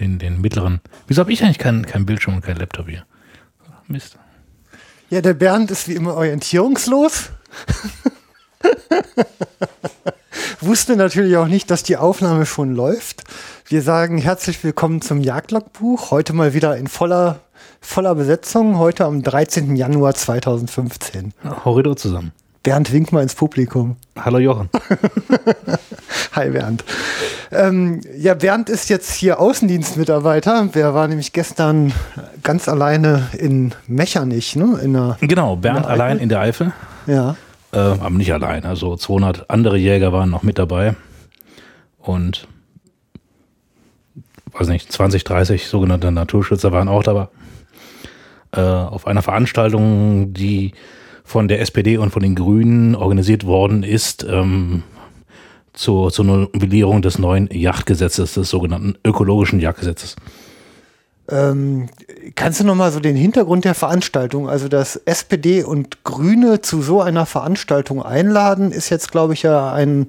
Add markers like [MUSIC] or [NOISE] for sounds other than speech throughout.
den, den mittleren. Wieso habe ich eigentlich keinen kein Bildschirm und keinen Laptop hier? Mist. Ja, der Bernd ist wie immer orientierungslos. [LAUGHS] Wusste natürlich auch nicht, dass die Aufnahme schon läuft. Wir sagen herzlich willkommen zum Jagdlogbuch. Heute mal wieder in voller, voller Besetzung. Heute am 13. Januar 2015. Horrido zusammen. Bernd, wink mal ins Publikum. Hallo Jochen. [LAUGHS] Hi Bernd. Ähm, ja, Bernd ist jetzt hier Außendienstmitarbeiter. Der war nämlich gestern ganz alleine in Mechernich, ne? In der, genau, Bernd in allein in der Eifel. Ja. Äh, aber nicht allein. Also 200 andere Jäger waren noch mit dabei. Und, weiß nicht, 20, 30 sogenannte Naturschützer waren auch dabei. Äh, auf einer Veranstaltung, die von der SPD und von den Grünen organisiert worden ist, ähm, zur, zur Novellierung des neuen Jagdgesetzes, des sogenannten ökologischen Jagdgesetzes. Ähm, kannst du nochmal so den Hintergrund der Veranstaltung, also dass SPD und Grüne zu so einer Veranstaltung einladen, ist jetzt, glaube ich, ja ein,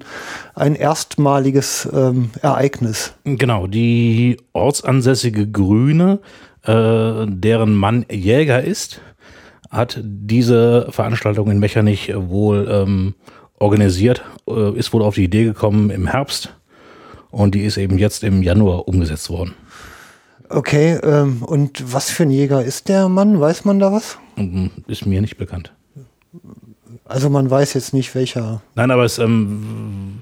ein erstmaliges ähm, Ereignis. Genau, die ortsansässige Grüne, äh, deren Mann Jäger ist, hat diese Veranstaltung in Mechernich wohl ähm, organisiert, äh, ist wohl auf die Idee gekommen im Herbst und die ist eben jetzt im Januar umgesetzt worden. Okay, ähm, und was für ein Jäger ist der Mann? Weiß man da was? Mhm, ist mir nicht bekannt. Also man weiß jetzt nicht, welcher. Nein, aber es, ähm,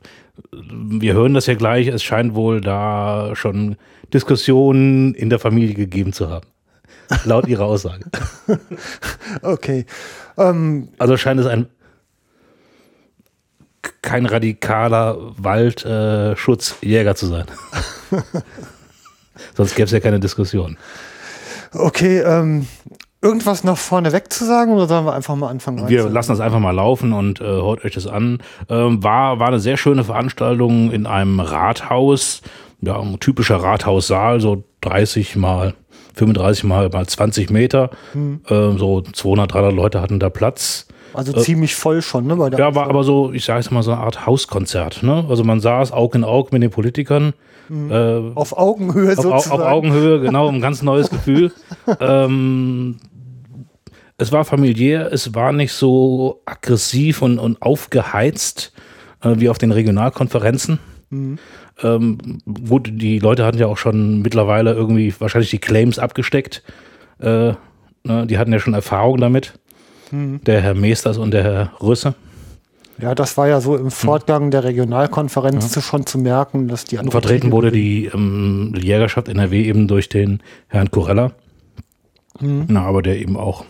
wir hören das ja gleich, es scheint wohl da schon Diskussionen in der Familie gegeben zu haben. Laut ihrer Aussage. [LAUGHS] okay. Ähm, also scheint es ein kein radikaler Waldschutzjäger äh, zu sein. [LAUGHS] Sonst gäbe es ja keine Diskussion. Okay, ähm, irgendwas noch vorneweg zu sagen oder sollen wir einfach mal anfangen? Wir lassen das einfach mal laufen und äh, hört euch das an. Ähm, war, war eine sehr schöne Veranstaltung in einem Rathaus, ja, ein typischer Rathaussaal, so 30 mal 35 mal, mal 20 Meter. Hm. Äh, so 200, 300 Leute hatten da Platz. Also äh, ziemlich voll schon, ne? ja, war aber so, ich sage es mal, so eine Art Hauskonzert. Ne? Also man saß Aug in Aug mit den Politikern. Mhm. Äh, auf Augenhöhe auf, sozusagen. Auf Augenhöhe, genau, ein ganz neues [LAUGHS] Gefühl. ähm, es war familiär, es war nicht so aggressiv und, und aufgeheizt äh, wie auf den Regionalkonferenzen. Mhm. Ähm, gut, die Leute hatten ja auch schon mittlerweile irgendwie wahrscheinlich die Claims abgesteckt. Äh, ne, die hatten ja schon Erfahrung damit. Mhm. Der Herr Meesters und der Herr Rüsse. Ja, das war ja so im Fortgang mhm. der Regionalkonferenz ja. zu schon zu merken, dass die anderen. Vertreten wurde die ähm, Jägerschaft NRW eben durch den Herrn Corella. Mhm. Na, aber der eben auch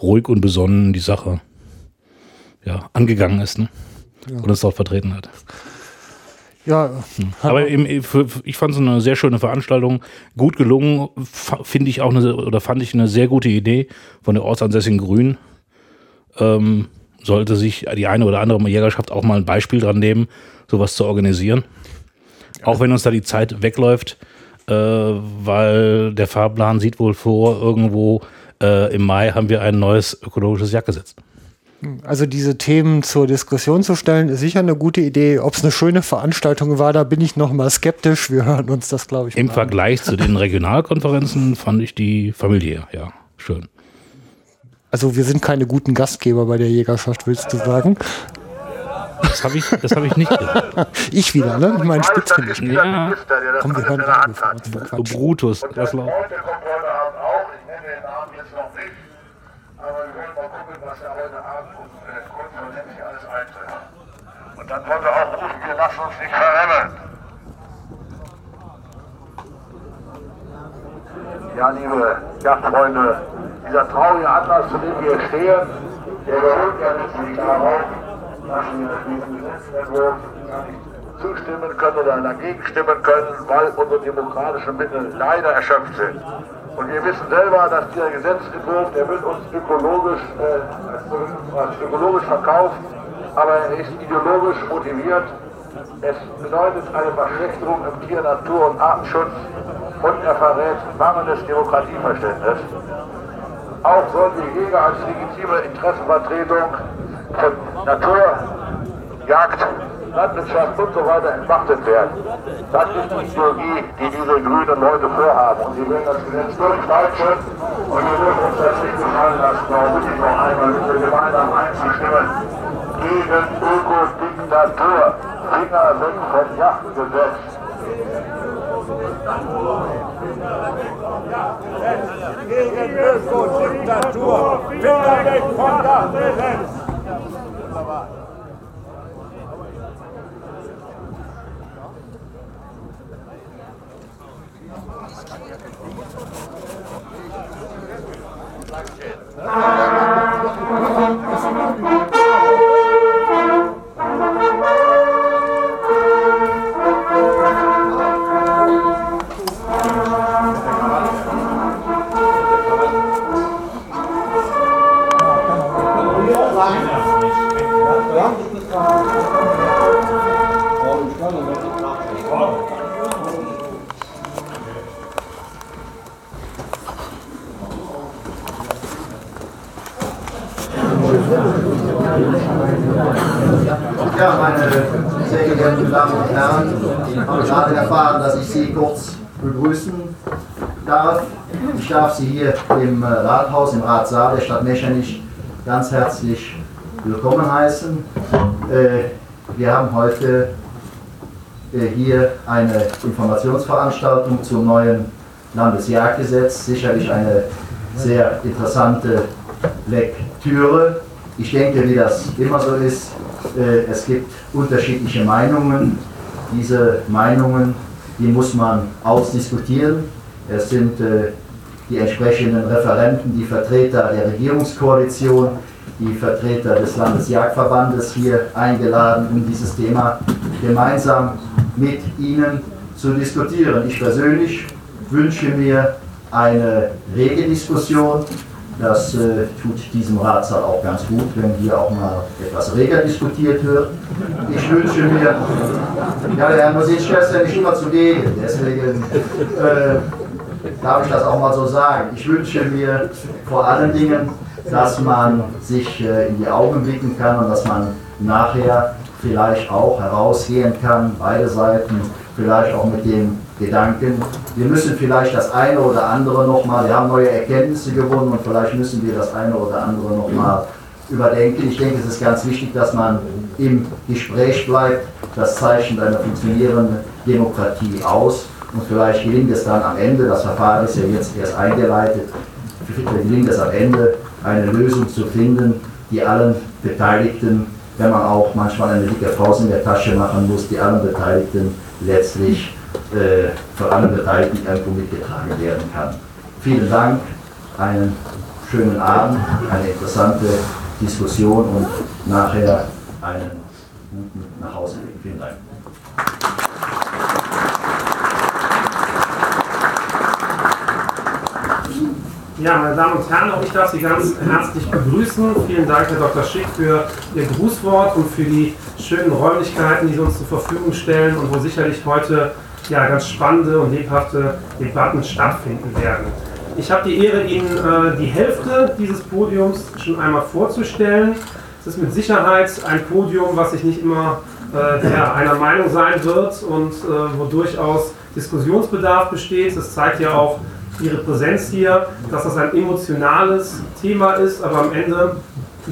ruhig und besonnen die Sache ja, angegangen ist ne? Ja. und es dort vertreten hat. Ja. Aber eben, ich fand es eine sehr schöne Veranstaltung, gut gelungen, finde ich auch eine, oder fand ich eine sehr gute Idee von der ortsansässigen Grün. Ähm, sollte sich die eine oder andere Jägerschaft auch mal ein Beispiel dran nehmen, sowas zu organisieren. Auch wenn uns da die Zeit wegläuft, äh, weil der Fahrplan sieht wohl vor, irgendwo äh, im Mai haben wir ein neues ökologisches Jagdgesetz. Also diese Themen zur Diskussion zu stellen, ist sicher eine gute Idee. Ob es eine schöne Veranstaltung war, da bin ich noch mal skeptisch. Wir hören uns das, glaube ich. Im Vergleich zu den Regionalkonferenzen fand ich die familiär, ja, schön. Also wir sind keine guten Gastgeber bei der Jägerschaft, willst du sagen? Das habe ich, hab ich nicht gesagt. [LAUGHS] ich wieder, ne? Mein Spitzfindig. Ja. Komm, wir hören rein. Brutus, das dann wollen wir auch rufen, wir lassen uns nicht verremmeln. Ja, liebe Jagdfreunde, dieser traurige Anlass, zu dem wir stehen, der beruht ja letztlich darauf, dass wir diesem Gesetzentwurf zustimmen können oder dagegen stimmen können, weil unsere demokratischen Mittel leider erschöpft sind. Und wir wissen selber, dass dieser Gesetzentwurf, der wird uns ökologisch, äh, als ökologisch verkauft aber er ist ideologisch motiviert. Es bedeutet eine Verschlechterung im Tier-, Natur- und Artenschutz und er verrät mangelndes Demokratieverständnis. Auch sollen die Jäger als legitime Interessenvertretung von Natur, Jagd Landwirtschaft und so weiter entmachtet werden. Das ist die Ideologie, die diese grünen Leute vorhaben. Und sie werden das Gesetz durchpeitschen und wir dürfen uns das nicht gefallen lassen, auch wirklich noch einmal mit der gemeinsam einzustimmen gegen Ökodiktatur. Finger weg vom Jagdgesetz. Gegen Ökodiktatur. Finger weg vom Jagdgesetz. Sie hier im äh, Rathaus, im Ratssaal der Stadt Mechernich ganz herzlich willkommen heißen. Äh, Wir haben heute äh, hier eine Informationsveranstaltung zum neuen Landesjagdgesetz. Sicherlich eine sehr interessante Lektüre. Ich denke, wie das immer so ist, es gibt unterschiedliche Meinungen. Diese Meinungen, die muss man ausdiskutieren. Es sind die entsprechenden Referenten, die Vertreter der Regierungskoalition, die Vertreter des Landesjagdverbandes hier eingeladen, um dieses Thema gemeinsam mit Ihnen zu diskutieren. Ich persönlich wünsche mir eine rege Diskussion. Das äh, tut diesem Ratssaal auch ganz gut, wenn hier auch mal etwas reger diskutiert wird. Ich wünsche mir, ja, der Herr Musitschka ist ja nicht immer zugegen, deswegen äh, darf ich das auch mal so sagen. Ich wünsche mir vor allen Dingen, dass man sich äh, in die Augen blicken kann und dass man nachher vielleicht auch herausgehen kann, beide Seiten, vielleicht auch mit dem Gedanken, wir müssen vielleicht das eine oder andere nochmal, wir haben neue Erkenntnisse gewonnen und vielleicht müssen wir das eine oder andere nochmal überdenken. Ich denke, es ist ganz wichtig, dass man im Gespräch bleibt. Das Zeichen einer funktionierenden Demokratie aus. Und vielleicht gelingt es dann am Ende, das Verfahren ist ja jetzt erst eingeleitet, gelingt es am Ende, eine Lösung zu finden, die allen Beteiligten, wenn man auch manchmal eine dicke Faust in der Tasche machen muss, die allen Beteiligten letztlich äh, von allen Beteiligten irgendwo mitgetragen werden kann. Vielen Dank, einen schönen Abend, eine interessante Diskussion und nachher einen guten Nachhauseweg. Vielen Dank. Ja, meine Damen und Herren, auch ich darf Sie ganz herzlich begrüßen. Vielen Dank, Herr Dr. Schick, für Ihr Grußwort und für die schönen Räumlichkeiten, die Sie uns zur Verfügung stellen und wo sicherlich heute ja, ganz spannende und lebhafte Debatten stattfinden werden. Ich habe die Ehre, Ihnen äh, die Hälfte dieses Podiums schon einmal vorzustellen. Es ist mit Sicherheit ein Podium, was sich nicht immer äh, ja, einer Meinung sein wird und äh, wo durchaus Diskussionsbedarf besteht. Das zeigt ja auch Ihre Präsenz hier, dass das ein emotionales Thema ist, aber am Ende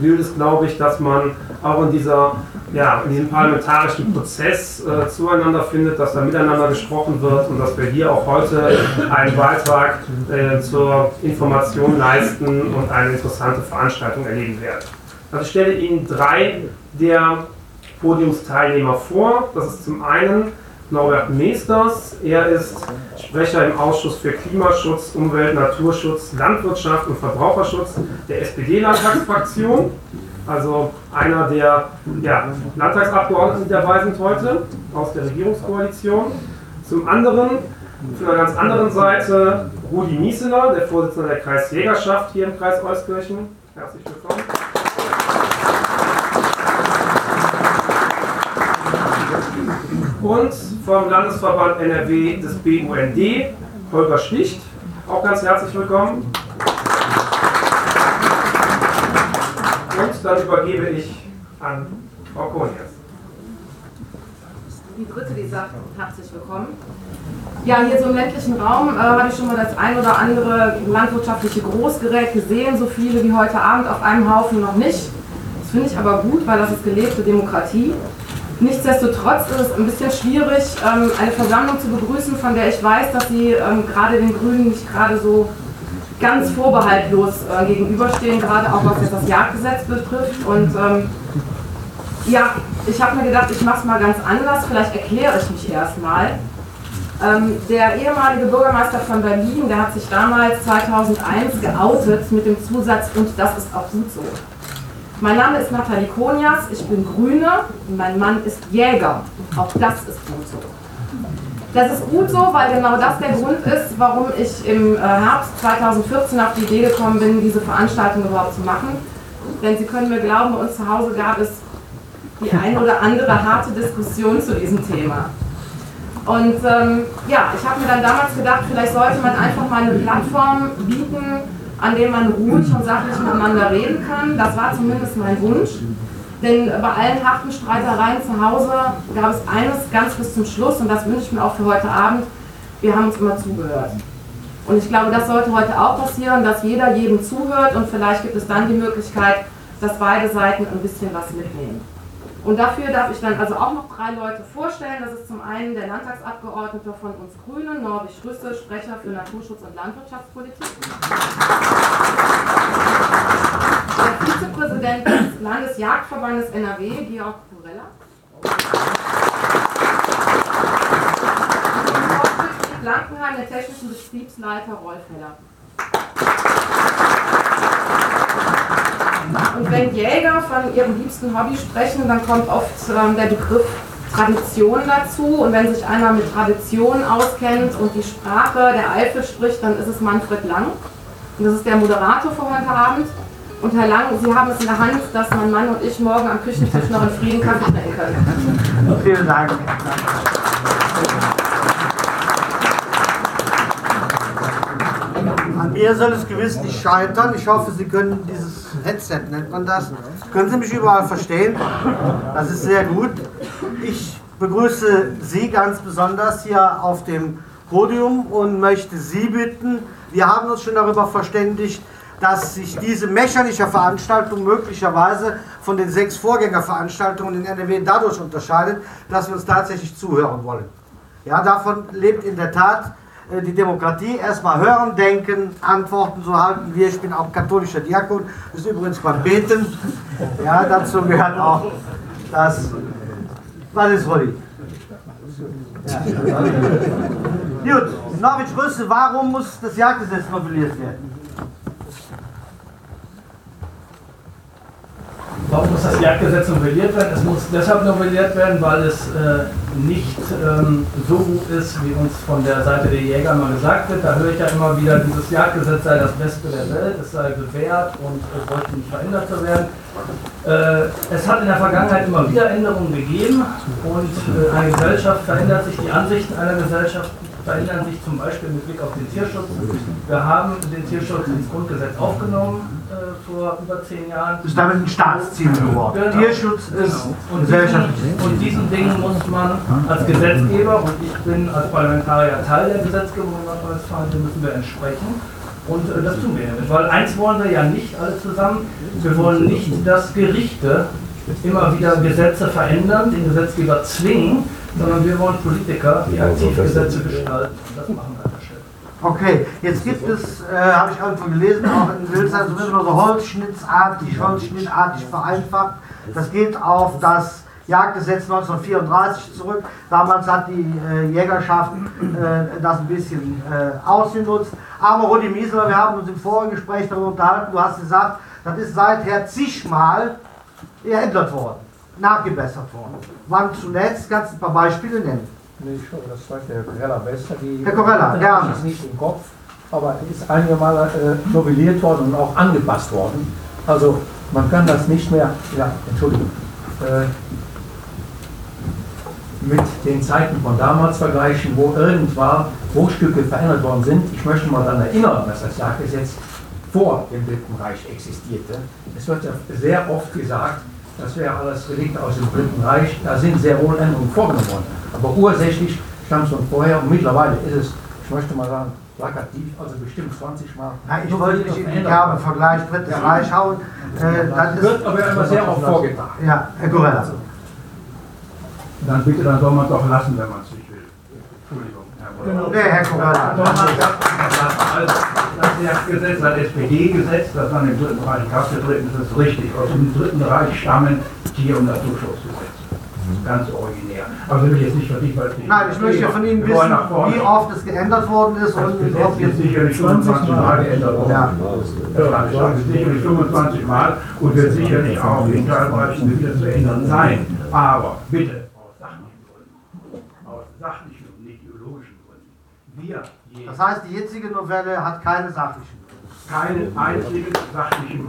gilt es, glaube ich, dass man auch in, dieser, ja, in diesem parlamentarischen Prozess äh, zueinander findet, dass da miteinander gesprochen wird und dass wir hier auch heute einen Beitrag äh, zur Information leisten und eine interessante Veranstaltung erleben werden. Also ich stelle Ihnen drei der Podiumsteilnehmer vor. Das ist zum einen Norbert Meesters. Er ist Sprecher im Ausschuss für Klimaschutz, Umwelt, Naturschutz, Landwirtschaft und Verbraucherschutz der SPD-Landtagsfraktion. Also einer der ja, Landtagsabgeordneten, die dabei sind heute aus der Regierungskoalition. Zum anderen, von einer ganz anderen Seite, Rudi Miesener, der Vorsitzende der Kreisjägerschaft hier im Kreis Euskirchen. Herzlich willkommen. Und vom Landesverband NRW des BUND, Holger Schlicht. Auch ganz herzlich willkommen. Und dann übergebe ich an Frau Konias. die dritte, die sagt, herzlich willkommen. Ja, hier so im ländlichen Raum äh, habe ich schon mal das ein oder andere landwirtschaftliche Großgerät gesehen, so viele wie heute Abend auf einem Haufen noch nicht. Das finde ich aber gut, weil das ist gelebte Demokratie. Nichtsdestotrotz ist es ein bisschen schwierig, ähm, eine Versammlung zu begrüßen, von der ich weiß, dass sie ähm, gerade den Grünen nicht gerade so ganz vorbehaltlos äh, gegenüberstehen, gerade auch was jetzt das Jagdgesetz betrifft. Und ähm, ja, ich habe mir gedacht, ich mache es mal ganz anders, vielleicht erkläre ich mich erstmal. Ähm, der ehemalige Bürgermeister von Berlin, der hat sich damals 2001 geoutet mit dem Zusatz, und das ist auch gut so. Mein Name ist Nathalie Konias, ich bin Grüne und mein Mann ist Jäger. Auch das ist gut so. Das ist gut so, weil genau das der Grund ist, warum ich im äh, Herbst 2014 auf die Idee gekommen bin, diese Veranstaltung überhaupt zu machen. Denn Sie können mir glauben, bei uns zu Hause gab es die ein oder andere harte Diskussion zu diesem Thema. Und ähm, ja, ich habe mir dann damals gedacht, vielleicht sollte man einfach mal eine Plattform bieten, an der man ruhig und sachlich miteinander reden kann. Das war zumindest mein Wunsch. Denn bei allen harten Streitereien zu Hause gab es eines ganz bis zum Schluss und das wünsche ich mir auch für heute Abend. Wir haben uns immer zugehört. Und ich glaube, das sollte heute auch passieren, dass jeder jedem zuhört und vielleicht gibt es dann die Möglichkeit, dass beide Seiten ein bisschen was mitnehmen. Und dafür darf ich dann also auch noch drei Leute vorstellen. Das ist zum einen der Landtagsabgeordnete von uns Grünen, Norbert Schrüsse, Sprecher für Naturschutz und Landwirtschaftspolitik. Der Vizepräsident des Landesjagdverbandes NRW, Georg Kurella. Und Blankenheim, der technischen Betriebsleiter Rolf Heller. Und wenn Jäger von ihrem liebsten Hobby sprechen, dann kommt oft ähm, der Begriff Tradition dazu. Und wenn sich einer mit Tradition auskennt und die Sprache der Eifel spricht, dann ist es Manfred Lang. Und das ist der Moderator für heute Abend. Und Herr Lang, Sie haben es in der Hand, dass mein Mann und ich morgen am Küchentisch noch in Frieden Kaffee trinken können. Vielen Dank. Mir soll es gewiss nicht scheitern. Ich hoffe, Sie können dieses Headset, nennt man das, können Sie mich überall verstehen. Das ist sehr gut. Ich begrüße Sie ganz besonders hier auf dem Podium und möchte Sie bitten, wir haben uns schon darüber verständigt, dass sich diese mechanische Veranstaltung möglicherweise von den sechs Vorgängerveranstaltungen in NRW dadurch unterscheidet, dass wir uns tatsächlich zuhören wollen. Ja, davon lebt in der Tat die Demokratie. Erstmal hören, denken, Antworten so halten wir. Ich bin auch katholischer Diakon, das ist übrigens beim Beten. Ja, dazu gehört auch das. Was ist Rolli? Ja. Gut, Norwich Rüsse, warum muss das Jagdgesetz novelliert werden? Warum muss das Jagdgesetz novelliert werden? Es muss deshalb novelliert werden, weil es äh, nicht ähm, so gut ist, wie uns von der Seite der Jäger mal gesagt wird. Da höre ich ja immer wieder, dieses Jagdgesetz sei das Beste der Welt, es sei bewährt und es bräuchte nicht verändert werden. Äh, es hat in der Vergangenheit immer wieder Änderungen gegeben und äh, eine Gesellschaft verändert sich, die Ansichten einer Gesellschaft verändern sich zum Beispiel mit Blick auf den Tierschutz. Wir haben den Tierschutz ins Grundgesetz aufgenommen vor über zehn Jahren. Das ist damit ein Staatsziel geworden. Genau. Tierschutz ist genau. gesellschaftlich. Und diesen Dingen muss man als Gesetzgeber, und ich bin als Parlamentarier Teil der Gesetzgebung in Nordrhein-Westfalen, müssen wir entsprechen. Und äh, das tun wir damit. Weil eins wollen wir ja nicht alle zusammen. Wir wollen nicht, dass Gerichte immer wieder Gesetze verändern, den Gesetzgeber zwingen, sondern wir wollen Politiker, die aktiv Gesetze gestalten. Und das machen wir. Okay, jetzt gibt es, äh, habe ich irgendwo gelesen, auch in Wildsheim, so so holzschnittartig, holzschnittartig vereinfacht. Das geht auf das Jagdgesetz 1934 zurück. Damals hat die äh, Jägerschaft äh, das ein bisschen äh, ausgenutzt. Aber Rudi Miesler, wir haben uns im vorigen Gespräch darüber unterhalten, du hast gesagt, das ist seither zigmal geändert worden nachgebessert worden. Wann zuletzt? Kannst du ein paar Beispiele nennen? Das weiß der Corella besser. Die Herr Corella, gerne. ist nicht im Kopf, aber ist einige Mal äh, novelliert worden und auch angepasst worden. Also man kann das nicht mehr, ja, Entschuldigung, äh, mit den Zeiten von damals vergleichen, wo irgendwann Bruchstücke verändert worden sind. Ich möchte mal daran erinnern, dass das Jagdgesetz vor dem Dritten Reich existierte. Es wird ja sehr oft gesagt, das wäre alles Relikt aus dem Dritten Reich. Da sind sehr wohl Änderungen vorgenommen worden. Aber ursächlich stammt es schon vorher und mittlerweile ist es, ich möchte mal sagen, plakativ, also bestimmt 20 Mal. Na, ich wollte nicht in die Kerbe-Vergleich Drittes Ja. Reich hauen. Äh, das Wird aber immer sehr oft vorgetragen. Ja, Herr Gorella. Dann bitte, dann soll man es doch lassen, wenn man es nicht will. Entschuldigung. Herr Wolf. Nee, Herr Gorella. Also, das Jagdgesetz, das SPD-Gesetz, das man im Dritten Reich Kraft getreten ist, ist richtig. Aus dem Dritten Reich stammen Tier- und Naturschutzgesetze. Ganz originär. Aber will ich jetzt nicht vertiefen, weil es nicht Nein, ich möchte von Ihnen wissen, wie oft es geändert worden ist Das und Gesetz ob ist jetzt sicherlich 25 Mal geändert worden. Ja. Das ist sicherlich 25 Mal und wird sicherlich auch in Teilbereichen wieder zu ändern sein. Aber bitte, aus sachlichen Gründen. Aus sachlichen und nicht ideologischen Gründen. Wir Das heißt, die jetzige Novelle hat keine sachlichen. keinen einzigen sachlichen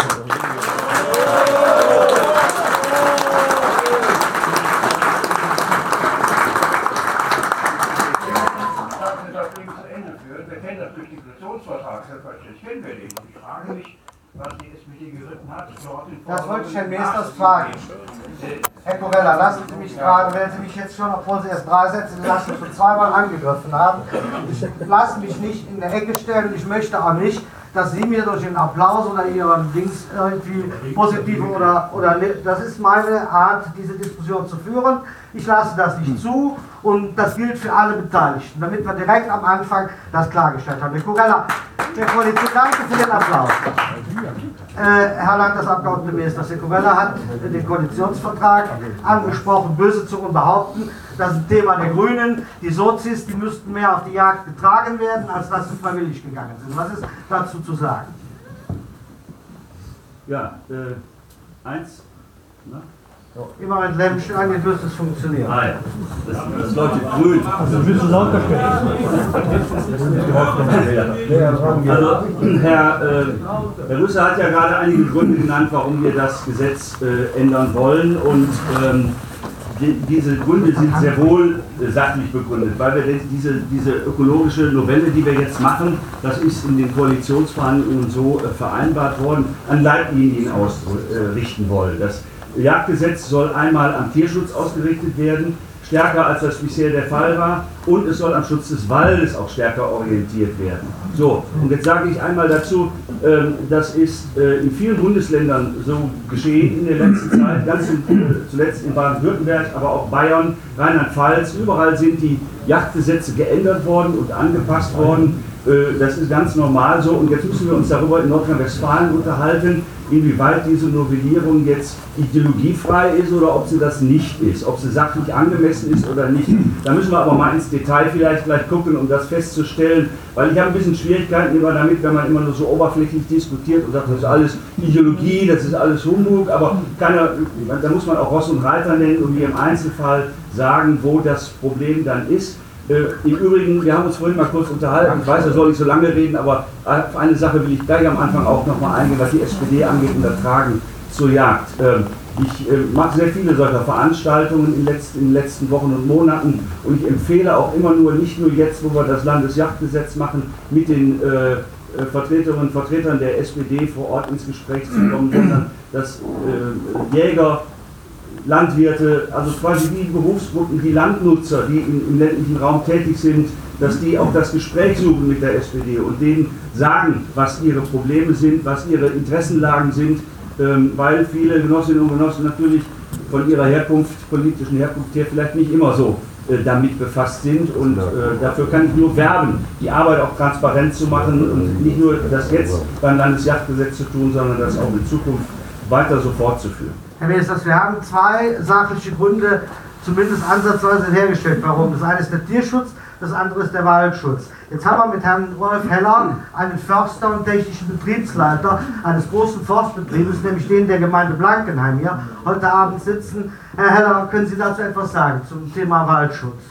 Sie das Ding zu Ende führen. Wir kennen das durch den Koalitionsvertrag, selbstverständlich kennen wir den. Ich frage mich, was die SPD geritten hat, dort in Das wollte ich Herrn Meesters fragen. Herr Corella, lassen Sie mich fragen, wenn Sie mich jetzt schon, obwohl Sie erst drei Sätze gelassen schon zweimal angegriffen haben, ich lasse mich nicht in der Ecke stellen. Ich möchte auch nicht, dass Sie mir durch den Applaus oder Ihren Dings irgendwie positiv oder, oder ne- das ist meine Art, diese Diskussion zu führen. Ich lasse das nicht zu und das gilt für alle Beteiligten, damit wir direkt am Anfang das klargestellt haben. Herr Corella, Herr Koalition, danke für den Applaus. Äh, Herr Landesabgeordneter Minister Sekovella hat den Koalitionsvertrag angesprochen. Böse Zungen behaupten, das ist ein Thema der Grünen. Die Sozis, die müssten mehr auf die Jagd getragen werden, als dass sie freiwillig gegangen sind. Was ist dazu zu sagen? Ja, äh, eins. Na? Immer mit Lämmchen an, jetzt müsste es funktionieren. Ja. das, das leuchtet grün. Also, müssen lauter Also, Herr, äh, Herr Rüsser hat ja gerade einige Gründe genannt, warum wir das Gesetz äh, ändern wollen. Und ähm, die, diese Gründe sind sehr wohl äh, sachlich begründet, weil wir diese, diese ökologische Novelle, die wir jetzt machen, das ist in den Koalitionsverhandlungen so äh, vereinbart worden, an Leitlinien ausrichten wollen. Das Jagdgesetz soll einmal am Tierschutz ausgerichtet werden, stärker als das bisher der Fall war, und es soll am Schutz des Waldes auch stärker orientiert werden. So, und jetzt sage ich einmal dazu, ähm, das ist äh, in vielen Bundesländern so geschehen in der letzten Zeit, ganz äh, zuletzt in Baden-Württemberg, aber auch Bayern, Rheinland-Pfalz, überall sind die Jagdgesetze geändert worden und angepasst worden. Äh, Das ist ganz normal so und jetzt müssen wir uns darüber in Nordrhein-Westfalen unterhalten, inwieweit diese Novellierung jetzt ideologiefrei ist oder ob sie das nicht ist, ob sie sachlich angemessen ist oder nicht. Da müssen wir aber mal ins Detail vielleicht gleich gucken, um das festzustellen, weil ich habe ein bisschen Schwierigkeiten immer damit, wenn man immer nur so oberflächlich diskutiert und sagt, das ist alles Ideologie, das ist alles Humbug, aber keiner, da muss man auch Ross und Reiter nennen und hier im Einzelfall sagen, wo das Problem dann ist. Äh, Im Übrigen, wir haben uns vorhin mal kurz unterhalten, ich weiß, da soll ich so lange reden, aber auf eine Sache will ich gleich am Anfang auch nochmal eingehen, was die SPD angeht und das Tragen zur Jagd. Ähm, Ich äh, mache sehr viele solcher Veranstaltungen in, letz in den letzten Wochen und Monaten und ich empfehle auch immer nur, nicht nur jetzt, wo wir das Landesjagdgesetz machen, mit den äh, äh, Vertreterinnen und Vertretern der SPD vor Ort ins Gespräch zu kommen, sondern dass äh, Jäger, Landwirte, also quasi die Berufsgruppen, die Landnutzer, die im, im ländlichen Raum tätig sind, dass die auch das Gespräch suchen mit der SPD und denen sagen, was ihre Probleme sind, was ihre Interessenlagen sind, ähm, weil viele Genossinnen und Genossen natürlich von ihrer Herkunft, politischen Herkunft her vielleicht nicht immer so äh, damit befasst sind und äh, dafür kann ich nur werben, die Arbeit auch transparent zu machen und nicht nur das jetzt beim Landesjagdgesetz zu tun, sondern das auch in Zukunft weiter so fortzuführen. Herr Minister, wir haben zwei sachliche Gründe zumindest ansatzweise hergestellt. Warum? Das eine ist der Tierschutz, das andere ist der Waldschutz. Jetzt haben wir mit Herrn Rolf Heller einen Förster und technischen Betriebsleiter eines großen Forstbetriebes, nämlich den der Gemeinde Blankenheim hier, heute Abend sitzen. Herr Heller, können Sie dazu etwas sagen zum Thema Waldschutz?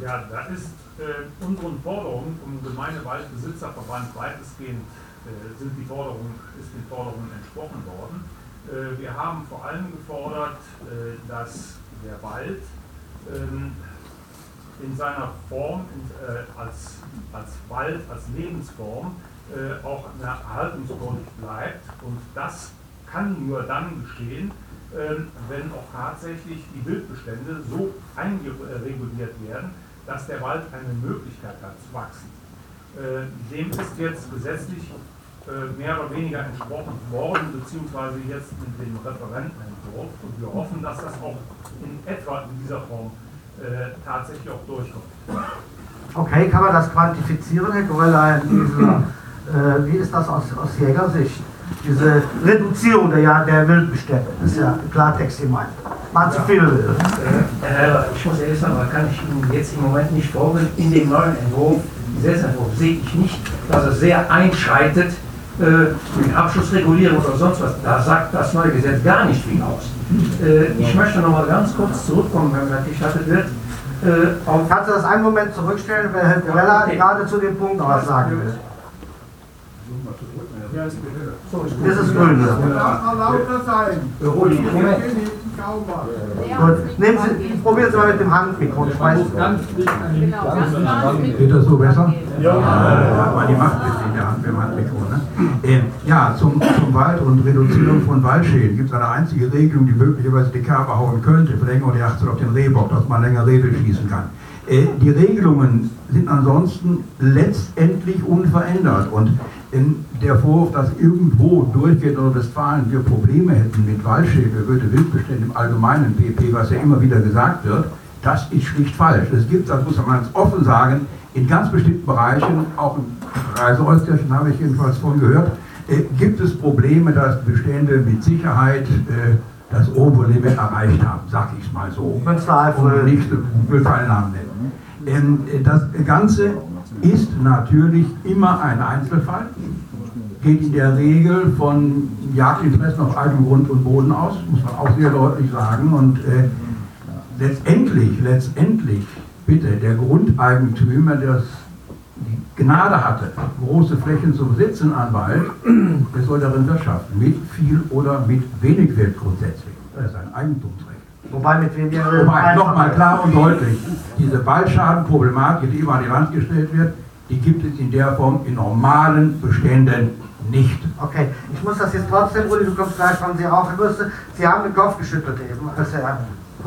Ja, da ist äh, unseren Forderungen vom Gemeindewaldbesitzerverband weitestgehend sind die Forderungen, ist den Forderungen entsprochen worden. Äh, wir haben vor allem gefordert, äh, dass der Wald ähm, in seiner Form äh, als, als Wald, als Lebensform äh, auch eine erhaltungswürdig bleibt. Und das kann nur dann geschehen, äh, wenn auch tatsächlich die Wildbestände so einreguliert werden, dass der Wald eine Möglichkeit hat zu wachsen. Äh, dem ist jetzt gesetzlich äh, mehr oder weniger entsprochen worden, beziehungsweise jetzt mit dem Referentenentwurf. Und wir hoffen, dass das auch in etwa in dieser Form äh, tatsächlich auch durchkommt. Okay, kann man das quantifizieren, Herr Gröller? Äh, wie ist das aus, aus Jägersicht? Diese Reduzierung der, der Wildbestände, das ist ja Klartext gemeint. War zu viel. Äh, ich muss ehrlich sagen, man kann ich Ihnen jetzt im Moment nicht vorstellen, in dem neuen Entwurf, Gesetzentwurf, sehe ich nicht, dass es sehr einschreitet äh, mit Abschlussregulierung oder sonst was. Da sagt das neue Gesetz gar nicht viel aus. Äh, ich möchte noch mal ganz kurz zurückkommen, wenn mir das gestattet wird. Äh, Kannst du das einen Moment zurückstellen, weil Herr Grella gerade zu dem Punkt noch was sagen will? Das ist grün. lauter sein. Gut, nehmen Sie, probieren Sie mal mit dem Handmikro. Ich weiß Geht das so besser? Ja. Hat man die Macht in der Hand beim Handmikro. Ne? Ähm, ja, zum, zum Wald und Reduzierung von Waldschäden gibt es eine einzige Regelung, die möglicherweise die Kerbe hauen könnte, Verlängerung der 18 auf den Rehbock, dass man länger Rebe schießen kann. Äh, die Regelungen sind ansonsten letztendlich unverändert und in der Vorwurf, dass irgendwo durchgehend in Westfalen wir Probleme hätten mit Waldschäden, würde Wildbestände im allgemeinen PP, was ja immer wieder gesagt wird, das ist schlicht falsch. Es gibt, das muss man ganz offen sagen, in ganz bestimmten Bereichen, auch im Reiseäusterchen habe ich jedenfalls von gehört, äh, gibt es Probleme, dass Bestände mit Sicherheit äh, das Oberlimit erreicht haben, sag ich mal so. Und nicht, keinen Namen nennen. Ähm, das Ganze ist natürlich immer ein Einzelfall, geht in der Regel von Jagdinteressen auf eigenem Grund und Boden aus, muss man auch sehr deutlich sagen. Und äh, letztendlich, letztendlich, bitte, der Grundeigentümer, der die Gnade hatte, große Flächen zu besitzen an Wald, der soll darin wirtschaften, mit viel oder mit wenig Wert grundsätzlich. Das ist ein Eigentumsrecht. Wobei mit wem wir Wobei, nochmal klar und deutlich, diese Waldschadenproblematik, die immer an die Wand gestellt wird, die gibt es in der Form in normalen Beständen nicht. Okay, ich muss das jetzt trotzdem, Uli, du kommst gleich von Sie auch, müsste, Sie haben den Kopf geschüttelt eben. Als er,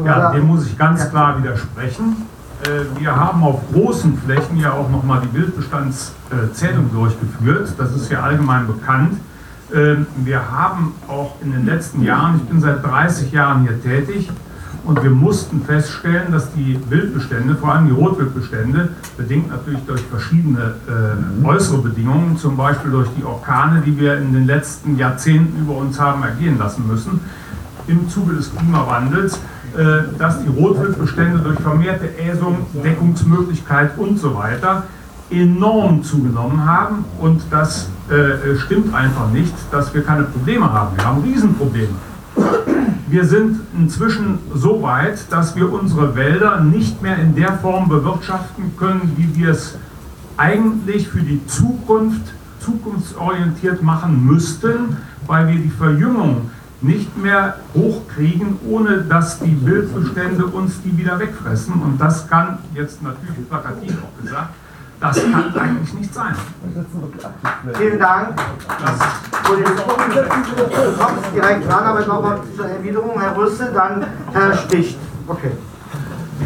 ja, dem muss ich ganz klar widersprechen. Äh, wir haben auf großen Flächen ja auch nochmal die Wildbestandszählung durchgeführt. Das ist ja allgemein bekannt. Ähm, wir haben auch in den letzten Jahren, ich bin seit 30 Jahren hier tätig, und wir mussten feststellen, dass die Wildbestände, vor allem die Rotwildbestände, bedingt natürlich durch verschiedene äh, äußere Bedingungen, zum Beispiel durch die Orkane, die wir in den letzten Jahrzehnten über uns haben ergehen lassen müssen, im Zuge des Klimawandels, äh, dass die Rotwildbestände durch vermehrte Äsung, Deckungsmöglichkeit und so weiter enorm zugenommen haben. Und das äh, stimmt einfach nicht, dass wir keine Probleme haben. Wir haben Riesenprobleme. Wir sind inzwischen so weit, dass wir unsere Wälder nicht mehr in der Form bewirtschaften können, wie wir es eigentlich für die Zukunft zukunftsorientiert machen müssten, weil wir die Verjüngung nicht mehr hochkriegen, ohne dass die Wildbestände uns die wieder wegfressen. Und das kann jetzt natürlich plakativ auch gesagt das kann eigentlich nicht sein. Vielen Dank. Du kommst direkt dran, aber nochmal zur Erwiderung. Herr Rüsse, dann Herr Sticht. Okay.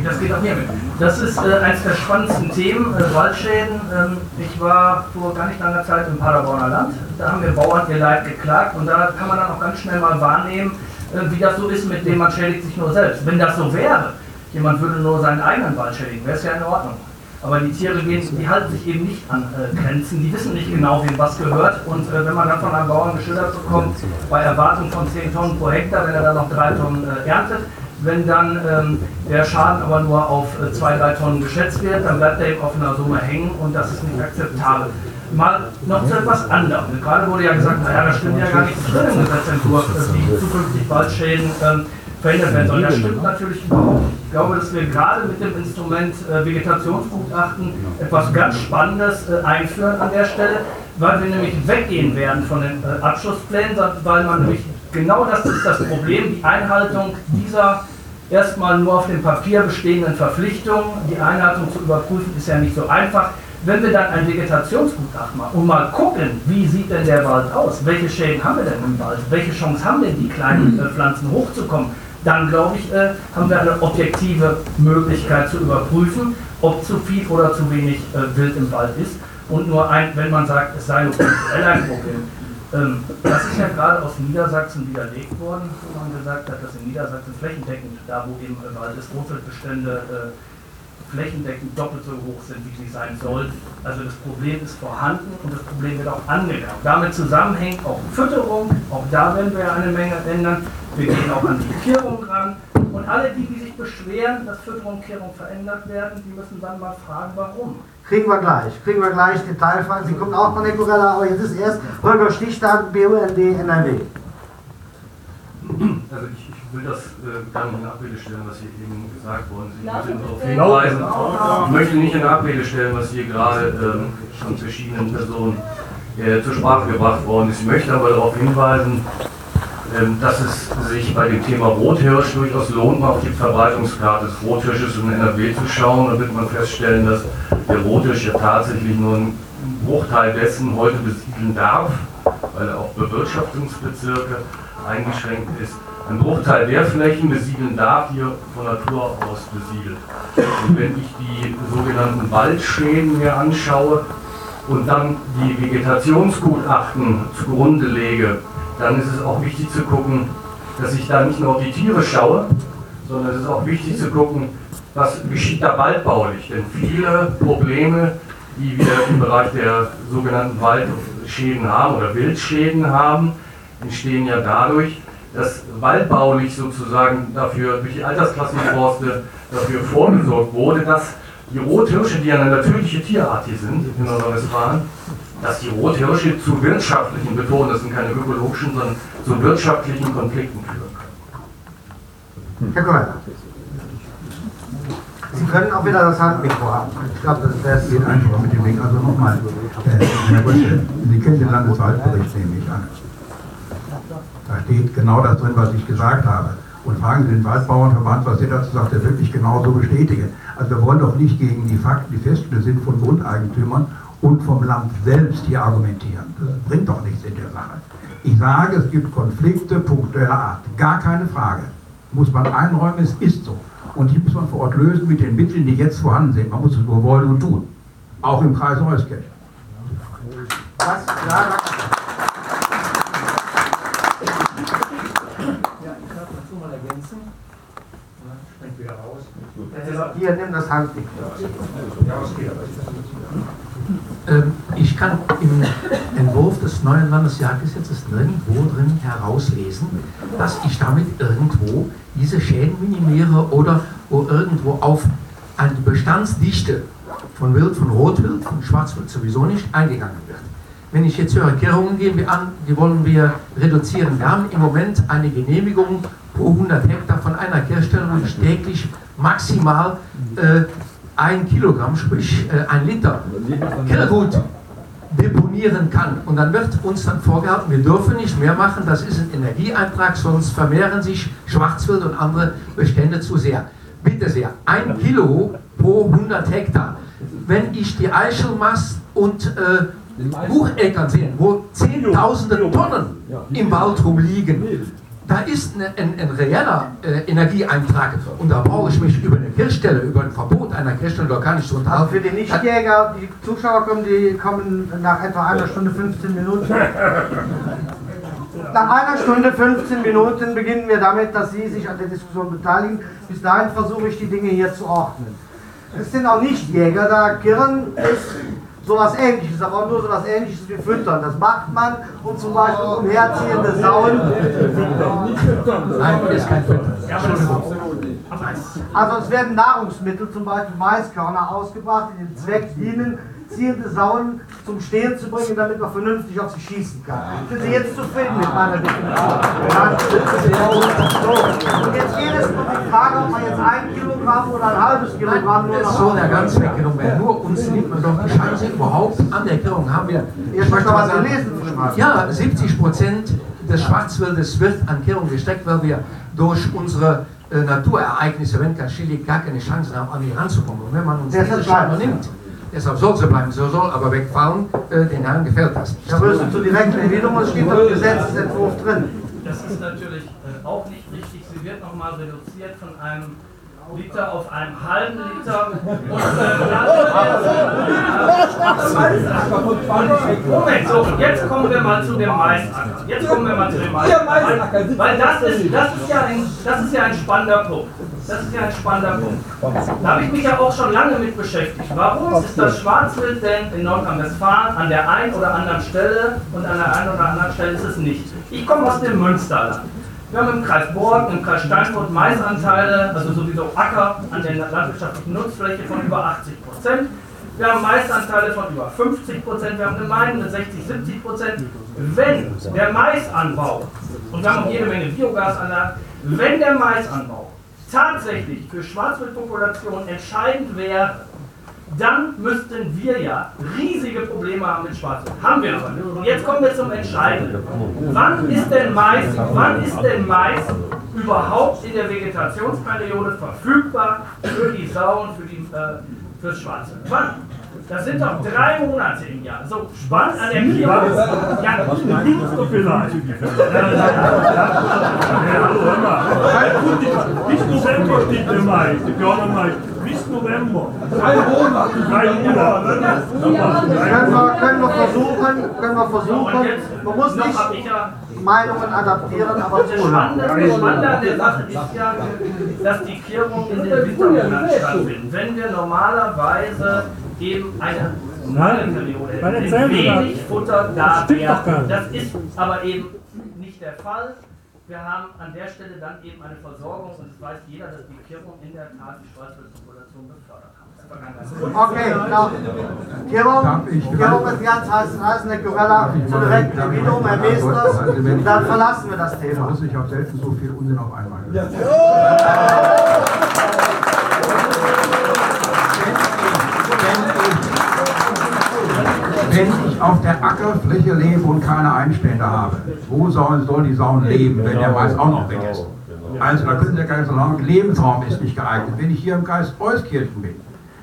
Das geht auch hier mit. Das ist äh, eines der spannendsten Themen, äh, Waldschäden. Ähm, ich war vor gar nicht langer Zeit im Paderborner Land. Da haben wir Bauern ihr Leid geklagt und da kann man dann auch ganz schnell mal wahrnehmen, äh, wie das so ist, mit dem man schädigt sich nur selbst. Wenn das so wäre, jemand würde nur seinen eigenen Wald schädigen, wäre es ja in Ordnung. Aber die Tiere gehen, die halten sich eben nicht an äh, Grenzen, die wissen nicht genau, wem was gehört. Und äh, wenn man dann von einem Bauern geschildert bekommt, bei Erwartung von 10 Tonnen pro Hektar, wenn er dann noch 3 Tonnen äh, erntet, wenn dann ähm, der Schaden aber nur auf 2, äh, 3 Tonnen geschätzt wird, dann bleibt er eben auf einer Summe hängen und das ist nicht akzeptabel. Mal noch zu etwas anderem. Gerade wurde ja gesagt, naja, da stimmt ja gar nichts drin im Gesetzentwurf, die zukünftig Waldschäden ähm, verhindert werden soll. Das stimmt natürlich überhaupt. Ich glaube, dass wir gerade mit dem Instrument äh, Vegetationsgutachten etwas ganz Spannendes äh, einführen an der Stelle, weil wir nämlich weggehen werden von den äh, Abschlussplänen, weil man nämlich genau das ist das Problem, die Einhaltung dieser erstmal nur auf dem Papier bestehenden Verpflichtungen. Die Einhaltung zu überprüfen ist ja nicht so einfach. Wenn wir dann ein Vegetationsgutachten machen und mal gucken, wie sieht denn der Wald aus, welche Schäden haben wir denn im Wald, welche Chance haben denn die kleinen äh, Pflanzen hochzukommen, dann glaube ich, äh, haben wir eine objektive Möglichkeit zu überprüfen, ob zu viel oder zu wenig äh, Wild im Wald ist. Und nur ein, wenn man sagt, es sei nur ein Problem. Ähm, das ist ja gerade aus Niedersachsen widerlegt worden, wo man gesagt hat, dass in Niedersachsen flächendeckend, da wo eben Wald ist, Wurzelbestände äh, flächendeckend doppelt so hoch sind, wie sie sein sollten. Also das Problem ist vorhanden und das Problem wird auch angegangen. Damit zusammenhängt auch Fütterung, auch da werden wir eine Menge ändern. Wir gehen auch an die Kehrung ran. Und alle die, die sich beschweren, dass Fütterung und Kehrung verändert werden, die müssen dann mal fragen, warum. Kriegen wir gleich, kriegen wir gleich Detailfragen. Sie kommt auch von der Corella, aber jetzt ist erst Holger Stichtag, BUND NRW. Also ich will das äh, gar nicht in Abrede stellen, was hier eben gesagt worden ist. Ich möchte darauf hinweisen, ich möchte nicht in Abrede stellen, was hier gerade ähm, von verschiedenen Personen äh, zur Sprache gebracht worden ist. Ich möchte aber darauf hinweisen, ähm, dass es sich bei dem Thema Rothirsch durchaus lohnt, mal auf die Verbreitungskarte des Rothirsches in NRW zu schauen. Da wird man feststellen, dass der Rothirsch ja tatsächlich nur einen Bruchteil dessen heute besiedeln darf, weil er auf Bewirtschaftungsbezirke eingeschränkt ist. Ein Bruchteil der Flächen besiedeln darf hier von Natur aus besiedelt. Und wenn ich die sogenannten Waldschäden mir anschaue und dann die Vegetationsgutachten zugrunde lege, dann ist es auch wichtig zu gucken, dass ich da nicht nur auf die Tiere schaue, sondern es ist auch wichtig zu gucken, was geschieht da waldbaulich. Denn viele Probleme, die wir im Bereich der sogenannten Waldschäden haben oder Wildschäden haben, entstehen ja dadurch, dass waldbaulich sozusagen dafür durch die Altersklassenforste dafür vorgesorgt wurde, dass die Rothirsche, die ja eine natürliche Tierart hier sind in Nordrhein-Westfalen, dass die Rothirsche zu wirtschaftlichen, betonen das sind keine ökologischen, sondern zu wirtschaftlichen Konflikten führen können. Herr Kollege. Sie können auch wieder das Handmikro haben. Ich glaube, das, das geht einfacher mit dem Weg. Also nochmal, äh, Sie kennen den Landeswaldbericht, nehme ich an. Da steht genau das drin, was ich gesagt habe. Und fragen Sie den Waldbauernverband, was der dazu sagt, der wirklich genauso bestätigen. Also wir wollen doch nicht gegen die Fakten, die festgestellt sind von Grundeigentümern und vom Land selbst hier argumentieren. Das bringt doch nichts in der Sache. Ich sage, es gibt Konflikte punktueller Art. Gar keine Frage. Muss man einräumen, es ist so. Und die muss man vor Ort lösen mit den Mitteln, die jetzt vorhanden sind. Man muss es nur wollen und tun. Auch im Kreis Euskirch. Was? Ja, Hier, nimm das Handmikro. Ähm, ich kann im Entwurf des neuen Landesjagdgesetzes nirgendwo drin herauslesen, dass ich damit irgendwo diese Schäden minimiere oder wo irgendwo auf eine Bestandsdichte von Wild, von Rotwild, von Schwarzwild sowieso nicht eingegangen wird. Wenn ich jetzt höre, Kehrungen gehen wir an, die wollen wir reduzieren. Wir haben im Moment eine Genehmigung pro 100 Hektar von einer ich täglich maximal äh, ein Kilogramm, sprich äh, ein Liter Kirrgut deponieren kann. Und dann wird uns dann vorgehalten, wir dürfen nicht mehr machen, das ist ein Energieeintrag, sonst vermehren sich Schwarzwild und andere Bestände zu sehr. Bitte sehr, ein Kilo pro 100 Hektar. Wenn ich die Eichelmast und äh, Bucheckern sehe, wo zehntausende Tonnen im Wald rumliegen, da ist ein, ein, ein reeller äh, Energieeintrag und da brauche ich mich über eine Kirchstelle, über ein Verbot einer Kirchstelle gar nicht zu unterhalten. Also für die Nichtjäger, die Zuschauer kommen, die kommen nach etwa einer Stunde 15 Minuten. Nach einer Stunde 15 Minuten beginnen wir damit, dass Sie sich an der Diskussion beteiligen. Bis dahin versuche ich die Dinge hier zu ordnen. Es sind auch Nichtjäger da. Kirren ist sowas ähnliches, aber nur sowas ähnliches wie Füttern. Das macht man, um zum Beispiel umherziehende Sauen. Nein, ist kein Füttern. Also es werden Nahrungsmittel, zum Beispiel Maiskörner, ausgebracht, die dem Zweck dienen, ziehende Sauen zum Stehen zu bringen, damit man vernünftig auf sie schießen kann. Sind Sie jetzt zufrieden mit meiner Definition? So. Und jetzt geht es um die Frage, ob man jetzt ein Kilogramm oder ein halbes Kilogramm nur noch soll ja ganz weggenommen man doch die Chance überhaupt an der Kehrung haben wir. Ihr möchte was gelesen, Ja, 70 Prozent des Schwarzwaldes wird an Kehrung gesteckt, weil wir durch unsere äh, Naturereignisse, wenn kein Chili gar keine Chance haben, an die ranzukommen. Und wenn man uns diese Chance nimmt, deshalb soll sie bleiben, so soll aber wegfallen, äh, den Herren gefällt das nicht. Herr Rösel, zur direkten Erwiderung, es steht im Gesetzentwurf drin. Das ist natürlich äh, auch nicht richtig. Sie wird nochmal reduziert von einem Liter auf einen halben Liter. Und äh, [LAUGHS] Moment, so, jetzt kommen wir mal zu dem Maisacker. Jetzt kommen wir mal zu dem Maisacker. Weil, weil das, ist, das, ist ja ein, das ist ja ein spannender Punkt. Das ist ja ein spannender Punkt. Da habe ich mich ja auch schon lange mit beschäftigt. Warum ist das Schwarzwild denn in Nordrhein-Westfalen an der einen oder anderen Stelle und an der einen oder anderen Stelle ist es nicht? Ich komme aus dem Münsterland. Wir haben im Kreis Borg, im Kreis Steinfurt Maisanteile, also sowieso Acker an der landwirtschaftlichen Nutzfläche von über 80 Prozent. Wir haben Maisanteile von über 50 Prozent, wir haben Gemeinden mit 60, 70 Prozent. Wenn der Maisanbau, und wir haben auch jede Menge Biogasanlagen, wenn der Maisanbau tatsächlich für Schwarzwildpopulationen entscheidend wäre, dann müssten wir ja riesige Probleme haben mit Schwarzwild. Haben wir aber nicht. Und jetzt kommen wir zum Entscheidenden. Wann ist denn Mais, wann ist denn Mais überhaupt in der Vegetationsperiode verfügbar für die Sauen, für die, äh, fürs Schwarzwild? Wann? Das sind doch drei Monate im Jahr. So, wann an der Kirche? Ja, vielleicht. Bis November steht der Mai, der Garner Mai. Bis November. Drei Monate. Drei Monate. Können wir, können wir versuchen, können wir versuchen. Man muss nicht Meinungen adaptieren, aber Das Spannende, das Spannende an der Sache ist ja, dass die Kehrung in den Wintermonaten stattfindet. Wenn wir normalerweise eben eine mal. wenig Futter da Stimmt doch gar wäre. nicht. Das ist aber eben nicht der Fall. Wir haben an der Stelle dann eben eine Versorgung und es weiß jeder, dass die Kehrung in der Tat die Befördert. Das. Okay, klar. Kirchhoff, Kirchhoff ist ganz heiß, heißen der Gorella zur direkten Erwiderung, Herr Meesters, dann verlassen wir das Thema. muss ich habe selten so viel Unsinn auf einmal gehört. Wenn ich auf der Ackerfläche lebe und keine Einstände habe, wo sollen soll die Sauen leben, wenn der Mais auch noch weg ist? Also da können Sie ja gar nicht so lange, Lebensraum ist nicht geeignet. Wenn ich hier im Kreis Euskirchen bin,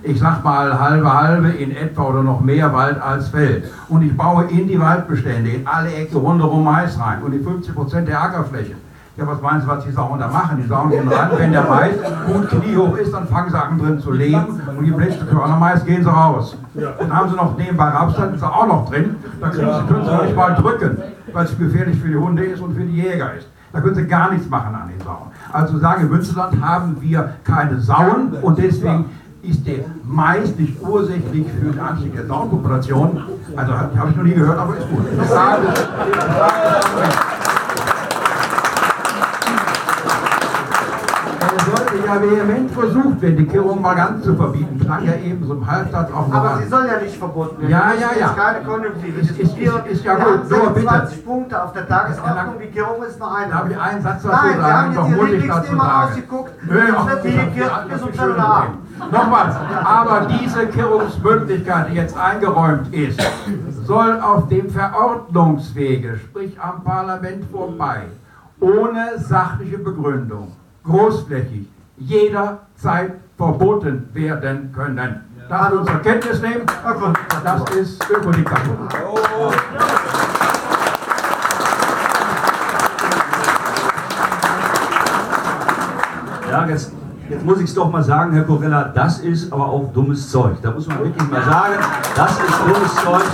ich sag mal halbe halbe in etwa oder noch mehr Wald als Feld und ich baue in die Waldbestände in alle Ecke rundherum Mais rein und die 50 Prozent der Ackerfläche. Ja, was meinen Sie, was die Sauen da machen? Die Sauen gehen ran, wenn der Mais gut kniehoch ist, dann fangen sie an drin zu leben und die letzte Körner Mais gehen sie raus. Dann haben sie noch nebenbei Raps, dann ist er auch noch drin. Da können sie, können sie nicht mal drücken, weil es gefährlich für die Hunde ist und für die Jäger ist. Da können sie gar nichts machen an den Sauen. Also sagen, im Münsterland haben wir keine Sauen und deswegen ist der Mais nicht ursächlich für den Anstieg der Sauenpopulation. Also habe hab ich noch nie gehört, aber ist gut. Das sagen- das sagen- Es ja vehement versucht werden, die Kehrung mal ganz zu verbieten. Klang ja eben so im Halbsatz auch noch Aber an. sie soll ja nicht verboten werden. Ja, ja, ja. jetzt keine Konjunktive Ist- ist- ist- ist ja gut. Nur bitte. 26 Punkte auf der Tagesordnung, die Kirchhoff ist nur eine. Darf ich einen Satz dazu Nein, sagen? wir haben jetzt Doch muss ich dazu sagen. ausgeguckt. Nö, wird die das- das- um das- Viertel nach acht. Nochmals, [LAUGHS] aber diese Kehrungsmöglichkeit, die jetzt eingeräumt ist, soll auf dem Verordnungswege, sprich am Parlament vorbei, ohne sachliche Begründung, großflächig, jederzeit verboten werden können. Das wir zur Kenntnis nehmen, das ist Ökodiktatur. Ja, jetzt, jetzt muss ich es doch mal sagen, Herr Corella, das ist aber auch dummes Zeug. Da muss man wirklich mal sagen, das ist dummes Zeug.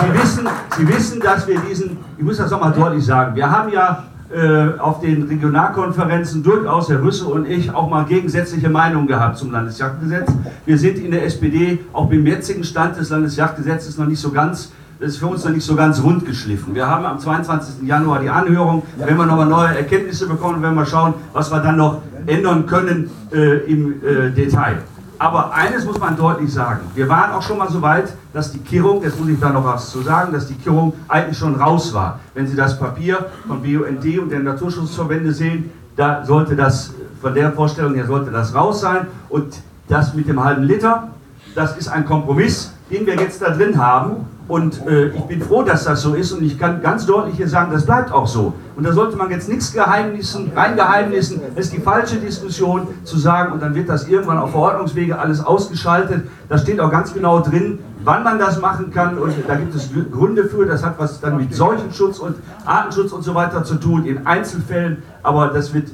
Sie wissen, Sie wissen, dass wir diesen, ich muss das doch mal deutlich sagen, wir haben ja äh, auf den Regionalkonferenzen durchaus, Herr Rüsse und ich, auch mal gegensätzliche Meinungen gehabt zum Landesjagdgesetz. Wir sind in der SPD auch beim jetzigen Stand des Landesjagdgesetzes noch nicht so ganz das ist für uns noch nicht so ganz rund geschliffen. Wir haben am 22. Januar die Anhörung. Wenn wir nochmal neue Erkenntnisse bekommen, werden wir schauen, was wir dann noch ändern können äh, im äh, Detail. Aber eines muss man deutlich sagen. Wir waren auch schon mal so weit, dass die Kirrung, jetzt muss ich da noch was zu sagen, dass die Kirrung eigentlich schon raus war. Wenn Sie das Papier von BUND und der Naturschutzverbände sehen, da sollte das, von der Vorstellung her sollte das raus sein. Und das mit dem halben Liter, das ist ein Kompromiss, den wir jetzt da drin haben. Und äh, ich bin froh, dass das so ist und ich kann ganz deutlich hier sagen, das bleibt auch so. Und da sollte man jetzt nichts geheimnissen, reingeheimnissen. Das ist die falsche Diskussion zu sagen und dann wird das irgendwann auf Verordnungswege alles ausgeschaltet. Da steht auch ganz genau drin, wann man das machen kann und da gibt es Gründe für. Das hat was dann mit Seuchenschutz und Artenschutz und so weiter zu tun in Einzelfällen. Aber das wird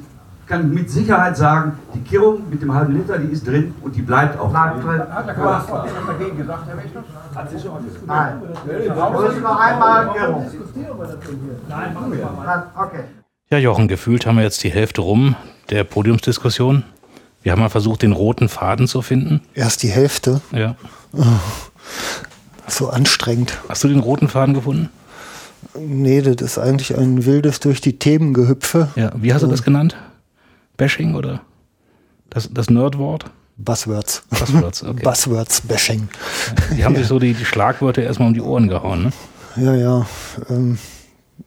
kann mit Sicherheit sagen, die Kirrung mit dem halben Liter, die ist drin und die bleibt auch Bleibt drin. drin. Hat der Quast dagegen gesagt, Herr Wächter? Hat sich schon Nein. Müssen wir einmal Kirrung. Nein, machen wir mal. Okay. Ja, Jochen, gefühlt haben wir jetzt die Hälfte rum der Podiumsdiskussion. Wir haben mal versucht, den roten Faden zu finden. Erst die Hälfte. Ja. So anstrengend. Hast du den roten Faden gefunden? Nee, das ist eigentlich ein wildes durch die Themengehüpfe. Ja. Wie hast du das genannt? Bashing oder das, das Nerdwort? Buzzwords. Buzzwords, [LAUGHS] okay. Buzzwords Bashing. Die haben sich so die, die Schlagwörter erstmal um die Ohren gehauen, ne? Ja, ja. Ähm,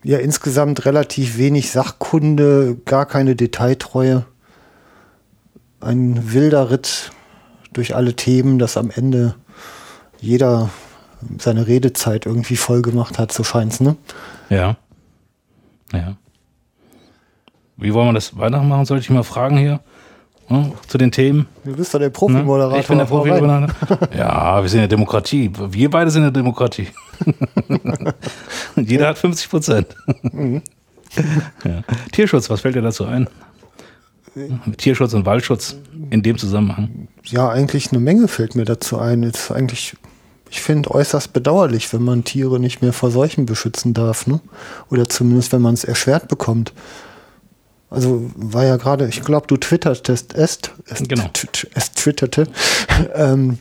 ja, insgesamt relativ wenig Sachkunde, gar keine Detailtreue. Ein wilder Ritt durch alle Themen, dass am Ende jeder seine Redezeit irgendwie voll gemacht hat, so scheint's, ne? Ja. Ja. Wie wollen wir das weitermachen? Soll ich mal fragen hier? Hm, zu den Themen? Du bist doch der Profi-Moderator. Ich bin der. Profi-Moderator. [LAUGHS] Ja, wir sind ja Demokratie. Wir beide sind ja Demokratie. Jeder hat 50 Prozent. Mhm. ja. Tierschutz, was fällt dir dazu ein? Tierschutz und Waldschutz in dem Zusammenhang. Ja, eigentlich eine Menge fällt mir dazu ein. Es ist eigentlich, ich finde, äußerst bedauerlich, wenn man Tiere nicht mehr vor Seuchen beschützen darf. Ne? Oder zumindest, wenn man es erschwert bekommt. Also war ja gerade, ich glaube, du twittertest es, es, Genau. es twitterte, ähm,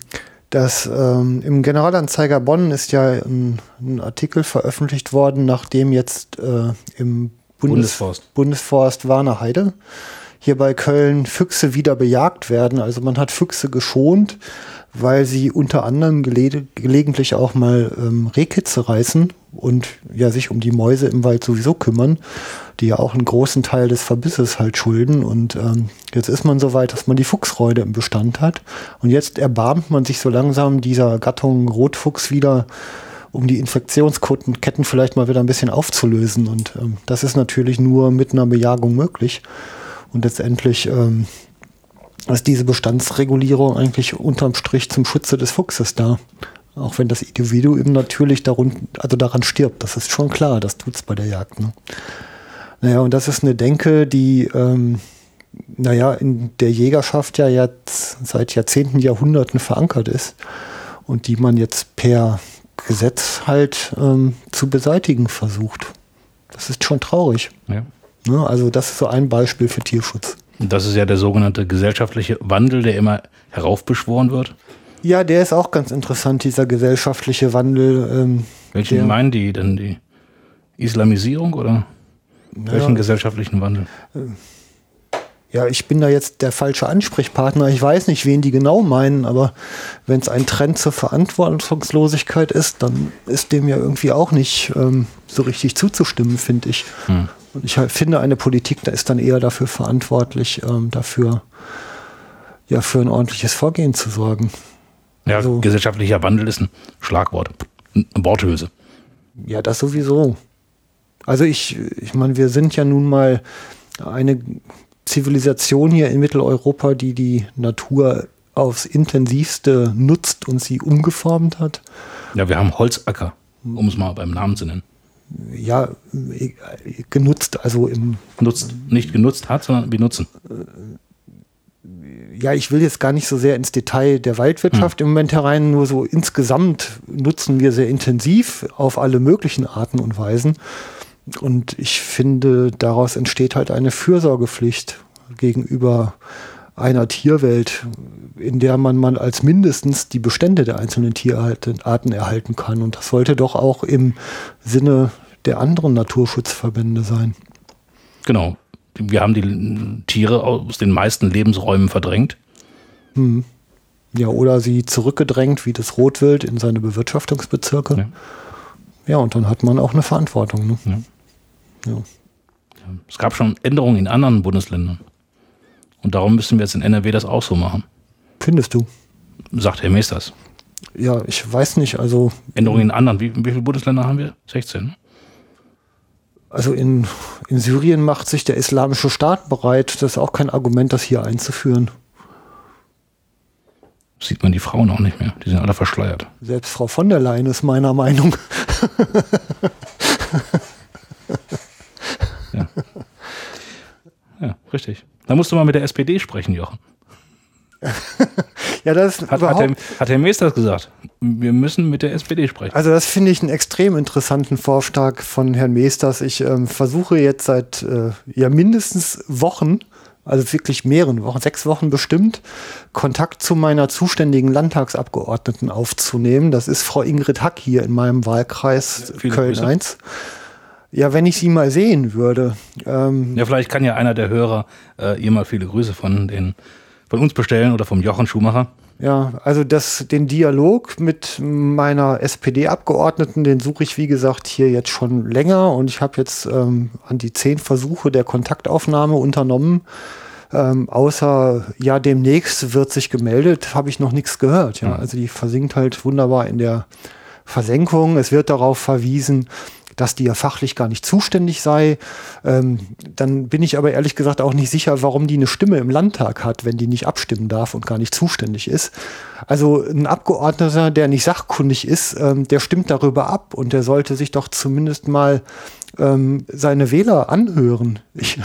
dass ähm, im Generalanzeiger Bonn ist ja ein, ein Artikel veröffentlicht worden, nachdem jetzt äh, im Bundes Bundesforst. Bundesforst Warner Heide hier bei Köln Füchse wieder bejagt werden. Also man hat Füchse geschont, weil sie unter anderem gelede- gelegentlich auch mal ähm, Rehkitze reißen und ja sich um die Mäuse im Wald sowieso kümmern, die ja auch einen großen Teil des Verbisses halt schulden. Und ähm, jetzt ist man so weit, dass man die Fuchsreude im Bestand hat. Und jetzt erbarmt man sich so langsam dieser Gattung Rotfuchs wieder um die Infektionsketten vielleicht mal wieder ein bisschen aufzulösen. Und ähm, das ist natürlich nur mit einer Bejagung möglich. Und letztendlich ähm, ist diese Bestandsregulierung eigentlich unterm Strich zum Schutze des Fuchses da. Auch wenn das Individuum natürlich darun, also daran stirbt. Das ist schon klar, das tut's bei der Jagd. Ne? Naja, und das ist eine Denke, die, ähm, naja, in der Jägerschaft ja jetzt seit Jahrzehnten, Jahrhunderten verankert ist und die man jetzt per Gesetz halt ähm, zu beseitigen versucht. Das ist schon traurig. Ja. Ne? Also das ist so ein Beispiel für Tierschutz. Das ist ja der sogenannte gesellschaftliche Wandel, der immer heraufbeschworen wird. Ja, der ist auch ganz interessant, dieser gesellschaftliche Wandel. Ähm, Welchen meinen die denn? Die Islamisierung oder welchen gesellschaftlichen Wandel? Ja, ich bin da jetzt der falsche Ansprechpartner. Ich weiß nicht, wen die genau meinen, aber wenn es ein Trend zur Verantwortungslosigkeit ist, dann ist dem ja irgendwie auch nicht ähm, so richtig zuzustimmen, finde ich. Hm. Und ich halt finde, eine Politik da ist dann eher dafür verantwortlich, ähm, dafür ja für ein ordentliches Vorgehen zu sorgen. Ja, Also- gesellschaftlicher Wandel ist ein Schlagwort, eine Worthülse. Ja, das sowieso. Also ich, ich meine, wir sind ja nun mal eine Zivilisation hier in Mitteleuropa, die die Natur aufs intensivste nutzt und sie umgeformt hat. Ja, wir haben Holzacker, um es mal beim Namen zu nennen. Ja, äh, genutzt, also im Nutzt, nicht genutzt hat, sondern benutzen. ja, ich will jetzt gar nicht so sehr ins Detail der Waldwirtschaft im Moment herein, nur so insgesamt nutzen wir sehr intensiv auf alle möglichen Arten und Weisen. Und ich finde, daraus entsteht halt eine Fürsorgepflicht gegenüber einer Tierwelt, in der man mal als mindestens die Bestände der einzelnen Tierarten erhalten kann. Und das sollte doch auch im Sinne der anderen Naturschutzverbände sein. Genau. Wir haben die Tiere aus den meisten Lebensräumen verdrängt. Hm. Ja, oder sie zurückgedrängt wie das Rotwild in seine Bewirtschaftungsbezirke. Ja, Ja. und dann hat man auch eine Verantwortung. Ne? Ja. Ja. Es gab schon Änderungen in anderen Bundesländern. Und darum müssen wir jetzt in NRW das auch so machen, Findest du? sagt Herr Meesters. Ja, ich weiß nicht, also. Änderungen in anderen. Wie, wie viele Bundesländer haben wir? 16. ne? Also in, in Syrien macht sich der islamische Staat bereit. Das ist auch kein Argument, das hier einzuführen. Sieht man die Frauen auch nicht mehr. Die sind alle verschleiert. Selbst Frau von der Leyen ist meiner Meinung. [LAUGHS] [LAUGHS] Ja, richtig. Da musst du mal mit der SPD sprechen, Jochen. [LAUGHS] ja, das Hat, hat, Herr, hat Herr Mees das gesagt? Wir müssen mit der SPD sprechen. Also das finde ich einen extrem interessanten Vorschlag von Herrn Meesters. Ich ähm, versuche jetzt seit äh, ja mindestens Wochen, also wirklich mehreren Wochen, sechs Wochen bestimmt, Kontakt zu meiner zuständigen Landtagsabgeordneten aufzunehmen. Das ist Frau Ingrid Hack hier in meinem Wahlkreis Viele Köln Grüße. 1. Ja, wenn ich sie mal sehen würde. Ähm, Ja, vielleicht kann ja einer der Hörer äh, ihr mal viele Grüße von, den, von uns bestellen oder vom Jochen Schumacher. Ja, also das, den Dialog mit meiner SPD-Abgeordneten, den suche ich, wie gesagt, hier jetzt schon länger und ich habe jetzt ähm, an die zehn Versuche der Kontaktaufnahme unternommen. Ähm, außer, ja, demnächst wird sich gemeldet, habe ich noch nichts gehört. Ja, also die versinkt halt wunderbar in der Versenkung. Es wird darauf verwiesen, dass die ja fachlich gar nicht zuständig sei. Ähm, dann bin ich aber ehrlich gesagt auch nicht sicher, warum die eine Stimme im Landtag hat, wenn die nicht abstimmen darf und gar nicht zuständig ist. Also ein Abgeordneter, der nicht sachkundig ist, ähm, der stimmt darüber ab und der sollte sich doch zumindest mal ähm, seine Wähler anhören. Ich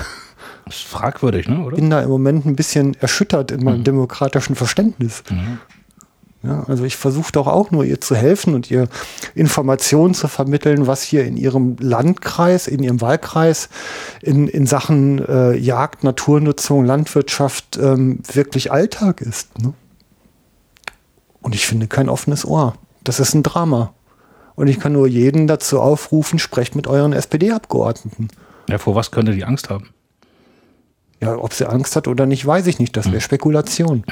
Das ist fragwürdig, ne? oder? bin da im Moment ein bisschen erschüttert in meinem demokratischen Verständnis. Ja, also ich versuche doch auch nur ihr zu helfen und ihr Informationen zu vermitteln, was hier in ihrem Landkreis, in ihrem Wahlkreis in, in Sachen äh, Jagd, Naturnutzung, Landwirtschaft ähm, wirklich Alltag ist. Ne? Und ich finde kein offenes Ohr. Das ist ein Drama. Und ich kann nur jeden dazu aufrufen, sprecht mit euren SPD-Abgeordneten. Ja, vor was könnte die Angst haben? Ja, ob sie Angst hat oder nicht, weiß ich nicht. Das wäre Spekulation.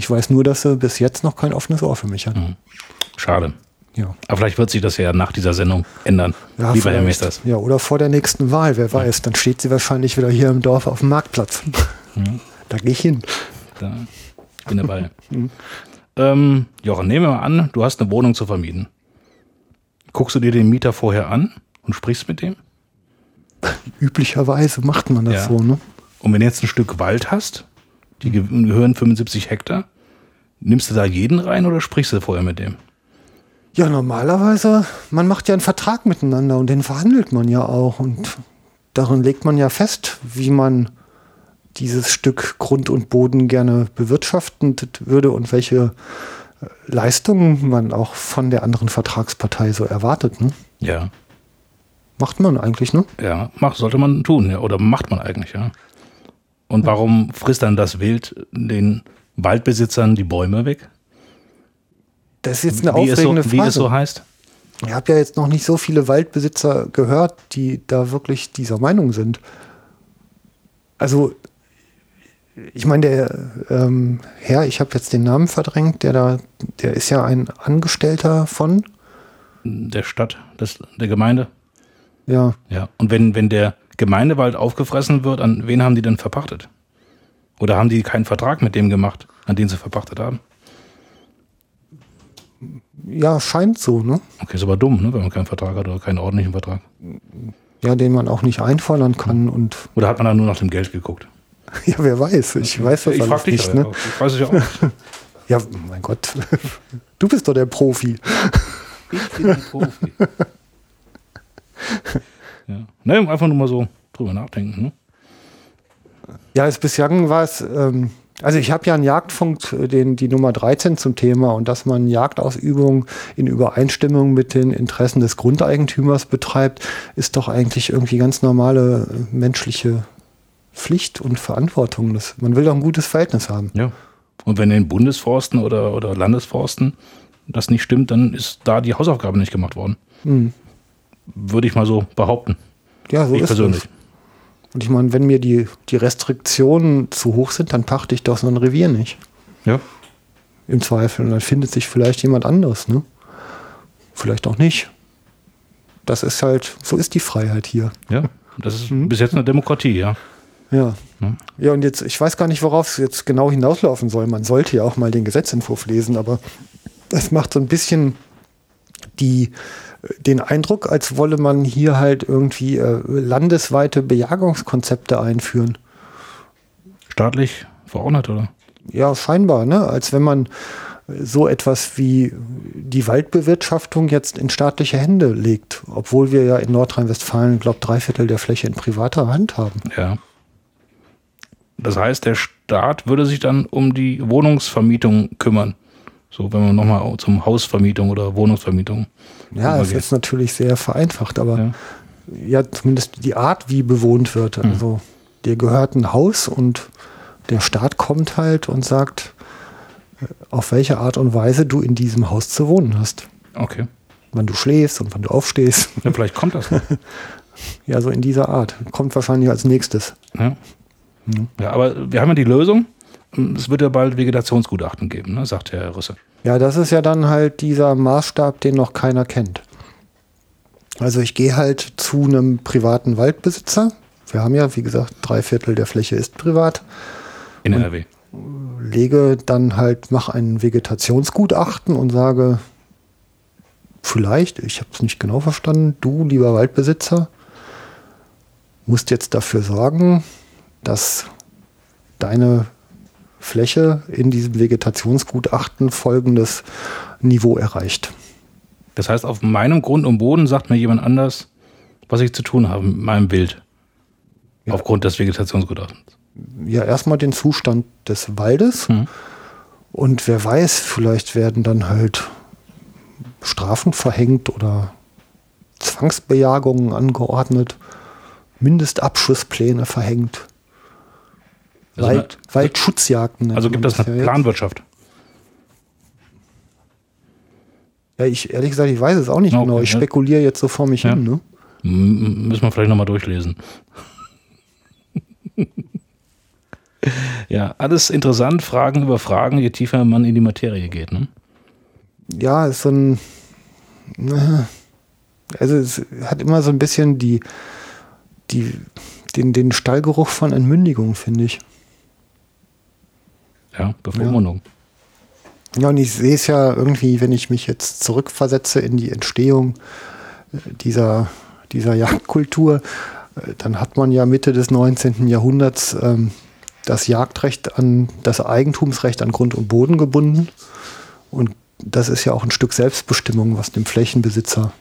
Ich weiß nur, dass sie bis jetzt noch kein offenes Ohr für mich hat. Schade. Ja. Aber vielleicht wird sich das ja nach dieser Sendung ändern. Ja, Lieber Herr. Meesters. Ja, oder vor der nächsten Wahl, wer weiß. Dann steht sie wahrscheinlich wieder hier im Dorf auf dem Marktplatz. [LAUGHS] Da gehe ich hin. Da bin dabei. Mhm. [LAUGHS] ähm, Jochen, nehmen wir mal an, du hast eine Wohnung zu vermieten. Guckst du dir den Mieter vorher an und sprichst mit dem? Üblicherweise macht man das Ja. so, ne? Und wenn du jetzt ein Stück Wald hast, die ge- gehören 75 Hektar, nimmst du da jeden rein oder sprichst du vorher mit dem? Ja, normalerweise, man macht ja einen Vertrag miteinander und den verhandelt man ja auch. Und darin legt man ja fest, wie man dieses Stück Grund und Boden gerne bewirtschaften würde und welche äh, Leistungen man auch von der anderen Vertragspartei so erwartet. Ne? Ja. Macht man eigentlich, ne? Ja, mach, sollte man tun, ja. Oder macht man eigentlich, ja. Und warum frisst dann das Wild den Waldbesitzern die Bäume weg? Das ist jetzt eine Wie es so- aufregende wie Frage. es so heißt? Ich habe ja jetzt noch nicht so viele Waldbesitzer gehört, die da wirklich dieser Meinung sind. Also, ich meine, der ähm, Herr, ich habe jetzt den Namen verdrängt, der da, der ist ja ein Angestellter von, Der Stadt, des, der Gemeinde? ja, Ja. Und wenn, wenn der Gemeindewald aufgefressen wird, an wen haben die denn verpachtet? Oder haben die keinen Vertrag mit dem gemacht, an den sie verpachtet haben? ja, scheint so, ne? Okay, ist aber dumm, ne, wenn man keinen Vertrag hat oder keinen ordentlichen Vertrag. Ja, den man auch nicht einfordern kann und, Oder hat man da nur nach dem Geld geguckt? [LAUGHS] ja, wer weiß, ich weiß das Ich alles dich nicht, ja, ne? ich weiß es ja auch nicht. [LAUGHS] Ja, mein Gott, [LAUGHS] du bist doch der Profi. Ich bin ein Profi. Ja. Ne, einfach nur mal so drüber nachdenken. Ne? Ja, es bislang war es, ähm, also ich habe ja einen Jagdfunk, äh, den, die Nummer 13 zum Thema und dass man Jagdausübung in Übereinstimmung mit den Interessen des Grundeigentümers betreibt, ist doch eigentlich irgendwie ganz normale äh, menschliche Pflicht und Verantwortung. Das, man will doch ein gutes Verhältnis haben. Ja. Und wenn in den Bundesforsten oder, oder Landesforsten das nicht stimmt, dann ist da die Hausaufgabe nicht gemacht worden. Hm. Würde ich mal so behaupten. Ja, so ich ist persönlich. es. Und ich meine, wenn mir die, die Restriktionen zu hoch sind, dann pachte ich doch so ein Revier nicht. Ja. Im Zweifel. Und dann findet sich vielleicht jemand anderes, ne? Vielleicht auch nicht. Das ist halt, so ist die Freiheit hier. Ja. Das ist bis jetzt eine Demokratie, ja. Ja. Ja, und jetzt, ich weiß gar nicht, worauf es jetzt genau hinauslaufen soll. Man sollte ja auch mal den Gesetzentwurf lesen, aber es macht so ein bisschen die, den Eindruck, als wolle man hier halt irgendwie äh, landesweite Bejagungskonzepte einführen. Staatlich verordnet, oder? Ja, scheinbar, ne? Als wenn man so etwas wie die Waldbewirtschaftung jetzt in staatliche Hände legt, obwohl wir ja in Nordrhein-Westfalen, glaube drei Viertel der Fläche in privater Hand haben. Ja. Das heißt, der Staat würde sich dann um die Wohnungsvermietung kümmern. So, wenn man nochmal zum Hausvermietung oder Wohnungsvermietung. Ja, das ist jetzt natürlich sehr vereinfacht, aber ja. ja. zumindest die Art, wie bewohnt wird. Mhm. Also, dir gehört ein Haus und der Staat kommt halt und sagt, auf welche Art und Weise du in diesem Haus zu wohnen hast. Okay. Wann du schläfst und wann du aufstehst. Ja, vielleicht kommt das. [LAUGHS] ja, so in dieser Art. Kommt wahrscheinlich als nächstes. Ja. Ja, aber wir haben ja die Lösung. Es wird ja bald Vegetationsgutachten geben, ne, sagt Herr Rüsse. Ja, das ist ja dann halt dieser Maßstab, den noch keiner kennt. Also ich gehe halt zu einem privaten Waldbesitzer. Wir haben ja, wie gesagt, drei Viertel der Fläche ist privat. In NRW. Lege dann halt, mache ein Vegetationsgutachten und sage, vielleicht, ich habe es nicht genau verstanden, du, lieber Waldbesitzer, musst jetzt dafür sorgen, dass deine Fläche in diesem Vegetationsgutachten folgendes Niveau erreicht. Das heißt, auf meinem Grund und Boden sagt mir jemand anders, was ich zu tun habe mit meinem Wild. Ja. Aufgrund des Vegetationsgutachtens. Ja, erstmal den Zustand des Waldes. Hm. Und wer weiß, vielleicht werden dann halt Strafen verhängt oder Zwangsbejagungen angeordnet, Mindestabschusspläne verhängt. Also Wald, eine, Waldschutzjagden. Also gibt es eine ja Planwirtschaft? Ja, ich ehrlich gesagt, ich weiß es auch nicht okay, genau. Ich spekuliere jetzt so vor mich ja. hin. Ne? Müssen wir vielleicht nochmal durchlesen. [LAUGHS] ja, alles interessant, Fragen über Fragen, je tiefer man in die Materie geht. Ne? Ja, ist so ein. Also, es hat immer so ein bisschen die, die, den, den Stallgeruch von Entmündigung, finde ich. Ja, Bevormundung. Ja. ja, und ich sehe es ja irgendwie, wenn ich mich jetzt zurückversetze in die Entstehung dieser, dieser Jagdkultur, dann hat man ja Mitte des 19. Jahrhunderts ähm, das Jagdrecht an das Eigentumsrecht an Grund und Boden gebunden. Und das ist ja auch ein Stück Selbstbestimmung, was dem Flächenbesitzer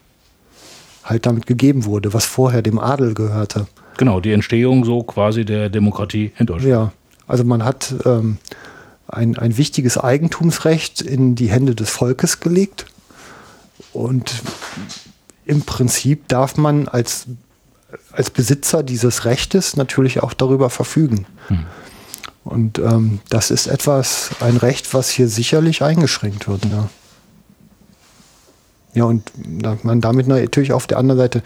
halt damit gegeben wurde, was vorher dem Adel gehörte. Genau, die Entstehung so quasi der Demokratie in Deutschland. Ja, also man hat ähm, ein, ein wichtiges Eigentumsrecht in die Hände des Volkes gelegt. Und im Prinzip darf man als, als Besitzer dieses Rechtes natürlich auch darüber verfügen. Hm. Und ähm, das ist etwas, ein Recht, was hier sicherlich eingeschränkt wird. Ja. Ja, und man damit natürlich auf der anderen Seite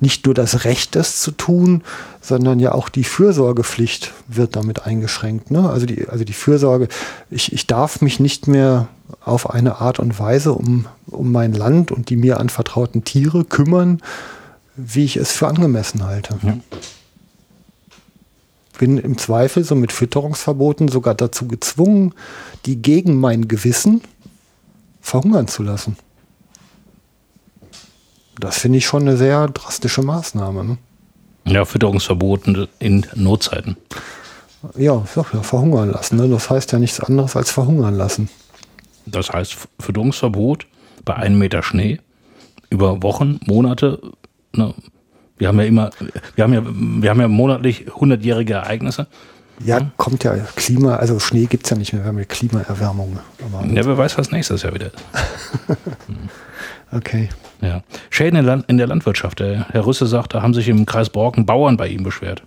nicht nur das Recht, das zu tun, sondern ja auch die Fürsorgepflicht wird damit eingeschränkt. Ne? Also, die, also die Fürsorge, ich, ich darf mich nicht mehr auf eine Art und Weise um, um mein Land und die mir anvertrauten Tiere kümmern, wie ich es für angemessen halte. Ja. Bin im Zweifel so mit Fütterungsverboten sogar dazu gezwungen, die gegen mein Gewissen verhungern zu lassen. Das finde ich schon eine sehr drastische Maßnahme. Ne? Ja, Fütterungsverboten in Notzeiten. Ja, ja, verhungern lassen. Ne? Das heißt ja nichts anderes als verhungern lassen. Das heißt Fütterungsverbot bei einem Meter Schnee über Wochen, Monate. Ne? Wir haben ja immer, wir haben ja, wir haben ja monatlich hundertjährige Ereignisse. Ja, ja, kommt ja Klima, also Schnee gibt es ja nicht mehr, wir haben ja Klimaerwärmung. Aber ja, wer weiß, was nächstes Jahr wieder ist. [LAUGHS] okay. Ja. Schäden in, Land, in der Landwirtschaft. Der Herr Rüsse sagt, da haben sich im Kreis Borken Bauern bei ihm beschwert.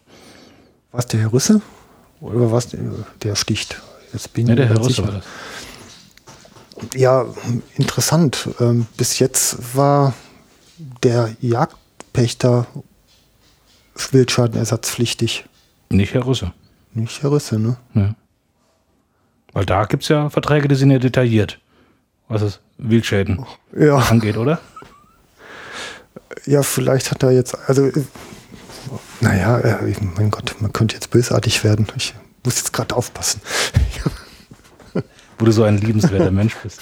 Was, der Herr Rüsse? Oder was, der sticht? Jetzt bin ja, der Herr Rüsse war das. Ja, interessant. Ähm, bis jetzt war der Jagdpächter Wildschadenersatzpflichtig. Nicht Herr Rüsse. Nicht Herr Rüsse, ne? Ja. Weil da gibt es ja Verträge, die sind ja detailliert, was es Wildschäden ja. angeht, oder? Ja, vielleicht hat er jetzt, also, naja, äh, mein Gott, man könnte jetzt bösartig werden. Ich muss jetzt gerade aufpassen. Wo du so ein liebenswerter Mensch bist.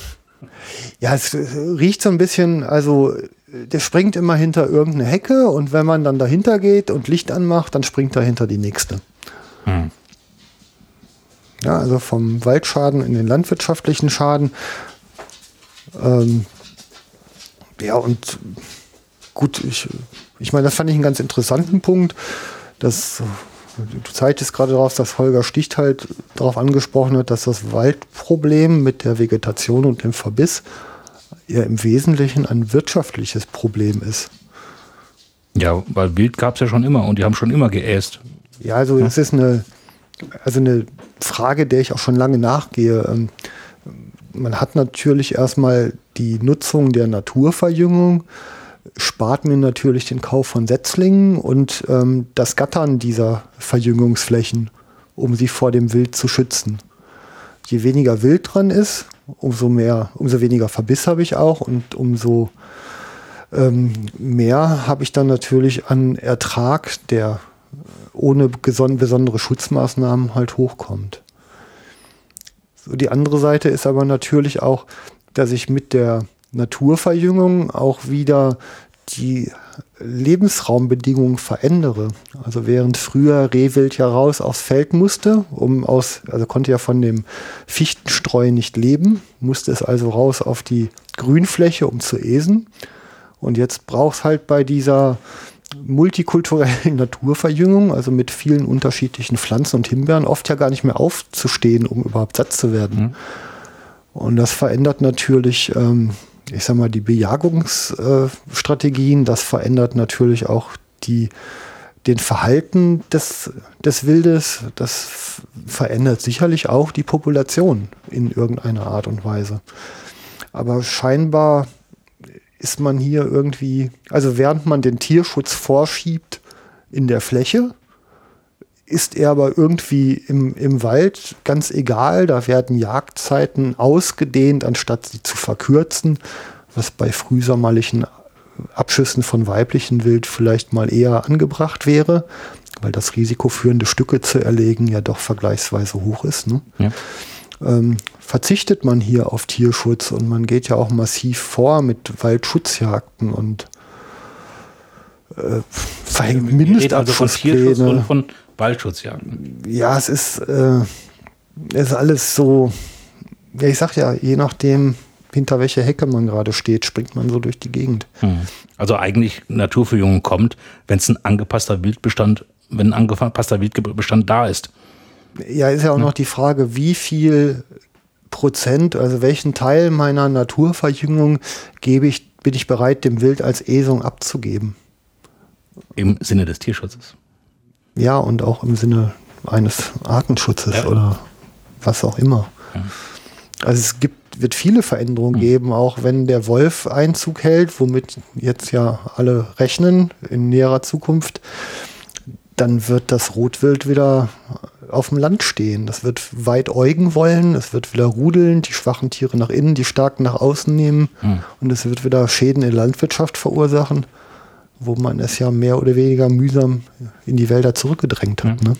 Ja, es riecht so ein bisschen, also der springt immer hinter irgendeine Hecke und wenn man dann dahinter geht und Licht anmacht, dann springt dahinter die nächste. Hm. Ja, also vom Waldschaden in den landwirtschaftlichen Schaden. Ähm, ja, und gut, ich, ich meine, das fand ich einen ganz interessanten Punkt. Das, du zeigtest gerade darauf, dass Holger Sticht halt darauf angesprochen hat, dass das Waldproblem mit der Vegetation und dem Verbiss ja im Wesentlichen ein wirtschaftliches Problem ist. Ja, weil Wild gab es ja schon immer und die haben schon immer geäst. Ja, also es ist eine, also eine Frage, der ich auch schon lange nachgehe. Man hat natürlich erstmal die Nutzung der Naturverjüngung, spart mir natürlich den Kauf von Setzlingen und ähm, das Gattern dieser Verjüngungsflächen, um sie vor dem Wild zu schützen. Je weniger Wild dran ist, umso mehr, umso weniger Verbiss habe ich auch und umso ähm, mehr habe ich dann natürlich an Ertrag, der ohne besondere Schutzmaßnahmen halt hochkommt. Die andere Seite ist aber natürlich auch, dass ich mit der Naturverjüngung auch wieder die Lebensraumbedingungen verändere. Also während früher Rehwild ja raus aufs Feld musste, um aus, also konnte ja von dem Fichtenstreu nicht leben, musste es also raus auf die Grünfläche, um zu esen. Und jetzt braucht es halt bei dieser multikulturellen [LAUGHS] Naturverjüngung, also mit vielen unterschiedlichen Pflanzen und Himbeeren, oft ja gar nicht mehr aufzustehen, um überhaupt satt zu werden. Und das verändert natürlich, ähm, ich sag mal, die Bejagungsstrategien, das verändert natürlich auch die, den Verhalten des, des Wildes, das verändert sicherlich auch die Population in irgendeiner Art und Weise. Aber scheinbar ist man hier irgendwie, also während man den Tierschutz vorschiebt in der Fläche, ist er aber irgendwie im, im Wald ganz egal. Da werden Jagdzeiten ausgedehnt, anstatt sie zu verkürzen, was bei frühsommerlichen Abschüssen von weiblichen Wild vielleicht mal eher angebracht wäre, weil das Risiko führende Stücke zu erlegen ja doch vergleichsweise hoch ist. Ne? Ja. Ähm, verzichtet man hier auf Tierschutz und man geht ja auch massiv vor mit Waldschutzjagden und äh, verhängt reden also von Tierschutz Mindestabschusspläne. und von Waldschutzjagden. ja, es ist, äh, es ist alles so, ja, ich sag ja, je nachdem, hinter welcher Hecke man gerade steht, springt man so durch die Gegend. Hm. Also eigentlich Naturverjüngung kommt, wenn es ein angepasster Wildbestand, wenn ein angepasster Wildbestand da ist. Ja, ist ja auch noch die Frage, wie viel Prozent, also welchen Teil meiner Naturverjüngung gebe ich, bin ich bereit, dem Wild als Esung abzugeben. Im Sinne des Tierschutzes. Ja, und auch im Sinne eines Artenschutzes Ja. oder was auch immer. Also es gibt, wird viele Veränderungen geben, auch wenn der Wolf Einzug hält, womit jetzt ja alle rechnen in näherer Zukunft, dann wird das Rotwild wieder auf dem Land stehen. Das wird weit äugen wollen, es wird wieder rudeln, die schwachen Tiere nach innen, die starken nach außen nehmen Hm. und es wird wieder Schäden in der Landwirtschaft verursachen, wo man es ja mehr oder weniger mühsam in die Wälder zurückgedrängt hat. Ne?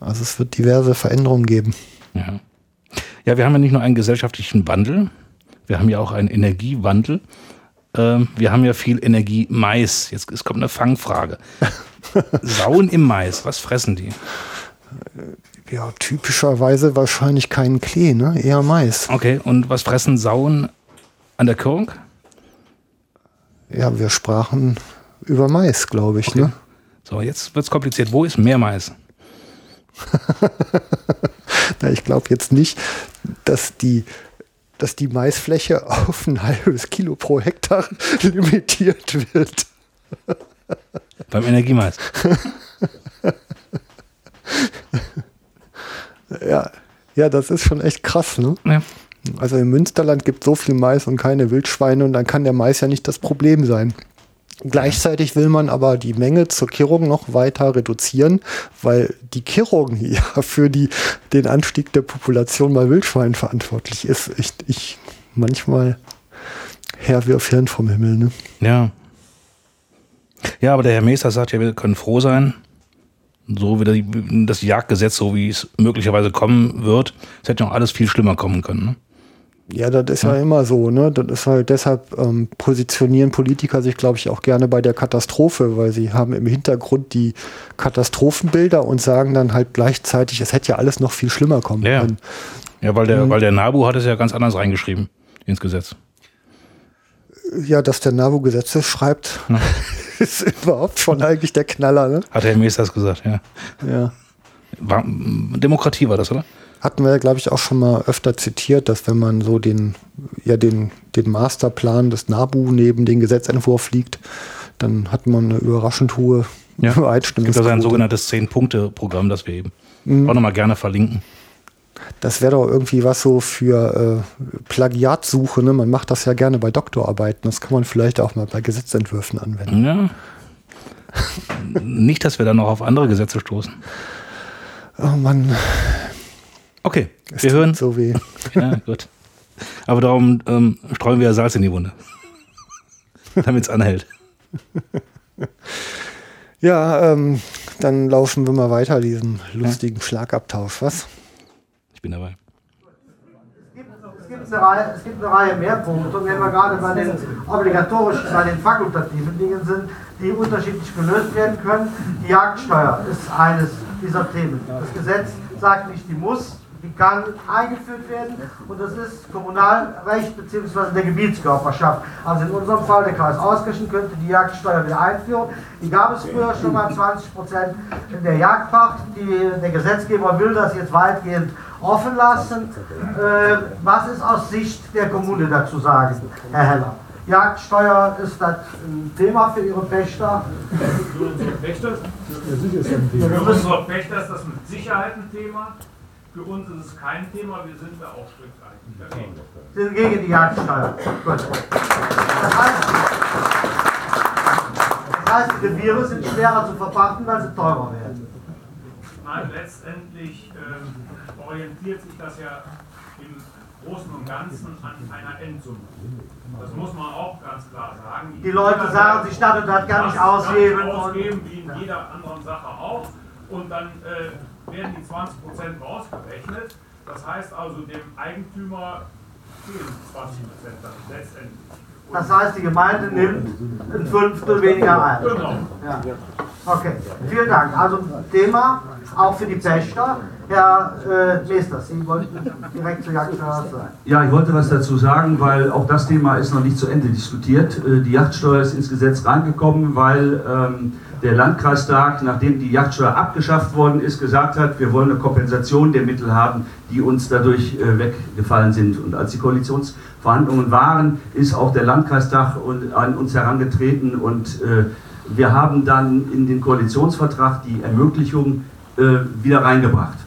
Also es wird diverse Veränderungen geben. Ja. ja, wir haben ja nicht nur einen gesellschaftlichen Wandel, wir haben ja auch einen Energiewandel. Ähm, wir haben ja viel Energie Mais. Jetzt es kommt eine Fangfrage. [LAUGHS] Sauen im Mais, was fressen die? Ja, typischerweise wahrscheinlich keinen Klee, ne? eher Mais. Okay, und was fressen Sauen an der Körung? Ja, wir sprachen über Mais, glaube ich. Ne? So, jetzt wird es kompliziert. Wo ist mehr Mais? [LAUGHS] Na, ich glaube jetzt nicht, dass die, dass die Maisfläche [LAUGHS] auf ein halbes Kilo pro Hektar [LAUGHS] limitiert wird. Beim Energiemais. [LAUGHS] Ja, ja, das ist schon echt krass, ne? Ja. Also im Münsterland gibt es so viel Mais und keine Wildschweine und dann kann der Mais ja nicht das Problem sein. Gleichzeitig will man aber die Menge zur Kirrung noch weiter reduzieren, weil die Kirrung ja [LAUGHS] für die, den Anstieg der Population bei Wildschweinen verantwortlich ist. Ich, ich manchmal Herr wirf Hirn vom Himmel, ne? Ja. Ja, aber der Herr Meester sagt ja, wir können froh sein, so wie das Jagdgesetz, so wie es möglicherweise kommen wird. Es hätte noch alles viel schlimmer kommen können. Ne? Ja, das ist ja immer so, ne? Das ist halt deshalb ähm, positionieren Politiker sich, glaube ich, auch gerne bei der Katastrophe, weil sie haben im Hintergrund die Katastrophenbilder und sagen dann halt gleichzeitig, es hätte ja alles noch viel schlimmer kommen Ja. können. Ja, weil der, Mhm. weil der NABU hat es ja ganz anders reingeschrieben ins Gesetz. Ja, dass der NABU Gesetze schreibt, [LAUGHS] ist überhaupt schon eigentlich der Knaller, ne? Hat Herr Meesters gesagt, ja. Ja. War, Demokratie war das, oder? Hatten wir glaube ich, auch schon mal öfter zitiert, dass wenn man so den, ja, den, den Masterplan des NABU neben den Gesetzentwurf liegt, dann hat man eine überraschend hohe Ja. Es gibt also ein sogenanntes Zehn-Punkte-Programm, das wir eben Mhm. auch nochmal gerne verlinken. Das wäre doch irgendwie was so für äh, Plagiatsuche. Ne? Man macht das ja gerne bei Doktorarbeiten. Das kann man vielleicht auch mal bei Gesetzentwürfen anwenden. Ja. [LAUGHS] Nicht, dass wir dann noch auf andere Gesetze stoßen. Oh Mann. Okay, Es wir tut hören. so weh. [LAUGHS] Ja, gut. Aber darum ähm, streuen wir Salz in die Wunde. [LAUGHS] Damit es anhält. Ja, ähm, dann laufen wir mal weiter diesen lustigen Schlagabtausch. Was? Ich bin dabei. Es gibt, eine Reihe, es gibt eine Reihe mehr Punkte, und wenn wir gerade bei den obligatorischen, bei den fakultativen Dingen sind, die unterschiedlich gelöst werden können. Die Jagdsteuer ist eines dieser Themen. Das Gesetz sagt nicht, die muss, die kann eingeführt werden und das ist Kommunalrecht bzw. der Gebietskörperschaft. Also in unserem Fall der Kreis Auskirchen könnte die Jagdsteuer wieder einführen. Die gab es früher schon mal 20 Prozent in der Jagdpacht. Die, der Gesetzgeber will das jetzt weitgehend offen lassen. Äh, was ist aus Sicht der Kommune dazu sagen, Herr Heller? Jagdsteuer ist das ein Thema für Ihre Pächter? Für unsere Pächter, Ja, für das unsere Pächter ist das mit Sicherheit ein Thema. Für uns ist es kein Thema, wir sind da auch strikt eigentlich dagegen. Sie sind gegen die Jagdsteuer. Gut. Das heißt, das heißt, die Reviere sind schwerer zu verpachten, weil sie teurer werden. Nein, letztendlich ähm, orientiert sich das ja im Großen und Ganzen an einer Endsumme. Das muss man auch ganz klar sagen. Die Leute sagen, die Stadt und Stadt kann nicht ausgeben ausgeben, wie in jeder anderen Sache auch. Und dann äh, werden die 20% rausgerechnet. Das heißt also, dem Eigentümer fehlen 20% dann letztendlich. Das heißt, die Gemeinde nimmt ein Fünftel weniger ein. Genau. Ja. Okay, vielen Dank. Also Thema auch für die Pächter. Herr äh, Meesters, Sie wollten direkt zur Jagdsteuer sagen. Ja, ich wollte was dazu sagen, weil auch das Thema ist noch nicht zu Ende diskutiert. Äh, Die Yachtsteuer ist ins Gesetz reingekommen, weil ähm, der Landkreistag, nachdem die Yachtsteuer abgeschafft worden ist, gesagt hat, wir wollen eine Kompensation der Mittel haben, die uns dadurch äh, weggefallen sind. Und als die Koalitionsverhandlungen waren, ist auch der Landkreistag an uns herangetreten und äh, wir haben dann in den Koalitionsvertrag die Ermöglichung äh, wieder reingebracht.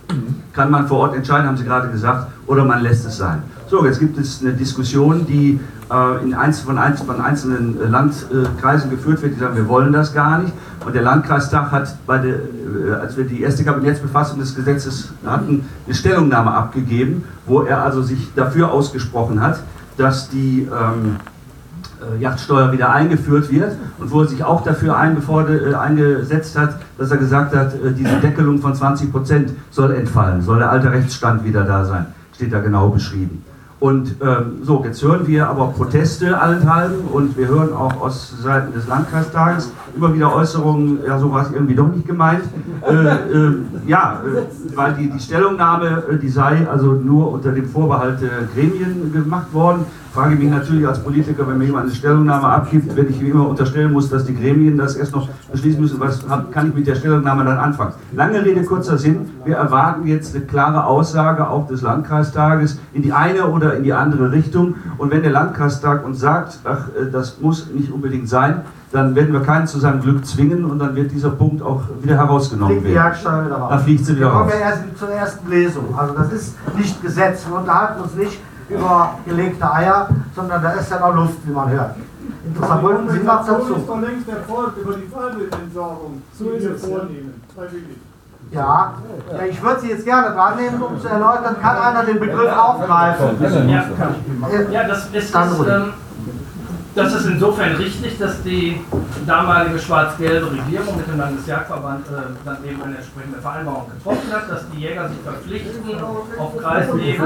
Kann man vor Ort entscheiden, haben Sie gerade gesagt, oder man lässt es sein. So, jetzt gibt es eine Diskussion, die äh, in einz von, einz von einzelnen äh, Landkreisen geführt wird, die sagen, wir wollen das gar nicht. Und der Landkreistag hat, der, äh, als wir die erste Kabinettsbefassung des Gesetzes hatten, eine Stellungnahme abgegeben, wo er also sich dafür ausgesprochen hat, dass die ähm, äh, Yachtsteuer wieder eingeführt wird und wo er sich auch dafür äh, eingesetzt hat, dass er gesagt hat, äh, diese Deckelung von 20 Prozent soll entfallen, soll der alte Rechtsstand wieder da sein, steht da genau beschrieben. Und ähm, so, jetzt hören wir aber Proteste allenthalben und wir hören auch aus Seiten des Landkreistages immer wieder Äußerungen, ja, so war es irgendwie doch nicht gemeint. Äh, äh, ja, äh, weil die, die Stellungnahme, äh, die sei also nur unter dem Vorbehalt der Gremien gemacht worden. Frage mich natürlich als Politiker, wenn mir jemand eine Stellungnahme abgibt, wenn ich wie immer unterstellen muss, dass die Gremien das erst noch beschließen müssen, was kann ich mit der Stellungnahme dann anfangen? Lange Rede, kurzer Sinn. Wir erwarten jetzt eine klare Aussage auch des Landkreistages in die eine oder in die andere Richtung. Und wenn der Landkreistag uns sagt, ach, äh, das muss nicht unbedingt sein, dann werden wir keinen zu seinem Glück zwingen und dann wird dieser Punkt auch wieder herausgenommen Fliegt die werden. Jagdsteuer wieder raus. Da fliegt sie wieder Wir kommen raus. ja erst zur ersten Lesung. Also das ist nicht Gesetz. Wir unterhalten uns nicht über gelegte Eier, sondern da ist ja noch Luft, wie man hört. Interessant, wollten Sie noch dazu? ist doch längst erfolgt über die Fallwildentsorgung. So ist es vornehmen. Freiwillig. Ja, ja ich würde Sie jetzt gerne dran nehmen, um zu erläutern, kann einer den Begriff aufgreifen? Ja, ja das ist, Dann ruhig. Das ist insofern richtig, dass die damalige schwarz-gelbe Regierung mit dem Landesjagdverband äh, dann eben eine entsprechende Vereinbarung getroffen hat, dass die Jäger sich verpflichten, auf Kreisebene,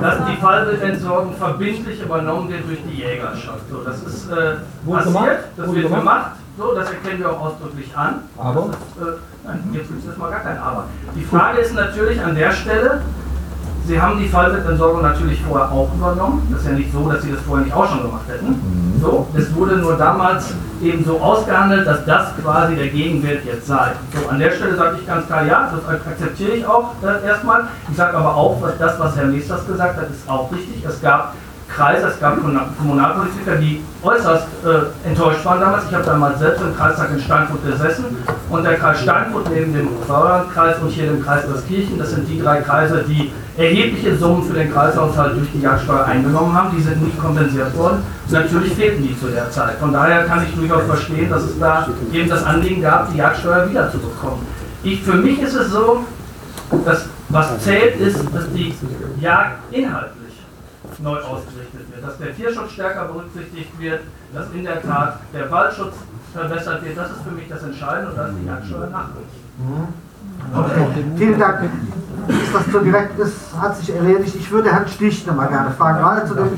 dass die Fallwildentsorgung verbindlich übernommen wird durch die Jägerschaft. So, das ist äh, passiert, das wird gemacht. So, das erkennen wir auch ausdrücklich an. Aber? Das ist, äh, nein, jetzt gibt es mal gar kein Aber. Die Frage ist natürlich an der Stelle, Sie haben die Fallwildentsorgung natürlich vorher auch übernommen. Das ist ja nicht so, dass Sie das vorher nicht auch schon gemacht hätten. So, es wurde nur damals eben so ausgehandelt, dass das quasi der Gegenwert jetzt sei. So, an der Stelle sage ich ganz klar, ja, das akzeptiere ich auch äh, erstmal. Ich sage aber auch, dass das, was Herr Meesters gesagt hat, ist auch richtig. Es gab Kreise, es gab Kommunalpolitiker, die äußerst äh, enttäuscht waren damals. Ich habe damals selbst im Kreistag in Steinfurt gesessen und der Kreis Steinfurt neben dem Sauerlandkreis und hier dem Kreis Kirchen, das sind die drei Kreise, die erhebliche Summen für den Kreishaushalt durch die Jagdsteuer eingenommen haben. Die sind nicht kompensiert worden. Natürlich fehlten die zu der Zeit. Von daher kann ich durchaus verstehen, dass es da eben das Anliegen gab, die Jagdsteuer wiederzubekommen. Ich, für mich ist es so, dass was zählt, ist, dass die Jagd inhaltlich neu ausgerichtet wird, dass der Tierschutz stärker berücksichtigt wird, dass in der Tat der Waldschutz verbessert wird. Das ist für mich das Entscheidende und da ist die Jagdsteuer nachhaltig. Okay. Vielen Dank. Ist das so direkt ist, hat sich erledigt. Ich würde Herrn Stich noch mal gerne fragen, gerade zu dem,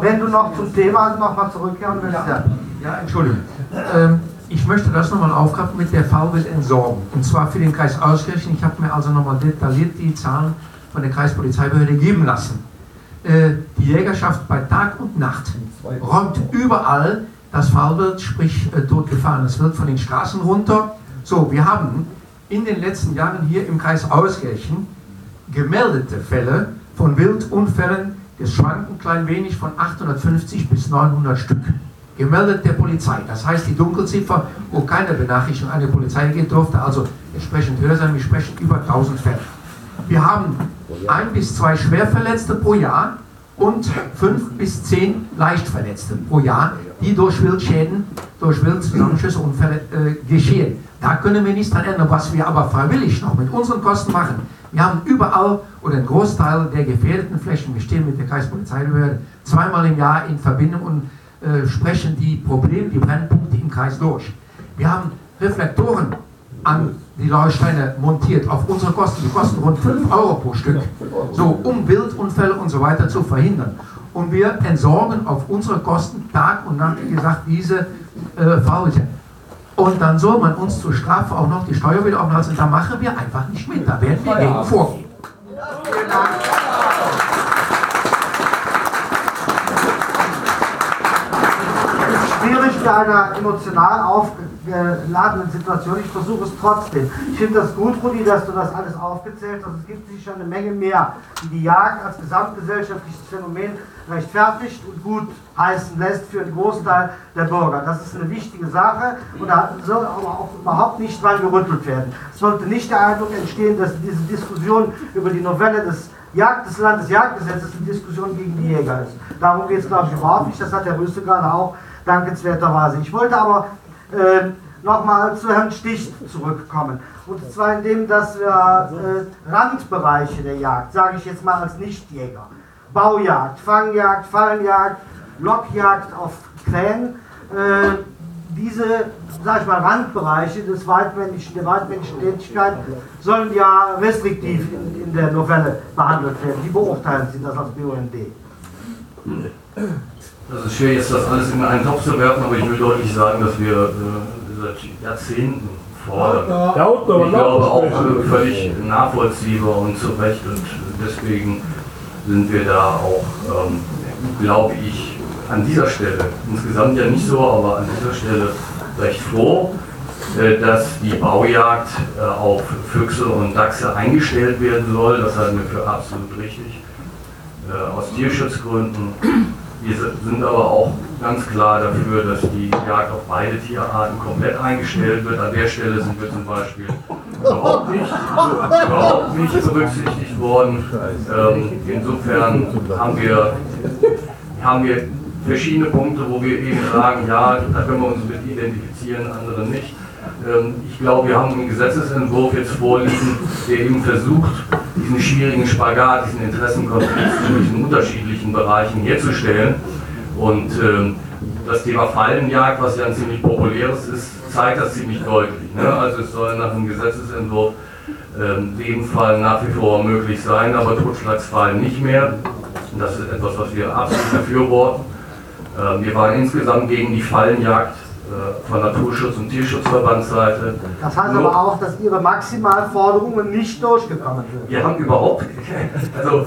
wenn du noch zum Thema noch mal zurückkehren willst. Ja, ja Entschuldigung. Ähm, ich möchte das nochmal aufgreifen mit der Fallwildentsorgung. Und zwar für den Kreis Auskirchen. Ich habe mir also nochmal detailliert die Zahlen von der Kreispolizeibehörde geben lassen. Äh, die Jägerschaft bei Tag und Nacht räumt überall das Fallwild, sprich äh, totgefahrenes Wild von den Straßen runter. So, wir haben in den letzten Jahren hier im Kreis Auskirchen gemeldete Fälle von Wildunfällen, das schwankt ein klein wenig von 850 bis 900 Stück. Gemeldet der Polizei. Das heißt, die Dunkelziffer, wo keine Benachrichtigung an die Polizei geht, durfte also entsprechend höher sein. Wir sprechen über 1000 Fälle. Wir haben ein bis zwei Schwerverletzte pro Jahr und fünf bis zehn Leichtverletzte pro Jahr, die durch Wildschäden, durch Wildzusammenschüsse, äh, geschehen. Da können wir nichts dran ändern. Was wir aber freiwillig noch mit unseren Kosten machen, wir haben überall oder einen Großteil der gefährdeten Flächen, wir stehen mit der Kreispolizeibehörde zweimal im Jahr in Verbindung und äh, sprechen die Probleme, die Brennpunkte im Kreis durch. Wir haben Reflektoren an die Leuchtsteine montiert auf unsere Kosten. Die kosten rund 5 Euro pro Stück. So, um Wildunfälle und so weiter zu verhindern. Und wir entsorgen auf unsere Kosten Tag und Nacht, wie gesagt, diese äh, Faulte. Und dann soll man uns zur Strafe auch noch die Steuer wieder auflassen. Da machen wir einfach nicht mit. Da werden wir gegen vorgehen. Vielen Dank. Schwierig bei einer emotional aufgeladenen Situation. Ich versuche es trotzdem. Ich finde das gut, Rudi, dass du das alles aufgezählt hast. Es gibt sicher eine Menge mehr, die die Jagd als gesamtgesellschaftliches Phänomen rechtfertigt und gut heißen lässt für einen Großteil der Bürger. Das ist eine wichtige Sache und da soll aber auch überhaupt nicht dran gerüttelt werden. Es sollte nicht der Eindruck entstehen, dass diese Diskussion über die Novelle des Jagd des Landesjagdgesetzes eine Diskussion gegen die Jäger ist. Darum geht es, glaube ich, überhaupt nicht. Das hat der Rüste gerade auch dankenswerterweise. Ich wollte aber äh, nochmal zu Herrn Stich zurückkommen. Und zwar in dem, dass wir äh, Randbereiche der Jagd, sage ich jetzt mal als Nichtjäger, Baujagd, Fangjagd, Fallenjagd, Lockjagd auf Krähen, äh, diese, sag ich mal, Randbereiche des weitmännischen, der weitmännischen Tätigkeit sollen ja restriktiv in, in der Novelle behandelt werden. Wie beurteilen Sie das als BUND? Das ist schwer, jetzt das alles in einen Topf zu werfen, aber ich will deutlich sagen, dass wir äh, seit Jahrzehnten fordern. Ich glaube auch äh, völlig nachvollziehbar und zu Recht und deswegen sind wir da auch, ähm, glaube ich, an dieser Stelle, insgesamt ja nicht so, aber an dieser Stelle recht froh, äh, dass die Baujagd äh, auf Füchse und Dachse eingestellt werden soll. Das halten wir für absolut richtig, äh, aus Tierschutzgründen. Wir sind aber auch ganz klar dafür, dass die Jagd auf beide Tierarten komplett eingestellt wird. An der Stelle sind wir zum Beispiel überhaupt nicht, überhaupt nicht berücksichtigt worden. Ähm, insofern haben wir, haben wir verschiedene Punkte, wo wir eben sagen, ja, da können wir uns mit identifizieren, andere nicht. Ähm, ich glaube, wir haben einen Gesetzesentwurf jetzt vorliegen, der eben versucht, diesen schwierigen Spagat, diesen Interessenkonflikt zwischen unterschiedlichen Bereichen herzustellen. Und ähm, das Thema Fallenjagd, was ja ein ziemlich populäres ist, zeigt das ziemlich deutlich. Ne? Also es soll nach dem Gesetzesentwurf ähm, Fall nach wie vor möglich sein, aber Totschlagsfallen nicht mehr. Das ist etwas, was wir absolut befürworten. Ähm, wir waren insgesamt gegen die Fallenjagd von Naturschutz- und Tierschutzverbandsseite. Das heißt aber auch, dass Ihre Maximalforderungen nicht durchgekommen sind. Wir haben überhaupt, [LAUGHS] also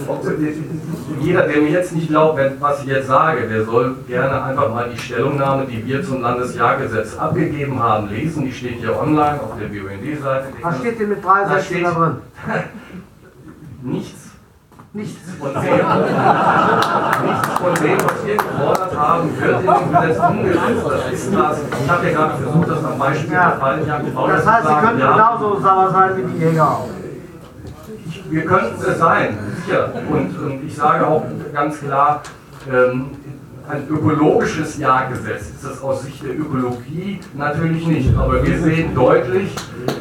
jeder, der mir jetzt nicht glaubt, was ich jetzt sage, der soll gerne einfach mal die Stellungnahme, die wir zum Landesjagdgesetz abgegeben haben, lesen. Die steht hier online auf der BUND-Seite. Was steht denn mit drei Sätzen da drin? [LAUGHS] Nichts. Nichts. Von dem, [LAUGHS] nichts von dem, was wir gefordert haben, wird in dem Gesetz umgesetzt. Das ist das. Ich habe ja gerade versucht, das am Beispiel Ja. der Fallenjagd Das heißt, Sie können genauso sauer sein wie die Jäger auch. Wir könnten es sein, sicher. Und, und ich sage auch ganz klar, ähm, ein ökologisches Jagdgesetz ist das aus Sicht der Ökologie natürlich nicht. Aber wir sehen deutlich,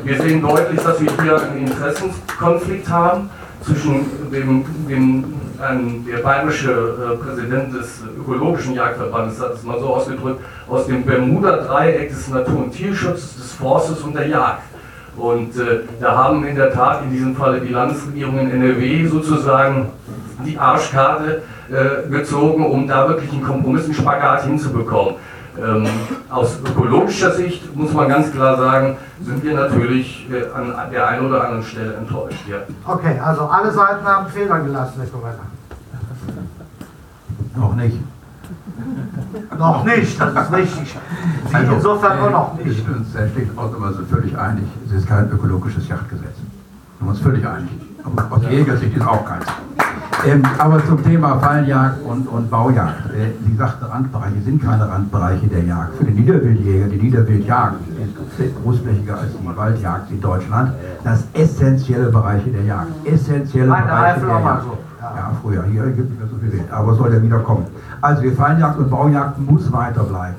wir sehen deutlich, dass wir hier einen Interessenskonflikt haben zwischen dem, dem ein, der bayerische äh, Präsident des ökologischen Jagdverbandes hat es mal so ausgedrückt, aus dem Bermuda-Dreieck des Natur- und Tierschutzes, des Forstes und der Jagd. Und äh, da haben in der Tat in diesem Falle die Landesregierung in NRW sozusagen die Arschkarte äh, gezogen, um da wirklich einen Kompromiss, einen Spagat hinzubekommen. Ähm, aus ökologischer Sicht muss man ganz klar sagen, sind wir natürlich äh, an der einen oder anderen Stelle enttäuscht. Ja. Okay, also alle Seiten haben Fehler gelassen, Herr Koretta. Noch nicht. Noch nicht, das ist richtig. Sie Also, insofern auch äh, noch nicht. Wir sind uns schlicht und also völlig einig, es ist kein ökologisches Jagdgesetz. Wir sind uns völlig einig. Aber aus Jägersicht ist auch keins. Ähm, aber zum Thema Fallenjagd und, und Baujagd. Äh, Sie sagte, Randbereiche sind keine Randbereiche der Jagd. Für den Niederwildjäger, die Niederwildjagd ist großflächiger als die Waldjagd in Deutschland. Das essentielle Bereiche der Jagd. Essentielle Meine Bereiche der Jagd. so. Ja, früher. Hier gibt es nicht mehr so viel Wind. Aber soll ja wieder kommen. Also die Fallenjagd und Baujagd muss weiterbleiben.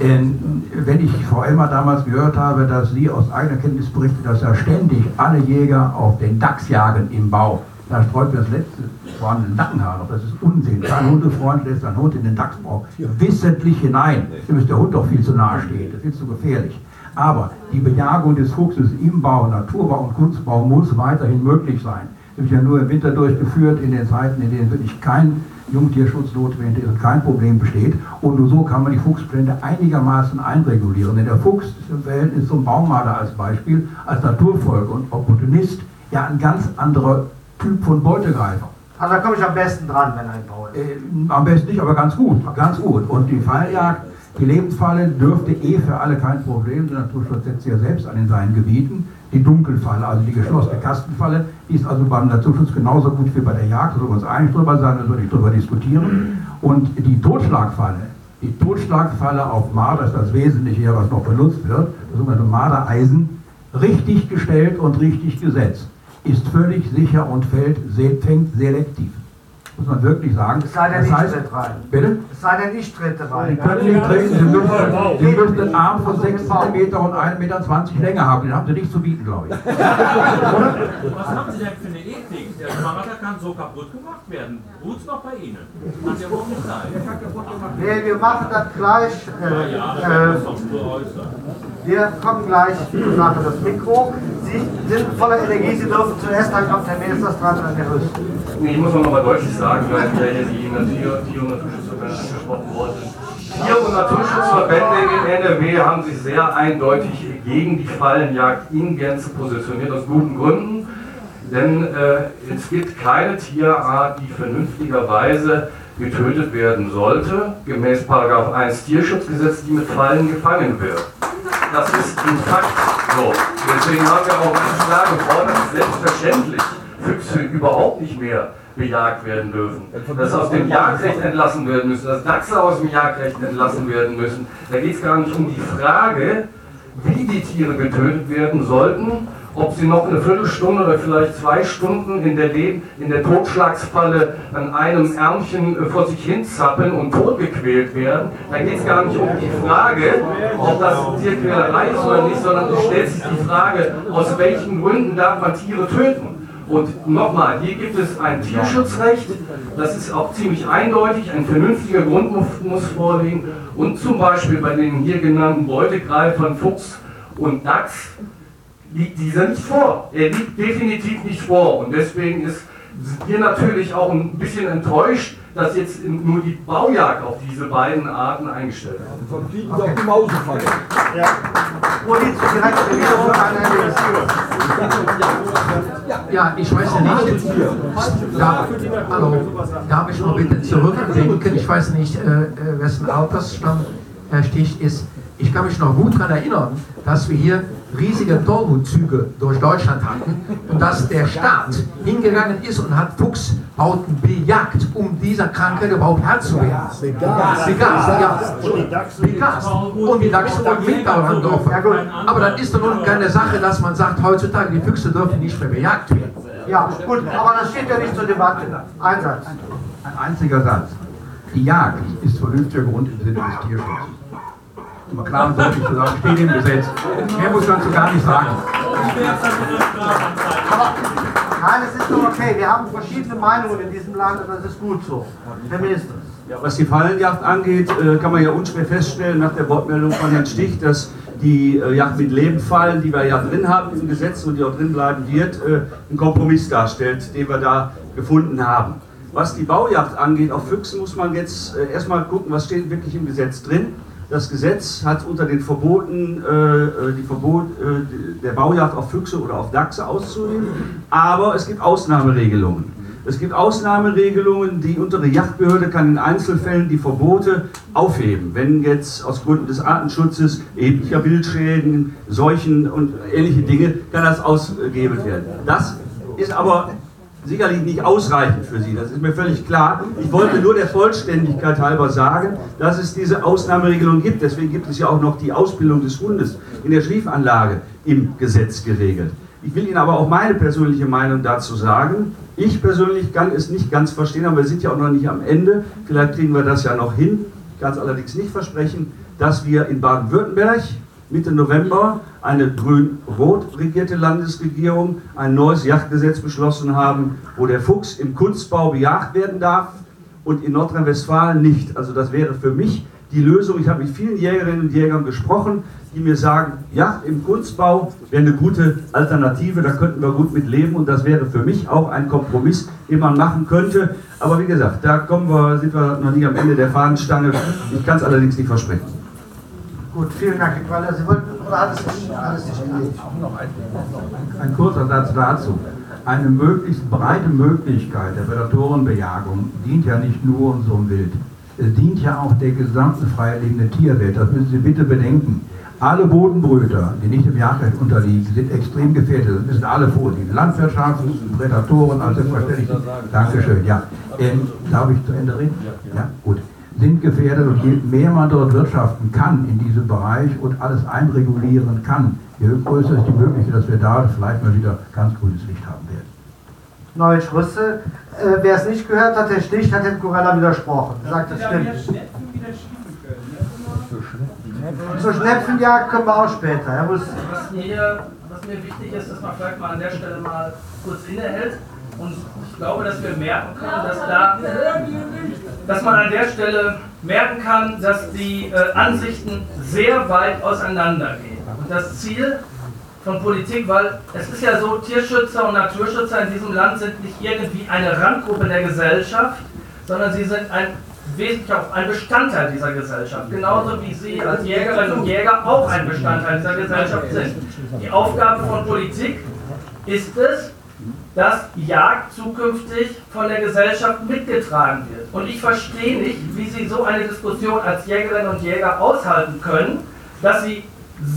Ähm, wenn ich Frau Elmer damals gehört habe, dass sie aus eigener Kenntnis berichtet, dass ja ständig alle Jäger auf den Dachs jagen im Bau, da streut mir das letzte vorhandene Nackenhaar noch. Das ist Unsinn. Kein Hundefreund lässt einen Hund in den Dachsbau wissentlich hinein. Dem ist der Hund doch viel zu nahe stehen. Das ist zu gefährlich. Aber die Bejagung des Fuchses im Bau, Naturbau und Kunstbau muss weiterhin möglich sein. Das wird ja nur im Winter durchgeführt, in den Zeiten, in denen wirklich kein Jungtierschutz notwendig ist und kein Problem besteht. Und nur so kann man die Fuchsblende einigermaßen einregulieren. Denn der Fuchs ist im Verhältnis zum Baummarder als Beispiel, als Naturfolge und Opportunist ja ein ganz anderer Typ von Beutegreifer. Also da komme ich am besten dran, wenn ein ist. Äh, am besten nicht, aber ganz gut, ganz gut. Und die Falljagd, die Lebensfalle dürfte eh für alle kein Problem. Der Naturschutz setzt ja selbst an in seinen Gebieten. Die Dunkelfalle, also die geschlossene Kastenfalle, die ist also beim Naturschutz genauso gut wie bei der Jagd. Da soll wir uns einig drüber sein, da soll ich drüber diskutieren. Und die Totschlagfalle, die Totschlagfalle auf Marder ist das Wesentliche, was noch benutzt wird, das sogenannte Mardereisen, richtig gestellt und richtig gesetzt, ist völlig sicher und fällt, fängt selektiv. Muss man wirklich sagen. Es sei denn, Das ich heißt- tritt rein. Bitte? Es sei denn, ich trete rein. Sie können nicht treten, Sie müssen, Sie müssen einen Arm von 6 cm und 1,20 Meter Länge haben. Den haben Sie nicht zu bieten, glaube ich. [LAUGHS] Was haben Sie denn für eine Ethik? Der Marathon kann so kaputt gemacht werden. Ruht's noch bei Ihnen? Kann ja wohl nicht sein. Nee, wir machen das gleich. Ja, Äh, ja, das äh, wir kommen gleich zur das Mikro. Sie sind voller Energie, Sie dürfen zuerst, dann kommt Herr Minister dran an der Rüst. Ich muss noch mal deutlich sagen, weil hier die Natur- Tier- und Naturschutzverbände angesprochen worden. Tier- und Naturschutzverbände in NRW haben sich sehr eindeutig gegen die Fallenjagd in Gänze positioniert, aus guten Gründen. Denn äh, es gibt keine Tierart, die vernünftigerweise getötet werden sollte, gemäß 1 Tierschutzgesetz, die mit Fallen gefangen wird. Das ist ein Fakt. So. Deswegen haben wir auch klar gefordert, dass selbstverständlich Füchse überhaupt nicht mehr bejagt werden dürfen. Dass aus dem Jagdrecht entlassen werden müssen, dass Dachse aus dem Jagdrecht entlassen werden müssen. Da geht es gar nicht um die Frage, wie die Tiere getötet werden sollten, ob sie noch eine Viertelstunde oder vielleicht zwei Stunden in der, Leb in der Totschlagsfalle an einem Ärmchen äh, vor sich hin zappeln und totgequält werden. Da geht es gar nicht um die Frage, ob das Tierquälerei ist oder nicht, sondern es stellt sich die Frage, aus welchen Gründen darf man Tiere töten. Und nochmal, hier gibt es ein Tierschutzrecht, das ist auch ziemlich eindeutig, ein vernünftiger Grund muss, muss vorliegen. Und zum Beispiel bei den hier genannten Beutegreifern Fuchs und Dachs liegt dieser nicht vor. Er liegt definitiv nicht vor. Und deswegen ist, sind wir natürlich auch ein bisschen enttäuscht, dass jetzt nur die Baujagd auf diese beiden Arten eingestellt wird. Von Fliegen auf die Mause fallen. Ja. Ja, ich weiß ja nicht. Da, hallo, darf ich mal bitte zurückdenken? Ich weiß nicht, äh, äh wessen Altersstand Herr Stich ist. Ich kann mich noch gut daran erinnern, dass wir hier riesige Tollwutzüge durch Deutschland hatten und dass der Staat hingegangen ist und hat Fuchsbauten bejagt, um dieser Krankheit überhaupt Herr zu werden. Begast. Ja. Begast. Und die Dachse wurden mit daran dürfen. Aber dann ist doch nun keine Sache, dass man sagt, heutzutage die Füchse dürfen nicht mehr bejagt werden. Ja, gut, aber das steht ja nicht zur Debatte. Ein Satz. Ein einziger Satz. Die Jagd ist vernünftiger Grund im Sinne des Tierschutzes mal klar und deutlich zu sagen, steht im Gesetz. Mehr muss man so gar nicht sagen. Nein, es ist doch okay. Wir haben verschiedene Meinungen in diesem Land und das ist gut so. Herr Minister. Ja, was die Fallenjagd angeht, äh, kann man ja unschwer feststellen nach der Wortmeldung von Herrn Stich, dass die äh, Jagd mit Lebenfallen, die wir ja drin haben im Gesetz und die auch drin bleiben wird, äh, einen Kompromiss darstellt, den wir da gefunden haben. Was die Baujagd angeht, auf Füchsen muss man jetzt erstmal gucken, was steht wirklich im Gesetz drin. Das Gesetz hat unter den Verboten äh, äh, die Verbot äh, der Baujagd auf Füchse oder auf Dachse auszunehmen, aber es gibt Ausnahmeregelungen. Es gibt Ausnahmeregelungen, die untere Jagdbehörde kann in Einzelfällen die Verbote aufheben, wenn jetzt aus Gründen des Artenschutzes, erheblicher Bildschäden, Seuchen und ähnliche Dinge, kann das ausgehebelt werden. Das ist aber sicherlich nicht ausreichend für Sie, das ist mir völlig klar. Ich wollte nur der Vollständigkeit halber sagen, dass es diese Ausnahmeregelung gibt. Deswegen gibt es ja auch noch die Ausbildung des Hundes in der Schliefanlage im Gesetz geregelt. Ich will Ihnen aber auch meine persönliche Meinung dazu sagen. Ich persönlich kann es nicht ganz verstehen, aber wir sind ja auch noch nicht am Ende. Vielleicht kriegen wir das ja noch hin. Ich kann es allerdings nicht versprechen, dass wir in Baden-Württemberg Mitte November eine grün-rot regierte Landesregierung ein neues Jagdgesetz beschlossen haben, wo der Fuchs im Kunstbau bejagt werden darf und in Nordrhein-Westfalen nicht. Also das wäre für mich die Lösung. Ich habe mit vielen Jägerinnen und Jägern gesprochen, die mir sagen, ja, im Kunstbau wäre eine gute Alternative, da könnten wir gut mit leben und das wäre für mich auch ein Kompromiss, den man machen könnte. Aber wie gesagt, da kommen wir, sind wir noch nicht am Ende der Fahnenstange. Ich kann es allerdings nicht versprechen. Gut, vielen Dank, Herr Qualler. Sie wollten, ein kurzer Satz dazu. Eine möglichst breite Möglichkeit der Prädatorenbejagung dient ja nicht nur unserem Wild. Es dient ja auch der gesamten freilebenden Tierwelt. Das müssen Sie bitte bedenken. Alle Bodenbrüter, die nicht im Jagdrecht unterliegen, sind extrem gefährdet. Das müssen alle vorliegen. Landwirtschaft, Prädatoren, also selbstverständlich. Dankeschön, ja. Ähm, darf ich zu Ende reden? Ja, gut sind gefährdet und je mehr man dort wirtschaften kann in diesem Bereich und alles einregulieren kann, je größer ist die Möglichkeit, dass wir da vielleicht mal wieder ganz grünes Licht haben werden. Neue Schlüsse. Äh, wer es nicht gehört hat, der Stich hat dem Corella widersprochen. Er sagt, das stimmt. Zur Schnepfenjagd kommen wir auch später. Er was, mir, was mir wichtig ist, dass man vielleicht mal an der Stelle mal kurz innehält. Und ich glaube, dass wir merken können, dass da dass man an der Stelle merken kann, dass die äh, Ansichten sehr weit auseinandergehen. Und das Ziel von Politik, weil es ist ja so, Tierschützer und Naturschützer in diesem Land sind nicht irgendwie eine Randgruppe der Gesellschaft, sondern sie sind ein wesentlich auch ein Bestandteil dieser Gesellschaft. Genauso wie Sie als Jägerinnen und Jäger auch ein Bestandteil dieser Gesellschaft sind. Die Aufgabe von Politik ist es, dass Jagd zukünftig von der Gesellschaft mitgetragen wird. Und ich verstehe nicht, wie Sie so eine Diskussion als Jägerinnen und Jäger aushalten können, dass Sie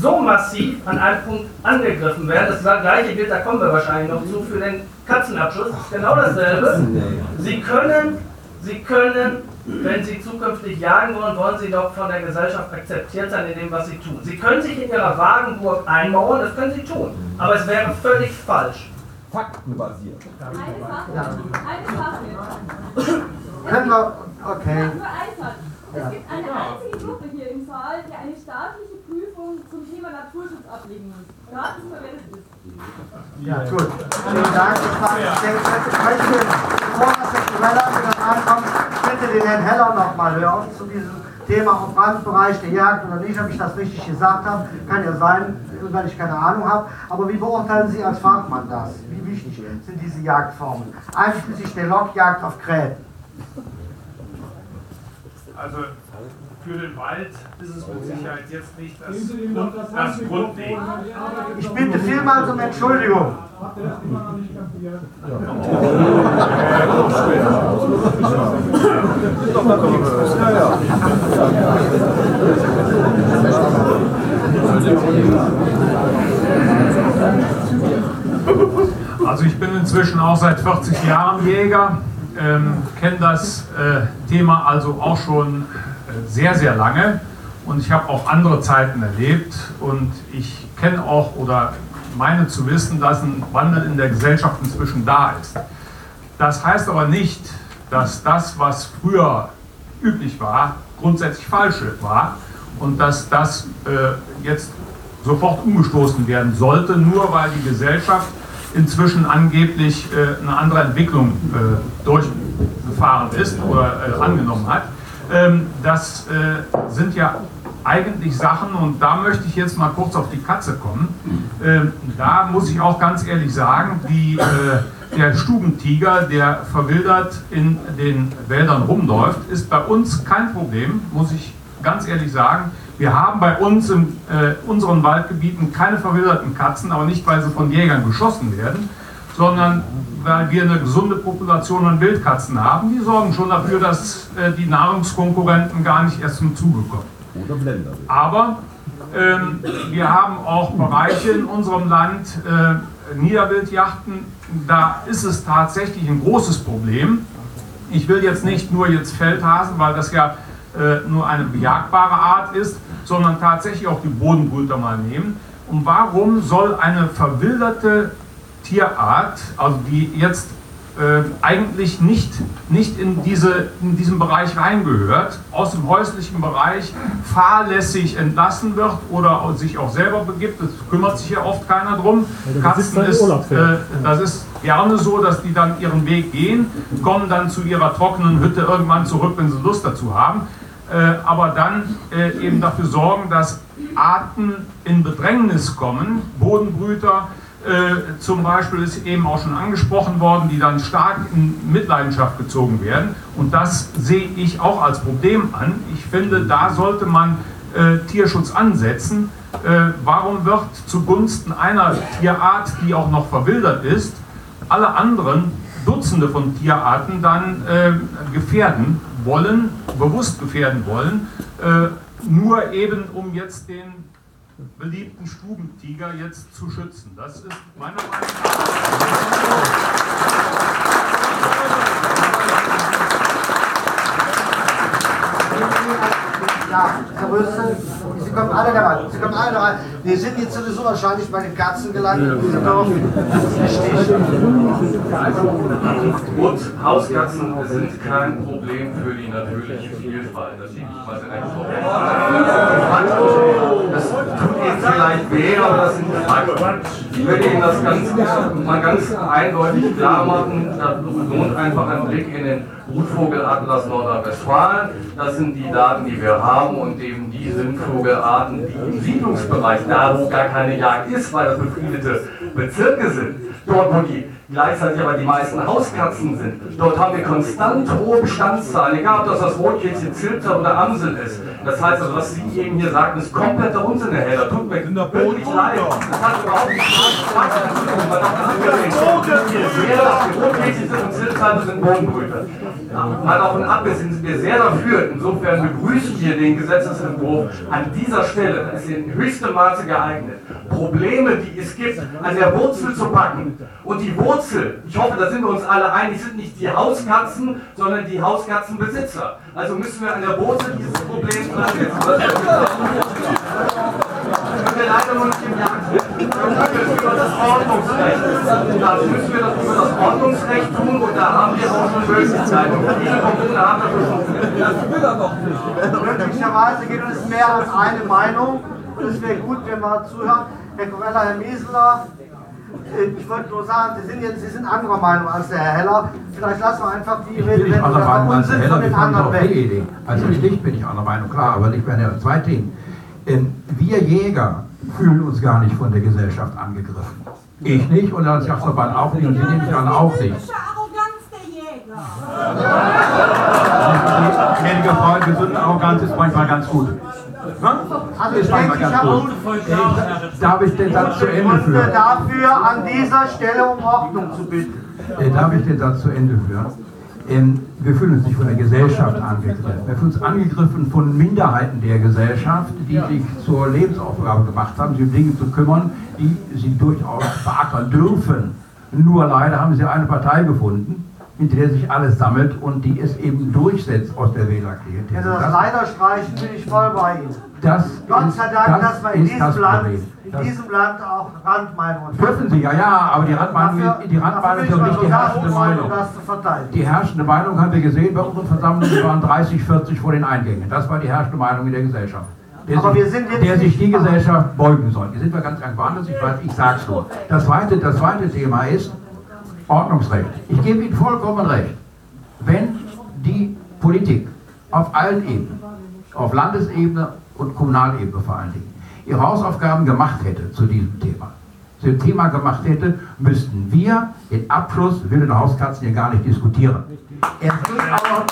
so massiv an einem Punkt angegriffen werden. Das gleiche gilt, da kommen wir wahrscheinlich noch zu, für den ist genau dasselbe. Sie können, Sie können, wenn Sie zukünftig jagen wollen, wollen Sie doch von der Gesellschaft akzeptiert sein in dem, was Sie tun. Sie können sich in Ihrer Wagenburg einmauern, das können Sie tun. Aber es wäre völlig falsch faktenbasiert. Eine Sache, ja. eine Sache. Können wir, okay. Es gibt eine einzige Gruppe hier im Saal, die eine staatliche Prüfung zum Thema Naturschutz ablegen muss. Das ist. Ja, gut. Vielen Dank. Ich möchte, bevor das jetzt Heller wieder ankommt, bitte den Herrn Heller noch mal hören zu diesem Thema im Brandbereich der Jagd oder nicht, ob ich das richtig gesagt habe. Kann ja sein, weil ich keine Ahnung habe. Aber wie beurteilen Sie als Fachmann das? Wie wichtig sind diese Jagdformen? Einschließlich der Lockjagd auf Krähen. Also für den Wald ist es mit Sicherheit jetzt nicht das, das. Grundding. Ich bitte vielmals um Entschuldigung. Habt ihr das immer noch nicht kapiert? Also ich bin inzwischen auch seit 40 Jahren Jäger, ähm, kenne das äh, Thema also auch schon sehr, sehr lange und ich habe auch andere Zeiten erlebt und ich kenne auch oder meine zu wissen, dass ein Wandel in der Gesellschaft inzwischen da ist. Das heißt aber nicht, dass das, was früher üblich war, grundsätzlich falsch war und dass das äh, jetzt sofort umgestoßen werden sollte, nur weil die Gesellschaft inzwischen angeblich äh, eine andere Entwicklung äh, durchgefahren ist oder äh, angenommen hat. Ähm, das äh, sind ja eigentlich Sachen, und da möchte ich jetzt mal kurz auf die Katze kommen. Ähm, da muss ich auch ganz ehrlich sagen, die, äh, der Stubentiger, der verwildert in den Wäldern rumläuft, ist bei uns kein Problem, muss ich ganz ehrlich sagen. Wir haben bei uns in äh, unseren Waldgebieten keine verwilderten Katzen, aber nicht, weil sie von Jägern geschossen werden, sondern weil wir eine gesunde Population an Wildkatzen haben. Die sorgen schon dafür, dass äh, die Nahrungskonkurrenten gar nicht erst zum Zuge kommen. Aber ähm, wir haben auch Bereiche in unserem Land, äh, Niederwildjachten, da ist es tatsächlich ein großes Problem. Ich will jetzt nicht nur jetzt Feldhasen, weil das ja äh, nur eine bejagbare Art ist, sondern tatsächlich auch die Bodenbrüter mal nehmen. Und warum soll eine verwilderte Tierart, also die jetzt äh, eigentlich nicht, nicht in, diese, in diesen Bereich reingehört, aus dem häuslichen Bereich fahrlässig entlassen wird oder sich auch selber begibt. Das kümmert sich ja oft keiner drum. Ja, Katzen ist äh, das ist gerne so, dass die dann ihren Weg gehen, kommen dann zu ihrer trockenen Hütte irgendwann zurück, wenn sie Lust dazu haben. Äh, aber dann äh, eben dafür sorgen, dass Arten in Bedrängnis kommen, Bodenbrüter, äh, zum Beispiel ist eben auch schon angesprochen worden, die dann stark in Mitleidenschaft gezogen werden. Und das sehe ich auch als Problem an. Ich finde, da sollte man äh, Tierschutz ansetzen. Äh, warum wird zugunsten einer Tierart, die auch noch verwildert ist, alle anderen Dutzende von Tierarten dann äh, gefährden wollen, bewusst gefährden wollen, äh, nur eben um jetzt den beliebten Stubentiger jetzt zu schützen. Das ist meiner Meinung Ja, Herr Rösel, Sie kommen alle dabei. Sie kommen alle dabei. Wir sind jetzt sowieso wahrscheinlich bei den Katzen gelandet. ist richtig. Und Hauskatzen sind kein Problem für die natürliche Vielfalt. Das liegt mal direkt vor. Das tut Ihnen vielleicht weh, aber das sind Fakten. Ich will Ihnen das ganz, mal ganz eindeutig klar machen. Da lohnt einfach ein Blick in den Brutvogelatlas Nordrhein-Westfalen. Das sind die Daten, die wir haben und eben die sind Vogelarten, die im Siedlungsbereich, da wo gar keine Jagd ist, weil das befriedete Bezirke sind, dort wo die gleichzeitig aber die meisten Hauskatzen sind. Dort haben wir konstant hohe Bestandszahlen, egal ob das das Rotkehlchen, Zilter oder Amsel ist. Das heißt also, was Sie eben hier sagten, ist kompletter Unsinn, Herr Heller. Tut mir wirklich leid. Das hat überhaupt die Rotkehlchen sind und Zilter sind Bodenbrüter. Mal davon abgesehen sind wir sehr dafür, insofern begrüßen wir den Gesetzesentwurf an dieser Stelle, das ist in höchstem Maße geeignet, Probleme, die es gibt, an der Wurzel zu packen. Und die Wurzel, ich hoffe, da sind wir uns alle einig, sind nicht die Hauskatzen, sondern die Hauskatzenbesitzer. Also müssen wir an der Wurzel dieses Problems ansetzen. Das können wir leider nur nicht im Jagdrecht. Über das Ordnungsrecht. Also müssen wir das über das Ordnungsrecht tun und da haben wir auch schon Möglichkeiten. Diese Kommune haben dafür schon Das will er doch nicht. Möglicherweise gibt es mehr als eine Meinung und es wäre gut, wenn wir zuhören. Herr Corella, Herr Mieseler, äh, ich wollte nur sagen, Sie sind jetzt Sie sind anderer Meinung als der Herr Heller. Vielleicht lassen wir einfach die Ich bin nicht Redewendung anderer Meinung als der von Heller, den wir kommen anderen weg. Idee. Also schlicht bin ich anderer Meinung, klar, aber nicht bei der zwei Dingen. Ähm, wir Jäger fühlen uns gar nicht von der Gesellschaft angegriffen. Ich nicht und als Jagdverband auch nicht und Sie nehme ich an auch nicht. Arroganz der Jäger. Gnädige Frau, gesunde Arroganz ist manchmal ganz gut. Also ich. Darf ich den Satz zu Ende führen? dafür an dieser Stelle um Ordnung zu bitten. Äh, darf ich den Satz zu Ende führen? Ähm, wir fühlen uns nicht von der Gesellschaft angegriffen. Wir fühlen uns angegriffen von Minderheiten der Gesellschaft, die sich zur Lebensaufgabe gemacht haben, sich um Dinge zu kümmern, die sie durchaus beackern dürfen. Nur leider haben sie eine Partei gefunden, hinter der sich alles sammelt und die es eben durchsetzt aus der Wählerklientel. Sie das Das- leider streichen, bin ich voll bei Ihnen. Das Gott ist- sei Dank, das dass wir in ist diesem das Land, in diesem Land auch Randmeinungen Dürfen Sie, ja, ja, aber die Randmeinung, Dafür- die Randmeinung ist nicht die herrschende Meinung. Die herrschende Meinung haben wir gesehen, bei unseren Versammlungen waren 30, 40 vor den Eingängen. Das war die herrschende Meinung in der Gesellschaft. Der Aber sich, wir sind jetzt der sich die Gesellschaft beugen soll. Hier sind wir ganz woanders, ich ich sag's nur. Das zweite, das zweite Thema ist Ordnungsrecht. Ich gebe Ihnen vollkommen recht. Wenn die Politik auf allen Ebenen, auf Landesebene und Kommunalebene vor allen Dingen, ihre Hausaufgaben gemacht hätte zu diesem Thema, zu dem Thema gemacht hätte, müssten wir den Abschluss wilde Hauskatzen hier gar nicht diskutieren. Es geht aber,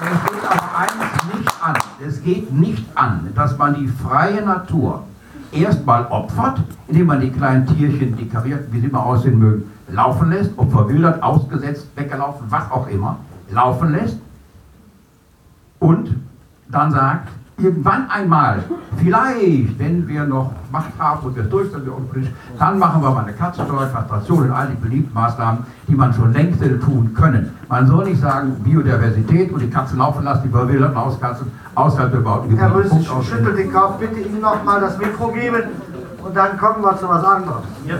es geht aber eines nicht an. Es geht nicht an, dass man die freie Natur erstmal opfert, indem man die kleinen Tierchen, die karierten, wie sie immer aussehen mögen, laufen lässt, ob verwildert, ausgesetzt, weggelaufen, was auch immer, laufen lässt und dann sagt, irgendwann einmal, vielleicht, wenn wir noch Macht haben und wir durchsetzen, wir unpolitisch, dann machen wir mal eine Katzensteuer, Kastration und all die beliebten Maßnahmen, die man schon längst hätte tun können. Man soll nicht sagen, Biodiversität und die Katzen laufen lassen, die verwilderten Hauskatzen außerhalb der bebauten Herr Gebiete. Ich schüttel den Kopf, bitte Ihnen noch mal das Mikro geben und dann kommen wir zu was anderem. Ja,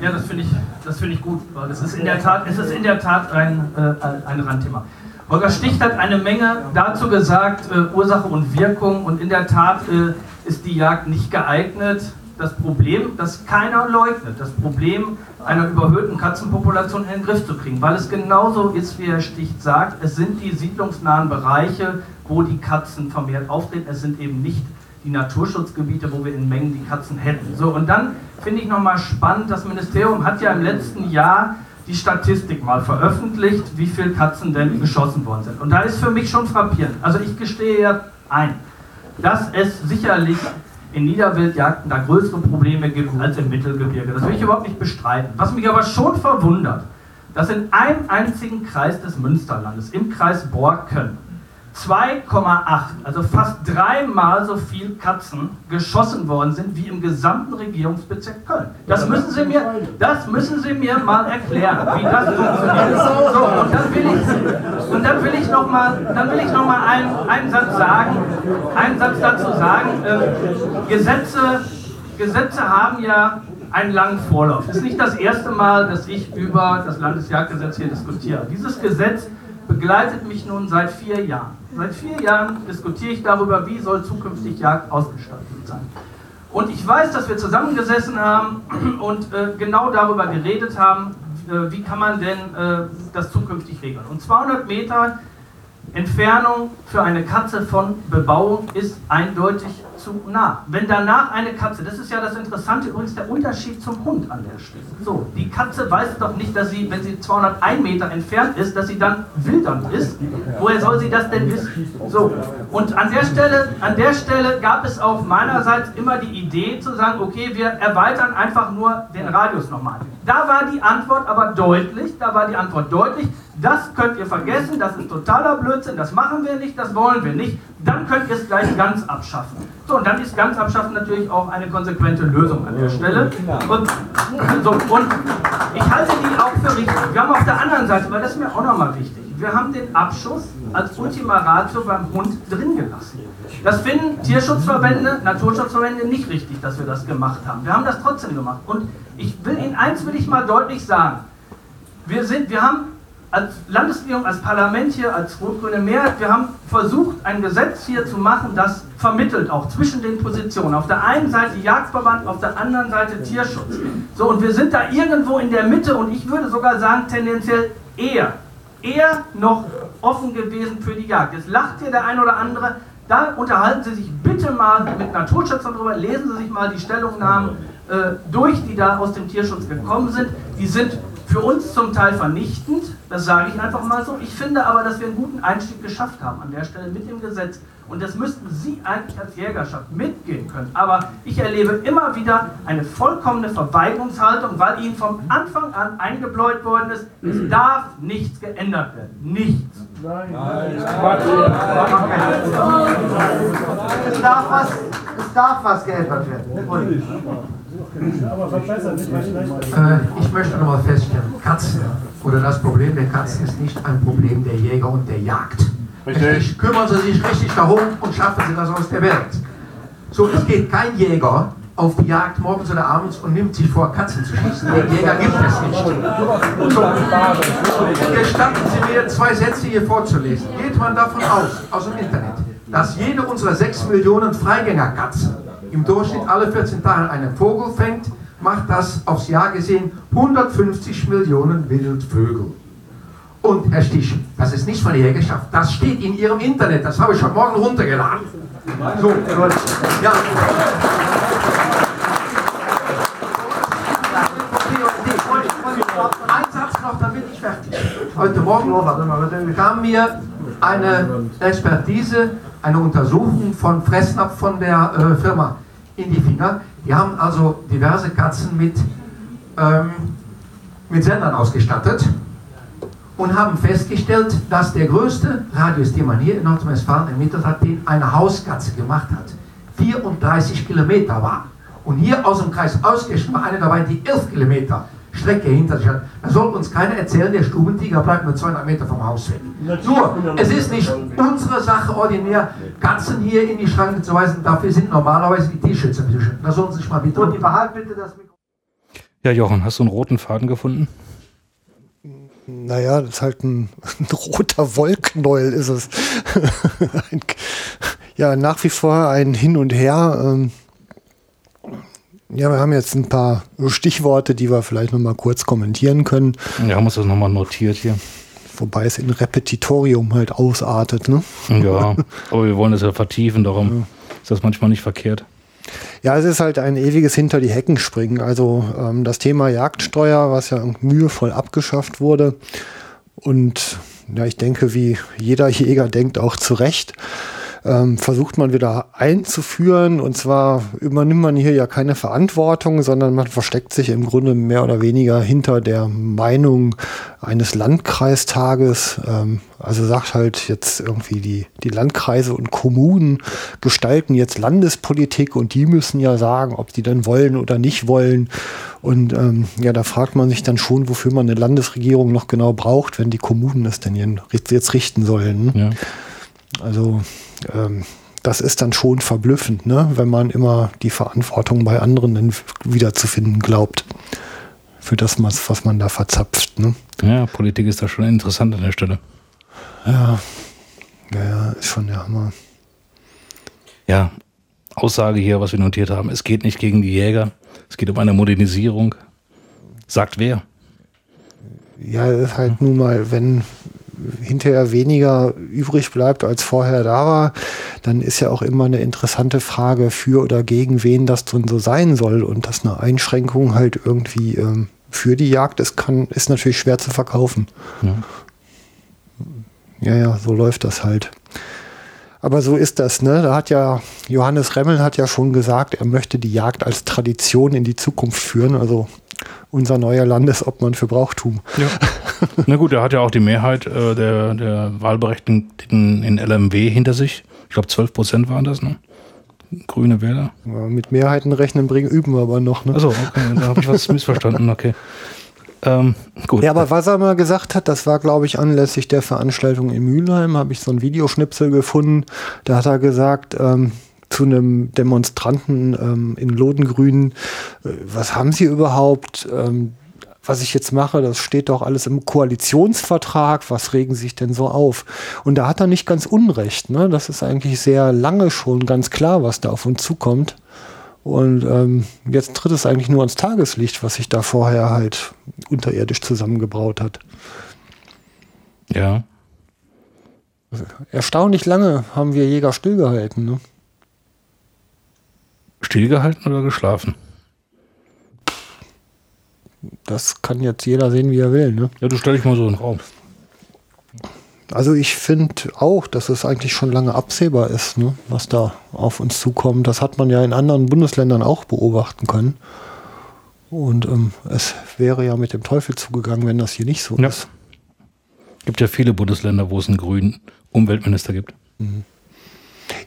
ja das finde ich, das finde ich gut, weil es ist in der Tat, es ist in der Tat ein, äh, ein Randthema. Holger Sticht hat eine Menge dazu gesagt, äh, Ursache und Wirkung, und in der Tat äh, ist die Jagd nicht geeignet. Das Problem, das keiner leugnet, das Problem einer überhöhten Katzenpopulation in den Griff zu kriegen, weil es genauso ist, wie Herr Sticht sagt, es sind die siedlungsnahen Bereiche, wo die Katzen vermehrt auftreten, es sind eben nicht die Naturschutzgebiete, wo wir in Mengen die Katzen hätten. So, und dann finde ich nochmal spannend, das Ministerium hat ja im letzten Jahr die Statistik mal veröffentlicht, wie viele Katzen denn geschossen worden sind. Und da ist für mich schon frappierend. Also ich gestehe ja ein, dass es sicherlich in Niederwildjagden da größere Probleme gibt als im Mittelgebirge. Das will ich überhaupt nicht bestreiten. Was mich aber schon verwundert, dass in einem einzigen Kreis des Münsterlandes, im Kreis Borken, 2,8, also fast dreimal so viel Katzen geschossen worden sind wie im gesamten Regierungsbezirk Köln. Das müssen Sie mir, das müssen Sie mir mal erklären, wie das funktioniert. So, und dann will ich, und dann will ich noch mal, dann will ich noch mal einen, einen Satz sagen, einen Satz dazu sagen. Äh, Gesetze, Gesetze haben ja einen langen Vorlauf. Es ist nicht das erste Mal, dass ich über das Landesjagdgesetz hier diskutiere. Dieses Gesetz begleitet mich nun seit vier Jahren. Seit vier Jahren diskutiere ich darüber, wie soll zukünftig Jagd ausgestaltet sein. Und ich weiß, dass wir zusammengesessen haben [CLEARS THROAT] und äh, genau darüber geredet haben, äh, wie kann man denn äh, das zukünftig regeln. Und 200 Meter Entfernung für eine Katze von Bebauung ist eindeutig zu nah. Wenn danach eine Katze, das ist ja das Interessante, übrigens der Unterschied zum Hund an der Stelle. So, die Katze weiß doch nicht, dass sie, wenn sie 201 Meter entfernt ist, dass sie dann wildern ist. Woher soll sie das denn wissen? So, und an der Stelle, an der Stelle gab es auch meinerseits immer die Idee zu sagen, okay, wir erweitern einfach nur den Radius nochmal. Da war die Antwort aber deutlich, da war die Antwort deutlich, das könnt ihr vergessen, das ist totaler Blödsinn, das machen wir nicht, das wollen wir nicht. Dann könnt ihr es gleich ganz abschaffen. So, und dann ist ganz abschaffen natürlich auch eine konsequente Lösung an der Stelle. Und, so, und ich halte die auch für richtig. Wir haben auf der anderen Seite, weil das ist mir auch nochmal wichtig, wir haben den Abschuss als Ultima Ratio beim Hund drin gelassen. Das finden Tierschutzverbände, Naturschutzverbände nicht richtig, dass wir das gemacht haben. Wir haben das trotzdem gemacht. Und ich will Ihnen eins will ich mal deutlich sagen. Wir, sind, wir haben als Landesregierung, als Parlament hier, als rot-grüne Mehrheit, wir haben versucht, ein Gesetz hier zu machen, das vermittelt auch zwischen den Positionen. Auf der einen Seite Jagdverband, auf der anderen Seite Tierschutz. So, und wir sind da irgendwo in der Mitte und ich würde sogar sagen, tendenziell eher, eher noch offen gewesen für die Jagd. Jetzt lacht hier der ein oder andere, da unterhalten Sie sich bitte mal mit Naturschützern drüber, lesen Sie sich mal die Stellungnahmen äh, durch, die da aus dem Tierschutz gekommen sind. Die sind für uns zum Teil vernichtend, das sage ich einfach mal so. Ich finde aber, dass wir einen guten Einstieg geschafft haben an der Stelle mit dem Gesetz. Und das müssten Sie eigentlich als Jägerschaft mitgehen können. Aber ich erlebe immer wieder eine vollkommene Verweigerungshaltung, weil Ihnen vom Anfang an eingebläut worden ist, es darf nichts geändert werden. Nichts. Nein. Es darf was, es darf was geändert werden. Und Äh, ich möchte nochmal feststellen, Katzen oder das Problem der Katzen ist nicht ein Problem der Jäger und der Jagd. Richtig, kümmern Sie sich richtig darum und schaffen Sie das aus der Welt. So, es geht kein Jäger auf die Jagd morgens oder abends und nimmt sich vor, Katzen zu schießen. Den Jäger gibt es nicht. So, gestatten Sie mir, zwei Sätze hier vorzulesen. Geht man davon aus, aus dem Internet, dass jede unserer sechs Millionen Freigängerkatzen im Durchschnitt alle 14 Tage einen Vogel fängt, macht das aufs Jahr gesehen 150 Millionen Wildvögel. Und Herr Stich, das ist nicht von der Jägerschaft, das steht in Ihrem Internet, das habe ich schon morgen runtergeladen. So, ja. Ein Satz noch, dann bin ich fertig. Heute Morgen kam mir eine Expertise, eine Untersuchung von Fressnapf von der äh, Firma in die Finger. Die haben also diverse Katzen mit, ähm, mit Sendern ausgestattet und haben festgestellt, dass der größte Radius, den man hier in Nordrhein-Westfalen ermittelt hat, den eine Hauskatze gemacht hat, 34 Kilometer war. Und hier aus dem Kreis Auskirchen war eine dabei, die 11 Kilometer Strecke hinter sich hat. Da soll uns keiner erzählen, der Stubentiger bleibt nur 200 Meter vom Haus weg. Nur, es ist nicht unsere Sache ordinär, Katzen hier in die Schranke zu weisen. Dafür sind normalerweise die Tierschützer zuständig. Da sollen Sie sich mal bitte... Und die behalten bitte das Mikro. Ja, Jochen, hast du einen roten Faden gefunden? Naja, das ist halt ein, [LAUGHS] ein roter Wollknäuel, ist es. [LAUGHS] ein, ja, nach wie vor ein Hin und Her. Ähm, ja, wir haben jetzt ein paar Stichworte, die wir vielleicht nochmal kurz kommentieren können. Ja, haben uns das nochmal notiert hier. Wobei es in Repetitorium halt ausartet, ne? Ja, [LAUGHS] aber wir wollen das ja vertiefen, darum ist das manchmal nicht verkehrt. Ja, es ist halt ein ewiges hinter die Hecken springen. Also ähm, das Thema Jagdsteuer, was ja mühevoll abgeschafft wurde. Und ja, ich denke, wie jeder Jäger denkt, auch zu Recht, ähm, versucht man wieder einzuführen. Und zwar übernimmt man hier ja keine Verantwortung, sondern man versteckt sich im Grunde mehr oder weniger hinter der Meinung eines Landkreistages. Ähm, also sagt halt jetzt irgendwie die, die Landkreise und Kommunen gestalten jetzt Landespolitik und die müssen ja sagen, ob die dann wollen oder nicht wollen. Und ähm, ja, da fragt man sich dann schon, wofür man eine Landesregierung noch genau braucht, wenn die Kommunen es denn jetzt richten sollen. Ja. Also ähm, das ist dann schon verblüffend, ne? wenn man immer die Verantwortung bei anderen wiederzufinden glaubt. Für das, was man da verzapft. Ne? Ja, Politik ist da schon interessant an der Stelle. Ja, ja, ja ist schon der Hammer. Ja, Aussage hier, was wir notiert haben, es geht nicht gegen die Jäger, es geht um eine Modernisierung. Sagt wer? Ja, es ist halt nun mal, wenn hinterher weniger übrig bleibt, als vorher da war, dann ist ja auch immer eine interessante Frage für oder gegen wen das drin so sein soll. Und dass eine Einschränkung halt irgendwie ähm, für die Jagd ist, kann, ist natürlich schwer zu verkaufen. Ja. ja, ja, so läuft das halt. Aber so ist das, ne? Da hat ja Johannes Remmel hat ja schon gesagt, er möchte die Jagd als Tradition in die Zukunft führen. Also unser neuer Landesobmann für Brauchtum. Ja. [LAUGHS] Na gut, er hat ja auch die Mehrheit äh, der, der Wahlberechtigten in LMW hinter sich. Ich glaube, 12 Prozent waren das, ne? Grüne Wähler. Ja, mit Mehrheiten rechnen bringen üben wir aber noch, ne? Achso, okay, da habe ich was [LAUGHS] missverstanden, okay. Ähm, gut. Ja, aber was er mal gesagt hat, das war, glaube ich, anlässlich der Veranstaltung in Mülheim, habe ich so ein Videoschnipsel gefunden. Da hat er gesagt, ähm, zu einem Demonstranten ähm, in Lodengrün, äh, was haben Sie überhaupt? Ähm, was ich jetzt mache, das steht doch alles im Koalitionsvertrag, was regen Sie sich denn so auf? Und da hat er nicht ganz Unrecht, ne? Das ist eigentlich sehr lange schon ganz klar, was da auf uns zukommt. Und ähm, jetzt tritt es eigentlich nur ans Tageslicht, was sich da vorher halt unterirdisch zusammengebraut hat. Ja. Erstaunlich lange haben wir Jäger stillgehalten. Ne? Stillgehalten oder geschlafen? Das kann jetzt jeder sehen, wie er will. Ne? Ja, du stell dich mal so in den Raum. Also ich finde auch, dass es eigentlich schon lange absehbar ist, ne, was da auf uns zukommt. Das hat man ja in anderen Bundesländern auch beobachten können. Und ähm, es wäre ja mit dem Teufel zugegangen, wenn das hier nicht so Ja. ist. Gibt ja viele Bundesländer, wo es einen grünen Umweltminister gibt.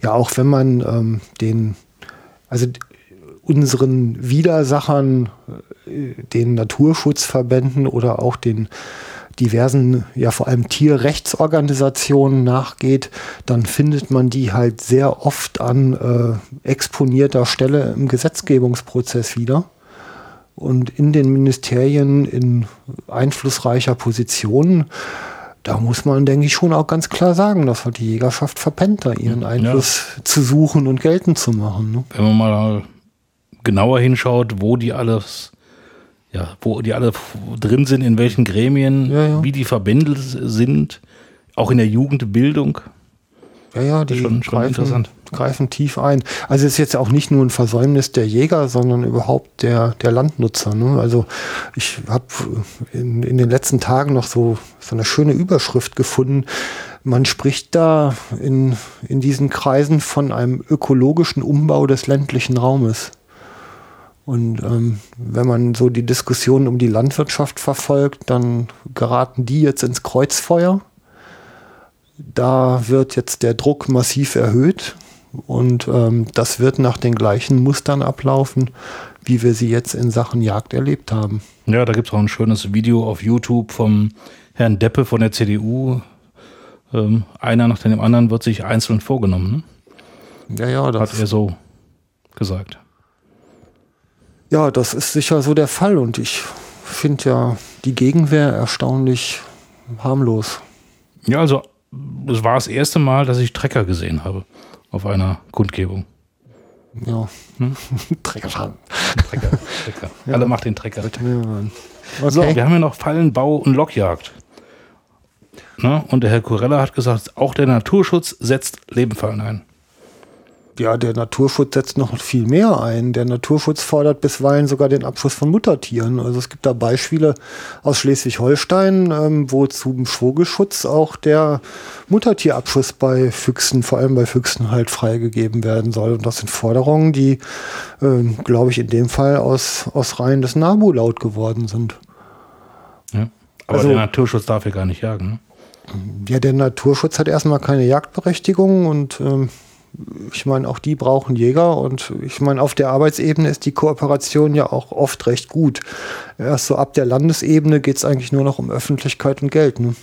Ja, auch wenn man ähm, den, also unseren Widersachern, äh, den Naturschutzverbänden oder auch den diversen, ja vor allem Tierrechtsorganisationen nachgeht, dann findet man die halt sehr oft an äh, exponierter Stelle im Gesetzgebungsprozess wieder. Und in den Ministerien in einflussreicher Position, da muss man, denke ich, schon auch ganz klar sagen, dass halt die Jägerschaft verpennt, da ihren Einfluss zu suchen und geltend zu machen. Ne? Wenn man mal genauer hinschaut, wo die alles, ja, wo die alle drin sind, in welchen Gremien, wie die verbändelt sind, auch in der Jugendbildung. Ja, ja, die schon, schon greifen, interessant. Greifen tief ein. Also es ist jetzt auch nicht nur ein Versäumnis der Jäger, sondern überhaupt der, der Landnutzer. Ne? Also ich habe in, in den letzten Tagen noch so, so eine schöne Überschrift gefunden. Man spricht da in, in diesen Kreisen von einem ökologischen Umbau des ländlichen Raumes. Und ähm, wenn man so die Diskussion um die Landwirtschaft verfolgt, dann geraten die jetzt ins Kreuzfeuer. Da wird jetzt der Druck massiv erhöht und ähm, das wird nach den gleichen Mustern ablaufen, wie wir sie jetzt in Sachen Jagd erlebt haben. Ja, da gibt es auch ein schönes Video auf YouTube vom Herrn Deppe von der CDU. Ähm, einer nach dem anderen wird sich einzeln vorgenommen. Ne? Ja, ja, das Hat er so gesagt. Ja, das ist sicher so der Fall und ich finde ja die Gegenwehr erstaunlich harmlos. Ja, also das war das erste Mal, dass ich Trecker gesehen habe auf einer Kundgebung. Ja. Hm? [LAUGHS] Trecker. Trecker. Trecker. [LAUGHS] Ja. Alle macht den Trecker. Okay. So, wir haben ja noch Fallen, Bau und Lockjagd. Ne? Und der Herr Kurella hat gesagt, auch der Naturschutz setzt Lebenfallen ein. Ja, der Naturschutz setzt noch viel mehr ein. Der Naturschutz fordert bisweilen sogar den Abschuss von Muttertieren. Also es gibt da Beispiele aus Schleswig-Holstein, ähm, wo zum Vogelschutz auch der Muttertierabschuss bei Füchsen, vor allem bei Füchsen, halt freigegeben werden soll. Und das sind Forderungen, die, ähm, glaube ich, in dem Fall aus, aus Reihen des NABU laut geworden sind. Ja. Aber Also- der Naturschutz darf ja gar nicht jagen. Ne? Ja, der Naturschutz hat erstmal keine Jagdberechtigung und ähm, ich meine, auch die brauchen Jäger und ich meine, auf der Arbeitsebene ist die Kooperation ja auch oft recht gut. Erst so ab der Landesebene geht es eigentlich nur noch um Öffentlichkeit und Geld. Ne?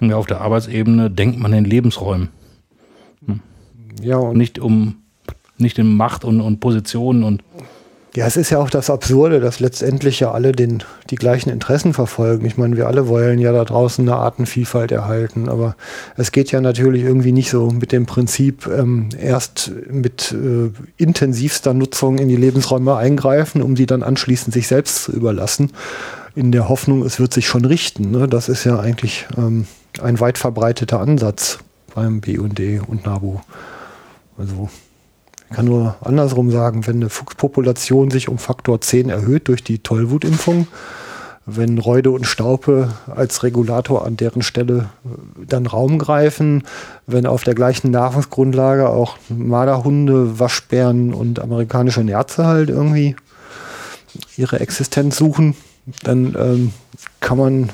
Ja, auf der Arbeitsebene denkt man in Lebensräumen. Hm. Ja, und nicht um nicht in Macht und, und Positionen und Ja, es ist ja auch das Absurde, dass letztendlich ja alle den, die gleichen Interessen verfolgen. Ich meine, wir alle wollen ja da draußen eine Artenvielfalt erhalten, aber es geht ja natürlich irgendwie nicht so mit dem Prinzip, ähm, erst mit äh, intensivster Nutzung in die Lebensräume eingreifen, um sie dann anschließend sich selbst zu überlassen, in der Hoffnung, es wird sich schon richten. Ne? Das ist ja eigentlich ähm, ein weit verbreiteter Ansatz beim BUND und NABU. Also ich kann nur andersrum sagen, wenn eine Fuchspopulation sich um Faktor 10 erhöht durch die Tollwutimpfung, wenn Räude und Staupe als Regulator an deren Stelle äh, dann Raum greifen, wenn auf der gleichen Nahrungsgrundlage auch Marderhunde, Waschbären und amerikanische Nerze halt irgendwie ihre Existenz suchen, dann ähm, kann man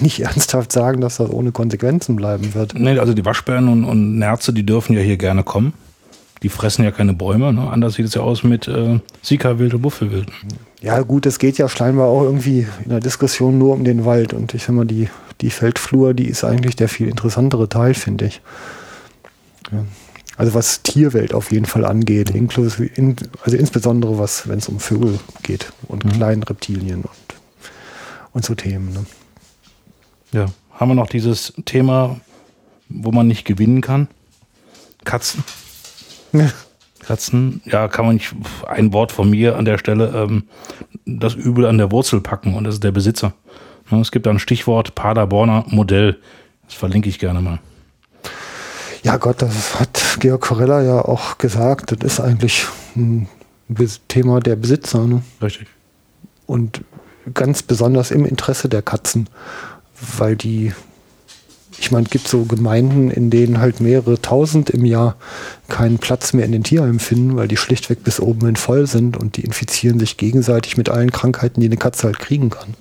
nicht [LAUGHS] ernsthaft sagen, dass das ohne Konsequenzen bleiben wird. Nee, also die Waschbären und, und Nerze, die dürfen ja hier gerne kommen. Die fressen ja keine Bäume. Ne? Anders sieht es ja aus mit äh, Sika-Wild und Buffelwild. Ja, gut, es geht ja scheinbar auch irgendwie in der Diskussion nur um den Wald. Und ich sag mal, die, die Feldflur, die ist eigentlich der viel interessantere Teil, finde ich. Ja. Also was Tierwelt auf jeden Fall angeht, inklusive, in, also insbesondere was, wenn es um Vögel geht und kleinen Reptilien und und so Themen. Ne? Ja, haben wir noch dieses Thema, wo man nicht gewinnen kann? Katzen. [LAUGHS] Ja. Katzen, ja, kann man nicht, ein Wort von mir an der Stelle, ähm, das Übel an der Wurzel packen und das ist der Besitzer. Ja, es gibt da ein Stichwort Paderborner Modell. Das verlinke ich gerne mal. Ja Gott, das hat Georg Corella ja auch gesagt, das ist eigentlich ein Thema der Besitzer. Ne? Richtig. Und ganz besonders im Interesse der Katzen, weil die, ich meine, es gibt so Gemeinden, in denen halt mehrere tausend im Jahr keinen Platz mehr in den Tierheimen finden, weil die schlichtweg bis oben hin voll sind und die infizieren sich gegenseitig mit allen Krankheiten, die eine Katze halt kriegen kann.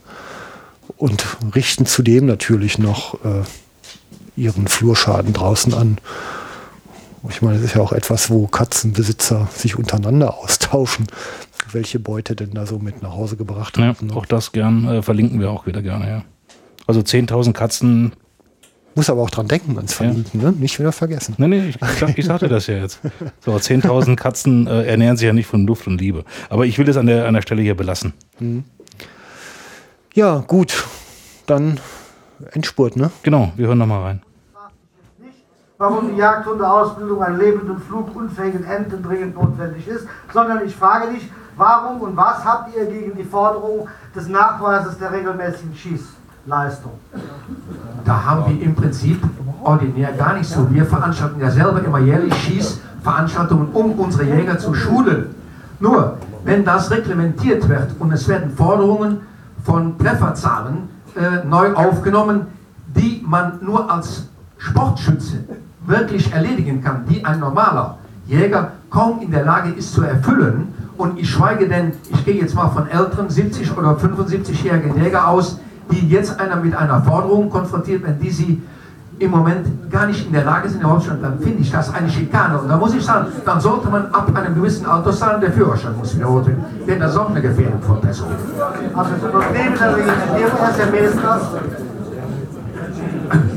Und richten zudem natürlich noch äh, ihren Flurschaden draußen an. Ich meine, das ist ja auch etwas, wo Katzenbesitzer sich untereinander austauschen, welche Beute denn da so mit nach Hause gebracht Ja, haben. ne? auch das gern, äh, verlinken wir auch wieder gerne, ja. Also 10.000 Katzen. Muss aber auch dran denken, ans Verlinken, ne? Nicht wieder vergessen. Nee, nee, ich, ich, ich sagte das ja jetzt. So, 10.000 Katzen äh, ernähren sich ja nicht von Luft und Liebe. Aber ich will es an der, an der Stelle hier belassen. Mhm. Ja, gut. Dann Endspurt, ne? Genau, wir hören nochmal rein. warum die Jagdhundeausbildung an lebenden, flugunfähigen Enten dringend notwendig ist, sondern ich frage dich, warum und was habt ihr gegen die Forderung des Nachweises der regelmäßigen Schießleistung? Da haben wir im Prinzip ordinär gar nicht so. Wir veranstalten ja selber immer jährlich Schießveranstaltungen, um unsere Jäger zu schulen. Nur, wenn das reglementiert wird und es werden Forderungen von Trefferzahlen äh, neu aufgenommen, die man nur als Sportschütze wirklich erledigen kann, die ein normaler Jäger kaum in der Lage ist zu erfüllen. Und ich schweige denn, ich gehe jetzt mal von älteren 70 oder 75-jährigen Jäger aus, die jetzt einer mit einer Forderung konfrontiert werden, die sie im Moment gar nicht in der Lage sind herauszustellen, dann finde ich das eine Schikane. Und da muss ich sagen, dann sollte man ab einem gewissen Alter sagen, der Führerschein muss wiederholt werden. Denn das ist auch eine Gefährdung von Personen. Also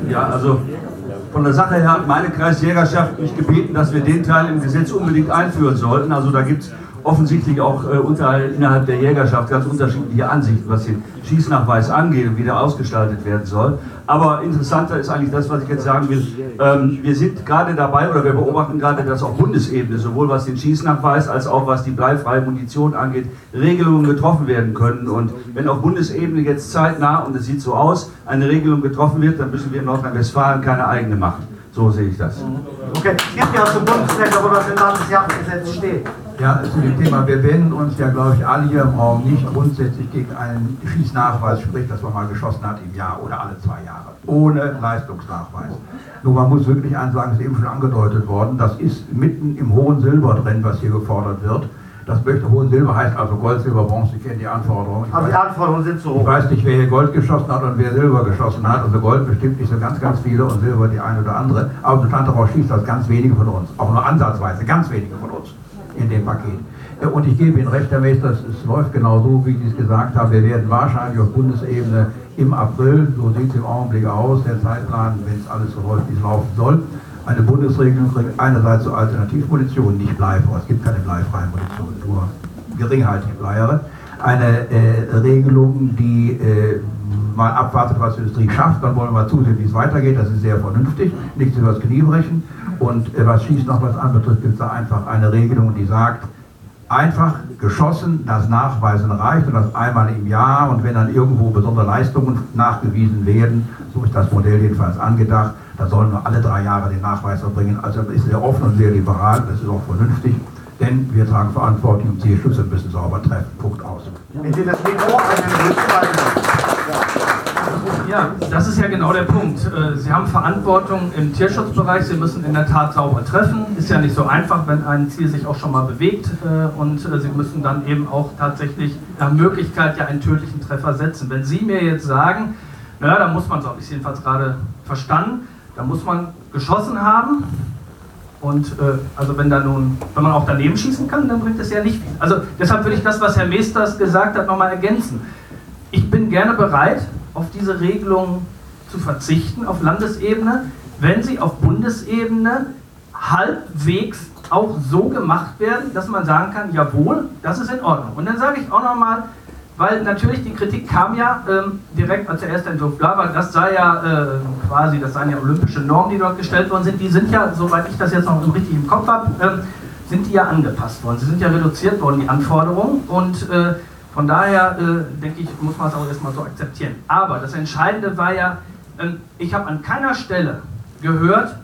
Ja, also von der Sache her hat meine Kreisjägerschaft mich gebeten, dass wir den Teil im Gesetz unbedingt einführen sollten. Also da gibt es offensichtlich auch äh, unter, innerhalb der Jägerschaft ganz unterschiedliche Ansichten, was den Schießnachweis angeht und wie der ausgestaltet werden soll. Aber interessanter ist eigentlich das, was ich jetzt sagen will. Ähm, wir sind gerade dabei oder wir beobachten gerade, dass auf Bundesebene, sowohl was den Schießnachweis als auch was die bleifreie Munition angeht, Regelungen getroffen werden können. Und wenn auf Bundesebene jetzt zeitnah, und es sieht so aus, eine Regelung getroffen wird, dann müssen wir in Nordrhein-Westfalen keine eigene machen. So sehe ich das. okay, es gibt ja zum Bundesrecht, wo das im Landesjagdgesetz steht. Ja, zu dem Thema, wir wenden uns ja, glaube ich, alle hier im Raum nicht grundsätzlich gegen einen Schießnachweis, sprich, dass man mal geschossen hat im Jahr oder alle zwei Jahre, ohne Leistungsnachweis. Nur man muss wirklich eins sagen, es ist eben schon angedeutet worden, das ist mitten im hohen Silber drin, was hier gefordert wird. Das möchte hohen Silber heißt also Gold, Silber, Bronze, Sie kennen die Anforderungen. Ich Aber die weiß- Anforderungen sind zu ich hoch. weiß nicht, wer hier Gold geschossen hat und wer Silber geschossen hat. Also Gold bestimmt nicht so ganz, ganz viele und Silber die eine oder andere. Aber bekannt daraus schießt das ganz wenige von uns. Auch nur ansatzweise, ganz wenige von uns in dem Paket. Äh, Und ich gebe Ihnen recht, Herr Meister, es läuft genau so, wie Sie es gesagt haben. Wir werden wahrscheinlich auf Bundesebene im April, so sieht es im Augenblick aus, der Zeitplan, wenn es alles so läuft, wie es laufen soll, eine Bundesregelung kriegen, einerseits zur Alternativmunition, nicht bleifrei, es gibt keine bleifreie Munition, nur geringhaltige Bleiere. Eine äh, Regelung, die äh, mal abwartet, was die Industrie schafft, dann wollen wir mal zusehen, wie es weitergeht, das ist sehr vernünftig, nichts übers Knie brechen. Und äh, was Schieß noch was anbetrifft, gibt es da einfach eine Regelung, die sagt, einfach geschossen, das Nachweisen reicht und das einmal im Jahr und wenn dann irgendwo besondere Leistungen nachgewiesen werden, so ist das Modell jedenfalls angedacht, da sollen wir alle drei Jahre den Nachweis erbringen. Also das ist sehr offen und sehr liberal, das ist auch vernünftig, denn wir tragen Verantwortung und Zielschlüsse müssen sauber treffen. Punkt aus. Wenn Sie das Mikro einen Ja, das ist ja genau der Punkt. Äh, Sie haben Verantwortung im Tierschutzbereich, Sie müssen in der Tat sauber treffen. Ist ja nicht so einfach, wenn ein Tier sich auch schon mal bewegt äh, und äh, Sie müssen dann eben auch tatsächlich nach Möglichkeit ja einen tödlichen Treffer setzen. Wenn Sie mir jetzt sagen, naja, da muss man, so habe ich es jedenfalls gerade verstanden, da muss man geschossen haben und äh, also wenn da nun, wenn man auch daneben schießen kann, dann bringt es ja nicht viel. Also deshalb würde ich das, was Herr Meesters gesagt hat, nochmal ergänzen. Ich bin gerne bereit, auf diese Regelung zu verzichten auf Landesebene, wenn sie auf Bundesebene halbwegs auch so gemacht werden, dass man sagen kann, jawohl, das ist in Ordnung. Und dann sage ich auch nochmal, weil natürlich die Kritik kam ja ähm, direkt, als der erste Entwurf da war, das sei ja äh, quasi, das seien ja olympische Normen, die dort gestellt worden sind, die sind ja, soweit ich das jetzt noch richtig im Kopf habe, ähm, sind die ja angepasst worden. Sie sind ja reduziert worden, die Anforderungen, und äh, von daher äh, denke ich, muss man es auch erstmal so akzeptieren. Aber das Entscheidende war ja, ähm, ich habe an keiner Stelle gehört,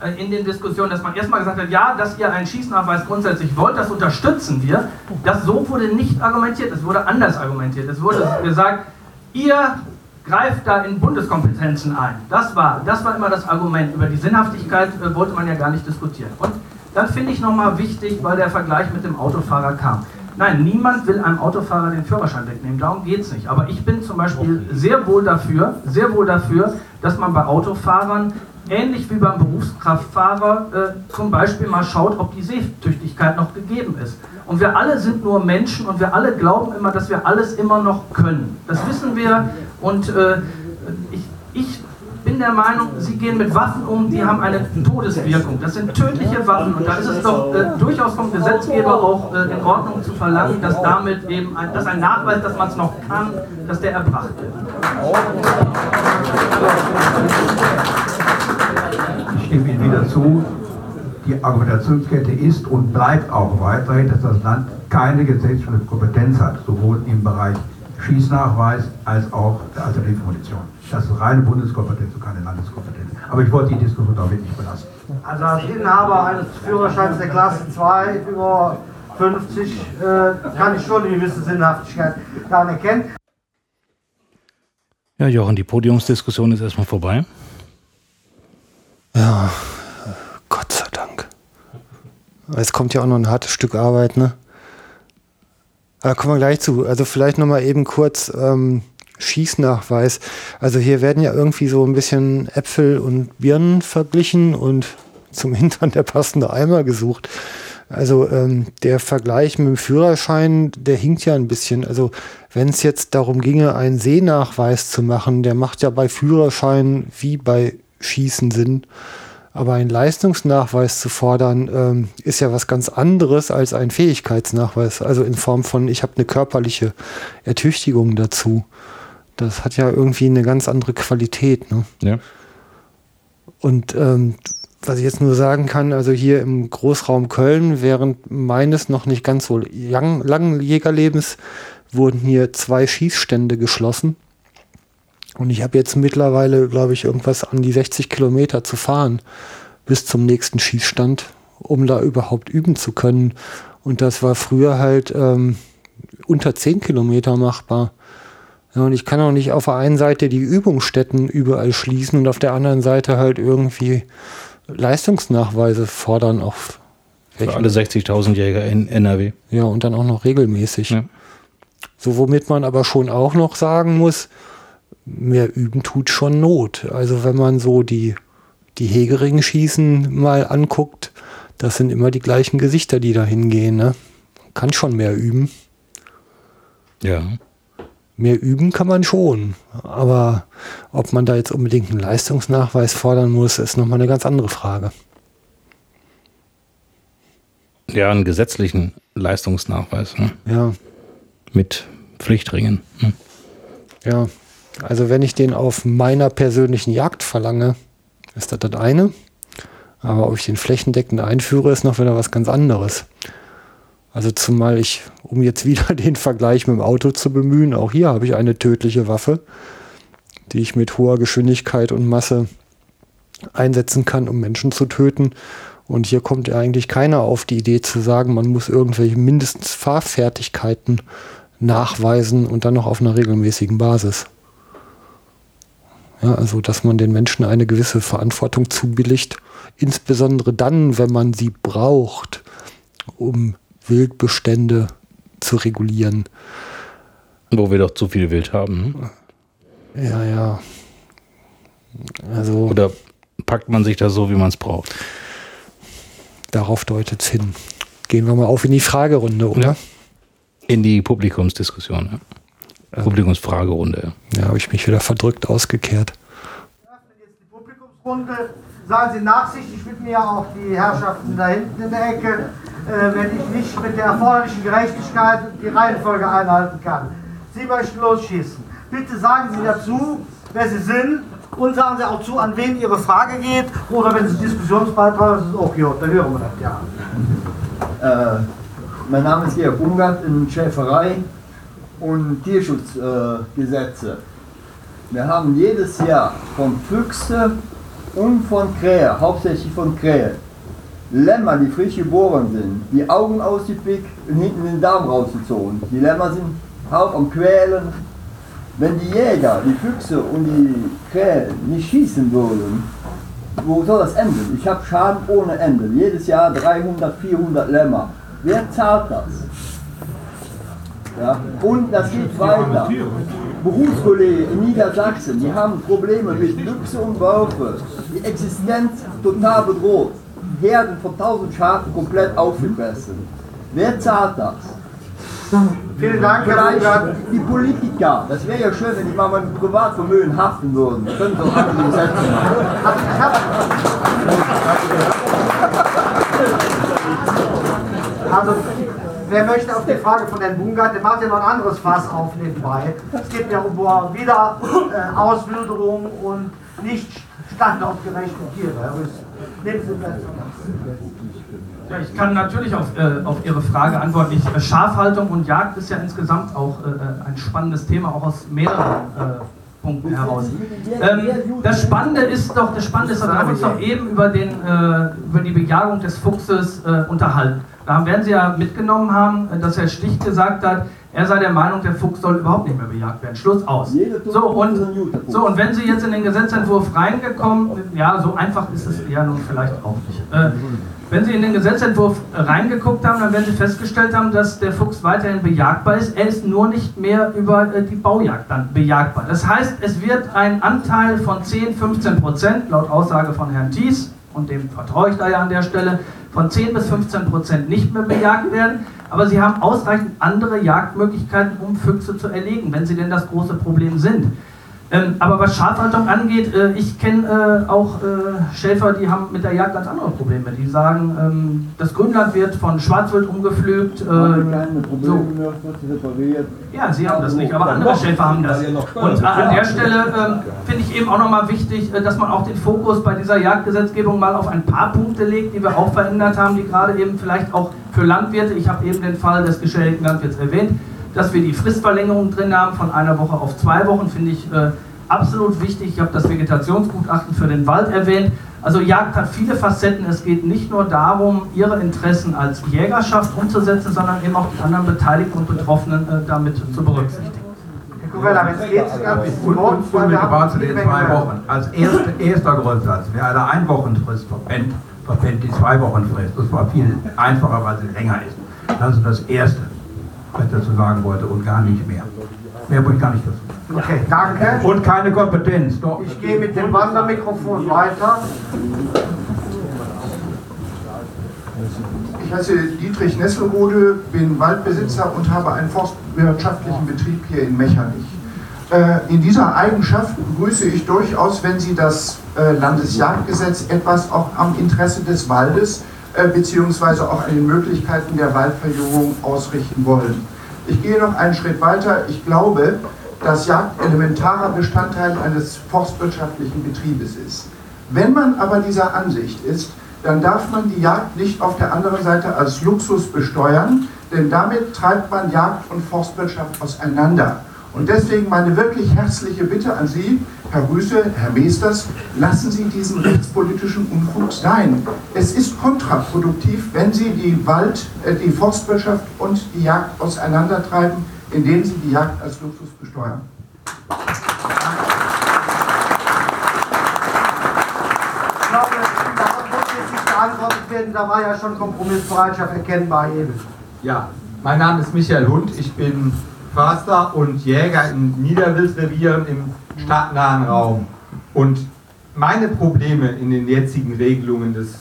äh, in den Diskussionen, dass man erstmal gesagt hat, ja, dass ihr einen Schießnachweis grundsätzlich wollt, das unterstützen wir. Das so wurde nicht argumentiert, es wurde anders argumentiert. Es wurde gesagt, ihr greift da in Bundeskompetenzen ein. Das war, das war immer das Argument. Über die Sinnhaftigkeit äh, wollte man ja gar nicht diskutieren. Und dann finde ich nochmal wichtig, weil der Vergleich mit dem Autofahrer kam. Nein, niemand will einem Autofahrer den Führerschein wegnehmen, darum geht es nicht. Aber ich bin zum Beispiel sehr wohl dafür, sehr wohl dafür, dass man bei Autofahrern ähnlich wie beim Berufskraftfahrer äh, zum Beispiel mal schaut, ob die Sehtüchtigkeit noch gegeben ist. Und wir alle sind nur Menschen und wir alle glauben immer, dass wir alles immer noch können. Das wissen wir und äh, ich, ich bin der Meinung, sie gehen mit Waffen um, die haben eine Todeswirkung. Das sind tödliche Waffen und da ist es doch äh, durchaus vom Gesetzgeber auch äh, in Ordnung zu verlangen, dass damit eben ein, dass ein Nachweis, dass man es noch kann, dass der erbracht wird. Ich stimme Ihnen wieder zu. Die Argumentationskette ist und bleibt auch weiterhin, dass das Land keine gesetzliche Kompetenz hat, sowohl im Bereich Schießnachweis als auch der Alternativmunition. Das ist reine Bundeskompetenz und keine Landeskompetenz. Aber ich wollte die Diskussion damit nicht belassen. Also als Inhaber eines Führerscheins der Klasse 2 über 50 äh, kann ich schon eine gewisse Sinnhaftigkeit daran erkennen. Ja, Jochen, die Podiumsdiskussion ist erstmal vorbei. Ja, Gott sei Dank. Es kommt ja auch noch ein hartes Stück Arbeit, ne? Da kommen wir gleich zu. Also vielleicht nochmal eben kurz ähm, Schießnachweis. Also hier werden ja irgendwie so ein bisschen Äpfel und Birnen verglichen und zum Hintern der passende Eimer gesucht. Also ähm, der Vergleich mit dem Führerschein, der hinkt ja ein bisschen. Also wenn es jetzt darum ginge, einen Sehnachweis zu machen, der macht ja bei Führerschein wie bei Schießen Sinn. Aber einen Leistungsnachweis zu fordern, ähm, ist ja was ganz anderes als ein Fähigkeitsnachweis. Also in Form von, ich habe eine körperliche Ertüchtigung dazu. Das hat ja irgendwie eine ganz andere Qualität. Ne? Ja. Und ähm, was ich jetzt nur sagen kann, also hier im Großraum Köln, während meines noch nicht ganz so lang, langen Jägerlebens, wurden hier zwei Schießstände geschlossen. Und ich habe jetzt mittlerweile, glaube ich, irgendwas an die 60 Kilometer zu fahren bis zum nächsten Schießstand, um da überhaupt üben zu können. Und das war früher halt ähm, unter 10 Kilometer machbar. Ja, und ich kann auch nicht auf der einen Seite die Übungsstätten überall schließen und auf der anderen Seite halt irgendwie Leistungsnachweise fordern auf Für alle 60.000 Jäger in NRW. Ja, und dann auch noch regelmäßig. So, womit man aber schon auch noch sagen muss, mehr üben tut schon Not. Also wenn man so die, die Hegeringen schießen mal anguckt, das sind immer die gleichen Gesichter, die da hingehen. Ne? Kann schon mehr üben. Ja. Mehr üben kann man schon. Aber ob man da jetzt unbedingt einen Leistungsnachweis fordern muss, ist nochmal eine ganz andere Frage. Ja, einen gesetzlichen Leistungsnachweis. Ne? Ja. Mit Pflichtringen. Ne? Ja, also wenn ich den auf meiner persönlichen Jagd verlange, ist das das eine. Aber ob ich den flächendeckend einführe, ist noch wieder was ganz anderes. Also zumal ich, um jetzt [LAUGHS] wieder den Vergleich mit dem Auto zu bemühen, auch hier habe ich eine tödliche Waffe, die ich mit hoher Geschwindigkeit und Masse einsetzen kann, um Menschen zu töten. Und hier kommt ja eigentlich keiner auf die Idee zu sagen, man muss irgendwelche mindestens Fahrfertigkeiten nachweisen und dann noch auf einer regelmäßigen Basis. Ja, also, dass man den Menschen eine gewisse Verantwortung zubilligt, insbesondere dann, wenn man sie braucht, um Wildbestände zu regulieren. Wo wir doch zu viel Wild haben. Ne? Ja, ja. Also. Oder packt man sich das so, wie man es braucht? Darauf deutet es hin. Gehen wir mal auf in die Fragerunde, oder? Ja. In die Publikumsdiskussion, ja. Ähm. Publikumsfragerunde. Ja, habe ich mich wieder verdrückt ausgekehrt. Runde. Seien Sie nachsichtig mit mir, auch die Herrschaften da hinten in der Ecke, wenn ich nicht mit der erforderlichen Gerechtigkeit die Reihenfolge einhalten kann. Sie möchten losschießen. Bitte sagen Sie dazu, wer Sie sind und sagen Sie auch zu, an wen Ihre Frage geht. Oder wenn Sie Diskussionsbeitrag, ist es okay, dann hören wir das ja. Äh, mein Name ist Georg Bungert in Schäferei und Tierschutzgesetze. Äh, wir haben jedes Jahr von Füchse und von Krähe, hauptsächlich von Krähe, Lämmer, die frisch geboren sind, die Augen ausgepickt und hinten den Darm rausgezogen. Die Lämmer sind halb am Quälen. Wenn die Jäger, die Füchse und die Krähe nicht schießen würden, wo soll das enden? Ich habe Schaden ohne Ende. Jedes Jahr 300, 400 Lämmer. Wer zahlt das? Ja? Und das geht weiter. Berufskollegen in Niedersachsen, die haben Probleme mit Füchse und Wölfe. Die Existenz total bedroht. Herden von 1000 Schafen komplett aufgefressen. Wer zahlt das? Vielen Dank, Herr Vielleicht die Politiker. Das wäre ja schön, wenn die mal mit Privatvermögen haften würden. Das können doch andere Gesetze machen. Also, wer möchte auf die Frage von Herrn Bungart, der macht ja noch ein anderes Fass auf nebenbei. Es geht ja um wieder äh, Auswilderung und nicht standortgerechte Tiere. Herr Platz. Ja, ich kann natürlich auf, äh, auf Ihre Frage antworten. Ich, äh, Schafhaltung und Jagd ist ja insgesamt auch äh, ein spannendes Thema, auch aus mehreren äh, Punkten heraus. Ähm, das Spannende ist doch, das Spannende ist, wir haben uns doch eben über, den, äh, über die Bejagung des Fuchses äh, unterhalten. Da werden Sie ja mitgenommen haben, äh, dass Herr Stich gesagt hat, er sei der Meinung, der Fuchs soll überhaupt nicht mehr bejagt werden. Schluss aus. So und, so, und wenn Sie jetzt in den Gesetzentwurf reingekommen, ja, so einfach ist es ja nun vielleicht auch nicht. Äh, wenn Sie in den Gesetzentwurf reingeguckt haben, dann werden Sie festgestellt haben, dass der Fuchs weiterhin bejagbar ist. Er ist nur nicht mehr über äh, die Baujagd dann bejagbar. Das heißt, es wird ein Anteil von 10, 15 Prozent, laut Aussage von Herrn Thies, und dem vertraue ich da ja an der Stelle, von 10 bis 15 Prozent nicht mehr bejagt werden. Aber Sie haben ausreichend andere Jagdmöglichkeiten, um Füchse zu erlegen, wenn sie denn das große Problem sind. Ähm, aber was Schafhaltung angeht, äh, ich kenne äh, auch äh, Schäfer, die haben mit der Jagd ganz andere Probleme. Die sagen, ähm, das Grünland wird von Schwarzwild umgepflügt. Äh, so. Ja, sie haben das nicht, aber andere Schäfer haben das. Und an der Stelle ähm, finde ich eben auch nochmal wichtig, äh, dass man auch den Fokus bei dieser Jagdgesetzgebung mal auf ein paar Punkte legt, die wir auch verändert haben, die gerade eben vielleicht auch für Landwirte, ich habe eben den Fall des geschädigten Landwirts erwähnt, dass wir die Fristverlängerung drin haben von einer Woche auf zwei Wochen, finde ich äh, absolut wichtig. Ich habe das Vegetationsgutachten für den Wald erwähnt. Also Jagd hat viele Facetten. Es geht nicht nur darum, ihre Interessen als Jägerschaft umzusetzen, sondern eben auch die anderen Beteiligten und Betroffenen äh, damit zu berücksichtigen. Herr Kurella, wenn es geht, ganz Und, und unmittelbar zu den zwei Wochen. Als erste, erster Grundsatz, wer eine Einwochenfrist verpennt, verpennt die Zwei-Wochen-Frist. Das war viel einfacher, weil sie länger ist. Das ist das Erste, was ich dazu sagen wollte und gar nicht mehr. Mehr wollte ich gar nicht dazu sagen. Okay, danke. Und keine Kompetenz. Doch. Ich gehe mit dem Wandermikrofon weiter. Ich heiße Dietrich Nesselrode, bin Waldbesitzer und habe einen forstwirtschaftlichen Betrieb hier in Mechernich. Äh, In dieser Eigenschaft begrüße ich durchaus, wenn Sie das äh, Landesjagdgesetz etwas auch am Interesse des Waldes äh, beziehungsweise auch an den Möglichkeiten der Waldverjüngung ausrichten wollen. Ich gehe noch einen Schritt weiter. Ich glaube, dass Jagd elementarer Bestandteil eines forstwirtschaftlichen Betriebes ist. Wenn man aber dieser Ansicht ist, dann darf man die Jagd nicht auf der anderen Seite als Luxus besteuern, denn damit treibt man Jagd und Forstwirtschaft auseinander. Und deswegen meine wirklich herzliche Bitte an Sie, Herr Rüse, Herr Meesters, lassen Sie diesen rechtspolitischen Unfug sein. Es ist kontraproduktiv, wenn Sie die Wald, äh, die Forstwirtschaft und die Jagd auseinandertreiben, indem Sie die Jagd als Luxus besteuern. Ich glaube, darauf muss jetzt nicht geantwortet werden, da war ja schon Kompromissbereitschaft erkennbar eben. Ja, mein Name ist Michael Hund, ich bin Förster und Jäger in Niederwildrevieren im stadtnahen Raum. Und meine Probleme in den jetzigen Regelungen des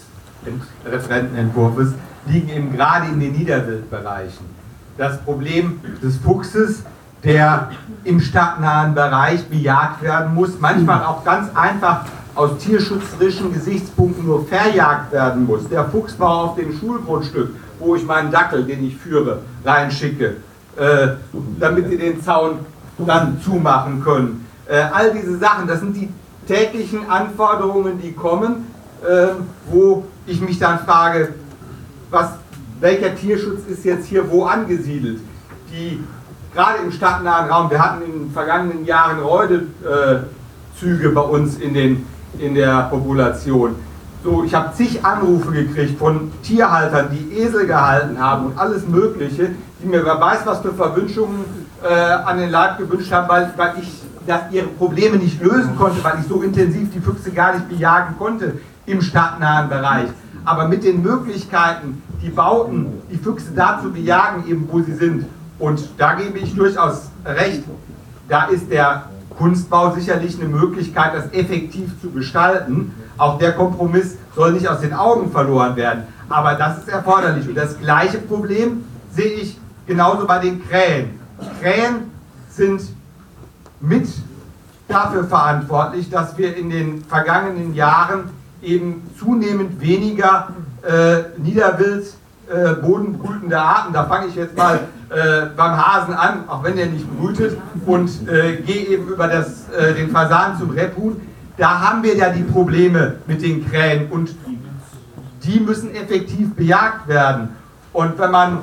Ent- Referentenentwurfs liegen eben gerade in den Niederwildbereichen. Das Problem des Fuchses, der im stadtnahen Bereich bejagt werden muss, manchmal auch ganz einfach aus tierschutzerischen Gesichtspunkten nur verjagt werden muss. Der Fuchs war auf dem Schulgrundstück, wo ich meinen Dackel, den ich führe, reinschicke. äh, damit sie den Zaun dann zumachen können. Äh, all diese Sachen, das sind die täglichen Anforderungen, die kommen, äh, wo ich mich dann frage, was, welcher Tierschutz ist jetzt hier wo angesiedelt? Die gerade im stadtnahen Raum, wir hatten in den vergangenen Jahren Räudelzüge bei uns in, den, in der Population. So, ich habe zig Anrufe gekriegt von Tierhaltern, die Esel gehalten haben und alles Mögliche, die mir wer weiß, was für Verwünschungen äh, an den Leib gewünscht haben, weil, weil ich das, ihre Probleme nicht lösen konnte, weil ich so intensiv die Füchse gar nicht bejagen konnte im stadtnahen Bereich. Aber mit den Möglichkeiten, die Bauten, die Füchse da zu bejagen, eben wo sie sind. Und da gebe ich durchaus recht. Da ist der Kunstbau sicherlich eine Möglichkeit, das effektiv zu gestalten. Auch der Kompromiss soll nicht aus den Augen verloren werden. Aber das ist erforderlich. Und das gleiche Problem sehe ich genauso bei den Krähen. Krähen sind mit dafür verantwortlich, dass wir in den vergangenen Jahren eben zunehmend weniger äh, Niederwild äh, bodenbrütende Arten, da fange ich jetzt mal äh, beim Hasen an, auch wenn der nicht brütet, und äh, gehe eben über das, äh, den Fasan zum Rebhuhn. Da haben wir ja die Probleme mit den Krähen und die müssen effektiv bejagt werden. Und wenn man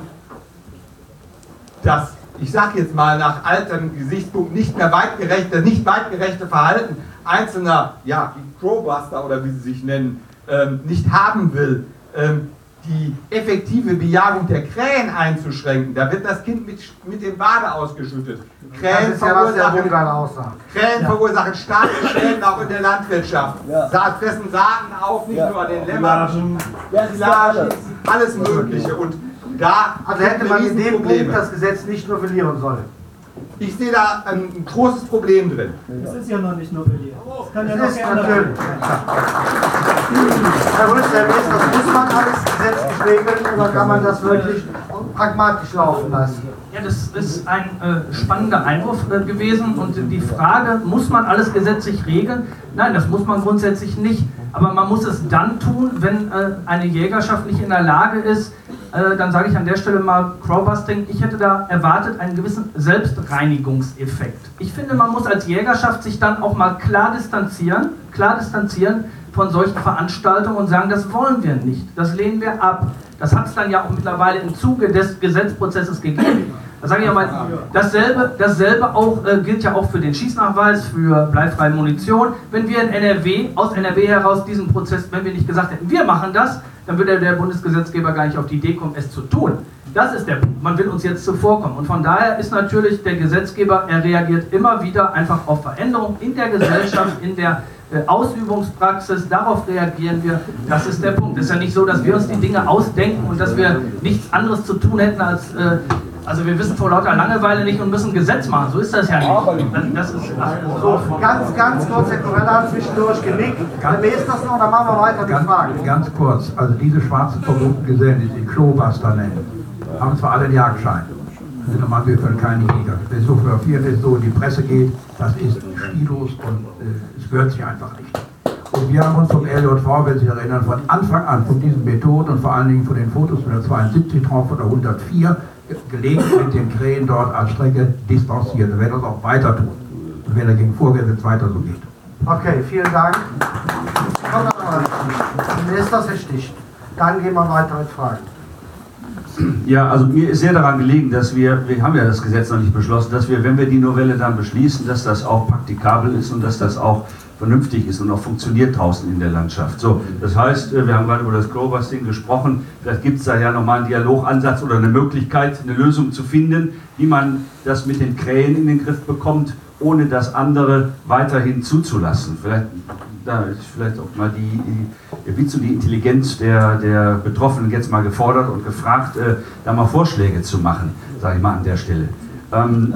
das, ich sage jetzt mal nach altem Gesichtspunkt, nicht mehr weitgerechte, nicht weitgerechte Verhalten einzelner, ja, Crowbuster oder wie sie sich nennen, ähm, nicht haben will, ähm, die effektive Bejagung der Krähen einzuschränken. Da wird das Kind mit, mit dem Bade ausgeschüttet. Krähen, ja, verursachen. Krähen Ja. verursachen starke Schäden auch in der Landwirtschaft. Ja. Sa- fressen Saaten auf, nicht Ja. nur an den Lämmern, Ja, Silagen, alles Mögliche. Und da Also hätte man in dem. Punkt das Gesetz nicht novellieren sollen. Ich sehe da ein, großes Problem drin. Das ist ja noch nicht novelliert. Das kann ja Das noch geändert werden. [LAUGHS] Herr Minister, das muss man alles gesetzlich regeln oder kann man das wirklich pragmatisch laufen lassen? Ja, das ist ein äh, spannender Einwurf äh, gewesen und die Frage, muss man alles gesetzlich regeln? Nein, das muss man grundsätzlich nicht. Aber man muss es dann tun, wenn äh, eine Jägerschaft nicht in der Lage ist, äh, dann sage ich an der Stelle mal Crowbusting, ich hätte da erwartet einen gewissen Selbstreinigungseffekt. Ich finde, man muss als Jägerschaft sich dann auch mal klar distanzieren, klar distanzieren von solchen Veranstaltungen und sagen, das wollen wir nicht, das lehnen wir ab. Das hat es dann ja auch mittlerweile im Zuge des Gesetzprozesses gegeben. Da sage ich mal, dasselbe, dasselbe auch, äh, gilt ja auch für den Schießnachweis, für bleifreie Munition. Wenn wir in NRW, aus NRW heraus diesen Prozess, wenn wir nicht gesagt hätten, wir machen das, dann würde der Bundesgesetzgeber gar nicht auf die Idee kommen, es zu tun. Das ist der Punkt. Man will uns jetzt zuvorkommen. Und von daher ist natürlich der Gesetzgeber, er reagiert immer wieder einfach auf Veränderungen in der Gesellschaft, in der äh, Ausübungspraxis. Darauf reagieren wir. Das ist der Punkt. Es ist ja nicht so, dass wir uns die Dinge ausdenken und dass wir nichts anderes zu tun hätten als. Äh, also wir wissen vor lauter Langeweile nicht und müssen Gesetz machen. So ist das ja nicht. Das ist, So, ganz, ganz kurz, Herr Corella hat zwischendurch genickt. Herr Minister noch, dann machen wir weiter mit Fragen. Ganz kurz, also diese schwarzen vermummten Gesellen, die sie Klobuster nennen, haben zwar alle einen Jagdschein, sind wir können keine Jäger. Wer so fotografiert ist, so in die Presse geht, das ist stilos und äh, es gehört sich einfach nicht. Und wir haben uns vom LJV, wenn Sie sich erinnern, von Anfang an von diesen Methoden und vor allen Dingen von den Fotos von der 72 drauf oder 104 ge- gelegentlich mit den Krähen dort als Strecke distanziert. Wir werden das auch weiter tun. Und wenn dagegen vorgeht, wenn es weiter so geht. Okay, vielen Dank. Minister ist richtig. Dann gehen wir weiter mit Fragen. Ja, also mir ist sehr daran gelegen, dass wir, wir haben ja das Gesetz noch nicht beschlossen, dass wir, wenn wir die Novelle dann beschließen, dass das auch praktikabel ist und dass das auch vernünftig ist und auch funktioniert draußen in der Landschaft. So, das heißt, äh, wir haben gerade über das Growbusting gesprochen, vielleicht gibt es da ja nochmal einen Dialogansatz oder eine Möglichkeit, eine Lösung zu finden, wie man das mit den Krähen in den Griff bekommt, ohne das andere weiterhin zuzulassen. Vielleicht, da ist vielleicht auch mal die, die, wie zu die Intelligenz der, der Betroffenen jetzt mal gefordert und gefragt, äh, da mal Vorschläge zu machen, sage ich mal an der Stelle. Ähm,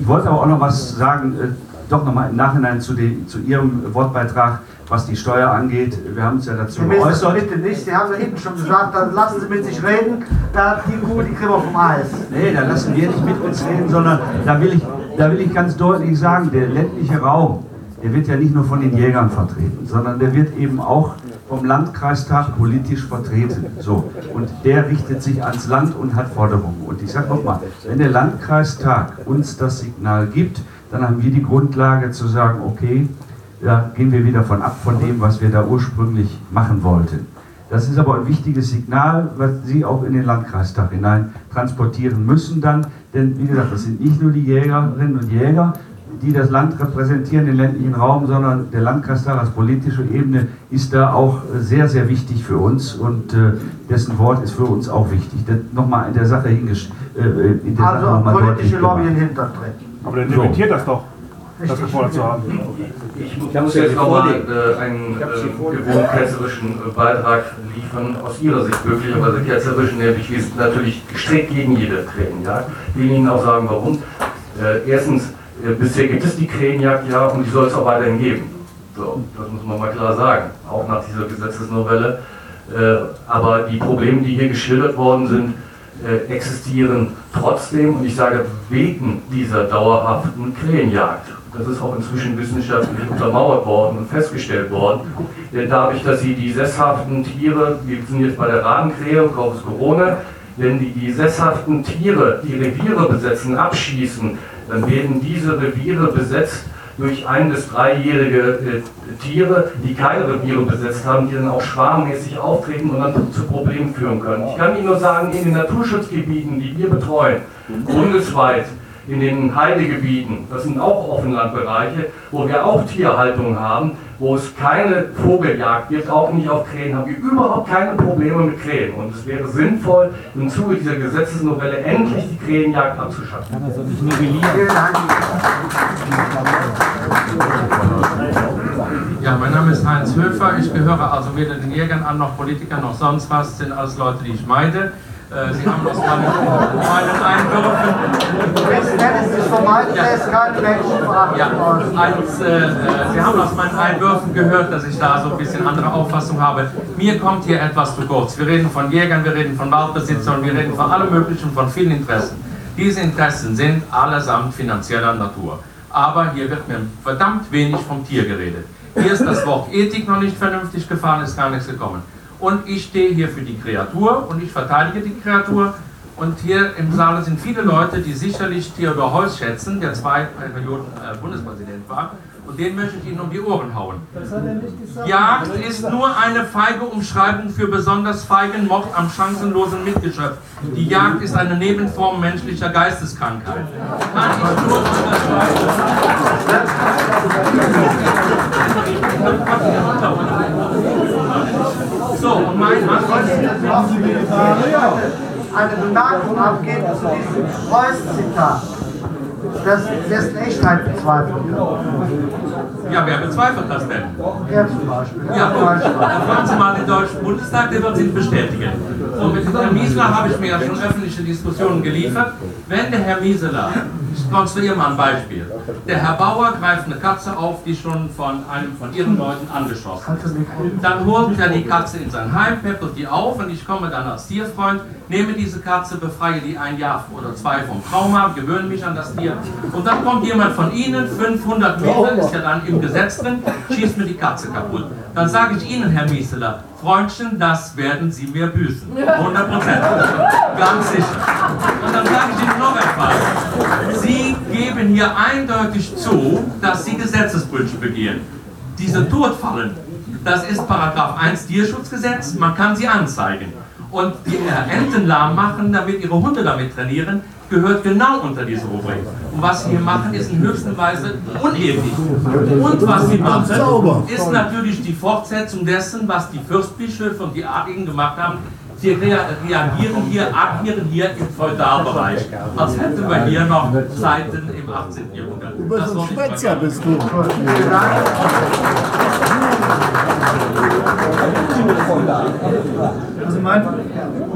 ich wollte aber auch noch was sagen, äh, doch nochmal im Nachhinein zu, den, zu Ihrem Wortbeitrag, was die Steuer angeht. Wir haben uns ja dazu Minister, geäußert. bitte nicht. Sie haben ja eben schon gesagt, dann lassen Sie mit sich reden. Da die Kuh, die kriegen wir vom Eis. Nee, da lassen wir nicht mit uns reden, sondern da will ich, da will ich ganz deutlich sagen, der ländliche Raum, der wird ja nicht nur von den Jägern vertreten, sondern der wird eben auch vom Landkreistag politisch vertreten. So. Und der richtet sich ans Land und hat Forderungen. Und ich sage nochmal, wenn der Landkreistag uns das Signal gibt, dann haben wir die Grundlage zu sagen, okay, da gehen wir wieder von ab von dem, was wir da ursprünglich machen wollten. Das ist aber ein wichtiges Signal, was Sie auch in den Landkreistag hinein transportieren müssen dann. Denn wie gesagt, das sind nicht nur die Jägerinnen und Jäger, die das Land repräsentieren, den ländlichen Raum, sondern der Landkreistag als politische Ebene ist da auch sehr, sehr wichtig für uns und äh, dessen Wort ist für uns auch wichtig. Nochmal in der Sache hingestellt. Äh, der also Sache politische Lobby in Hintertreten. Aber der dementiert so. das doch, das gefordert zu haben. Ich muss jetzt nochmal äh, einen äh, gewohnt ketzerischen äh, Beitrag liefern, aus Ihrer Sicht möglicherweise ketzerischen, nämlich wir sind natürlich strikt gegen jede Krähenjagd. Ich will Ihnen auch sagen, warum. Äh, erstens, äh, bisher gibt es die Krähenjagd ja und die soll es auch weiterhin geben. So, das muss man mal klar sagen, auch nach dieser Gesetzesnovelle. Aber die Probleme, die hier geschildert worden sind, existieren trotzdem und ich sage wegen dieser dauerhaften Krähenjagd. Das ist auch inzwischen wissenschaftlich untermauert worden und festgestellt worden. Denn dadurch, dass sie die sesshaften Tiere, wir sind jetzt bei der Radenkrähe, Corpus Corona, wenn die die sesshaften Tiere, die Reviere besetzen, abschießen, dann werden diese Reviere besetzt durch ein- bis dreijährige äh, Tiere, die keine Reviere besetzt haben, die dann auch schwarmmäßig auftreten und dann zu Problemen führen können. Ich kann Ihnen nur sagen, in den Naturschutzgebieten, die wir betreuen, bundesweit, in den Heidegebieten, das sind auch Offenlandbereiche, wo wir auch Tierhaltung haben, wo es keine Vogeljagd gibt, auch nicht auf Krähen, haben wir überhaupt keine Probleme mit Krähen. Und es wäre sinnvoll, im Zuge dieser Gesetzesnovelle endlich die Krähenjagd abzuschaffen. Kann das nicht nivellieren? Ja, mein Name ist Heinz Höfer. Ich gehöre also weder den Jägern an, noch Politikern, noch sonst was. sind alles Leute, die ich meide. Äh, Sie haben aus meinen, meinen Einwürfen. Es sich vermeiden lässt, keine Menschen ja, eins, äh, äh, Sie haben aus meinen Einwürfen gehört, dass ich da so ein bisschen andere Auffassung habe. Mir kommt hier etwas zu kurz. Wir reden von Jägern, wir reden von Waldbesitzern, wir reden von allem Möglichen, von vielen Interessen. Diese Interessen sind allesamt finanzieller Natur. Aber hier wird mir verdammt wenig vom Tier geredet. Hier ist das Wort Ethik noch nicht vernünftig gefallen, ist gar nichts gekommen und ich stehe hier für die Kreatur und ich verteidige die Kreatur. Und hier im Saal sind viele Leute, die sicherlich Theodor Heuss schätzen, der zwei Perioden äh, Bundespräsident war. Und den möchte ich Ihnen um die Ohren hauen. Jagd ist nur eine feige Umschreibung für besonders feigen Mord am chancenlosen Mitgeschöpf. Die Jagd ist eine Nebenform menschlicher Geisteskrankheit. Kann ich nur so, [LAUGHS] und mein Mann eine Bemerkung abgeben zu diesem Preuß-Zitat das, dessen Echtheit bezweifelt Ja, wer bezweifelt das denn? Er zum Beispiel. Ja, gut. Dann fahren Sie mal in den Deutschen Bundestag, der wird Sie bestätigen. So, mit Herrn Miesler habe ich mir ja schon öffentliche Diskussionen geliefert. Wenn der Herr Mieseler, ich konstruiere mal ein Beispiel, der Herr Bauer greift eine Katze auf, die schon von einem von Ihren Leuten angeschossen ist. Dann holt er die Katze in sein Heim, peppelt die auf und ich komme dann als Tierfreund, nehme diese Katze, befreie die ein Jahr oder zwei vom Trauma, gewöhne mich an das Tier und dann kommt jemand von Ihnen, 500 Meter, ist ja dann im Gesetz drin, schießt mir die Katze kaputt. Dann sage ich Ihnen, Herr Mieseler, Freundchen, das werden Sie mir büßen. 100 Prozent. Ganz sicher. Und dann sage ich Ihnen noch etwas. Sie geben hier eindeutig zu, dass Sie Gesetzesbrüche begehen. Diese Todfallen, das ist Paragraph 1 Tierschutzgesetz, man kann sie anzeigen. Und die Enten lahm machen, damit ihre Hunde damit trainieren, gehört genau unter diese Rubrik. Und was sie hier machen, ist in höchster Weise unethisch. Und was sie machen, ist natürlich die Fortsetzung dessen, was die Fürstbischöfe und die Adligen gemacht haben. Sie reagieren hier, agieren hier im Feudalbereich, als hätten wir hier noch Zeiten im 18. Jahrhundert. Über so ein Spezia bist du. Also mein,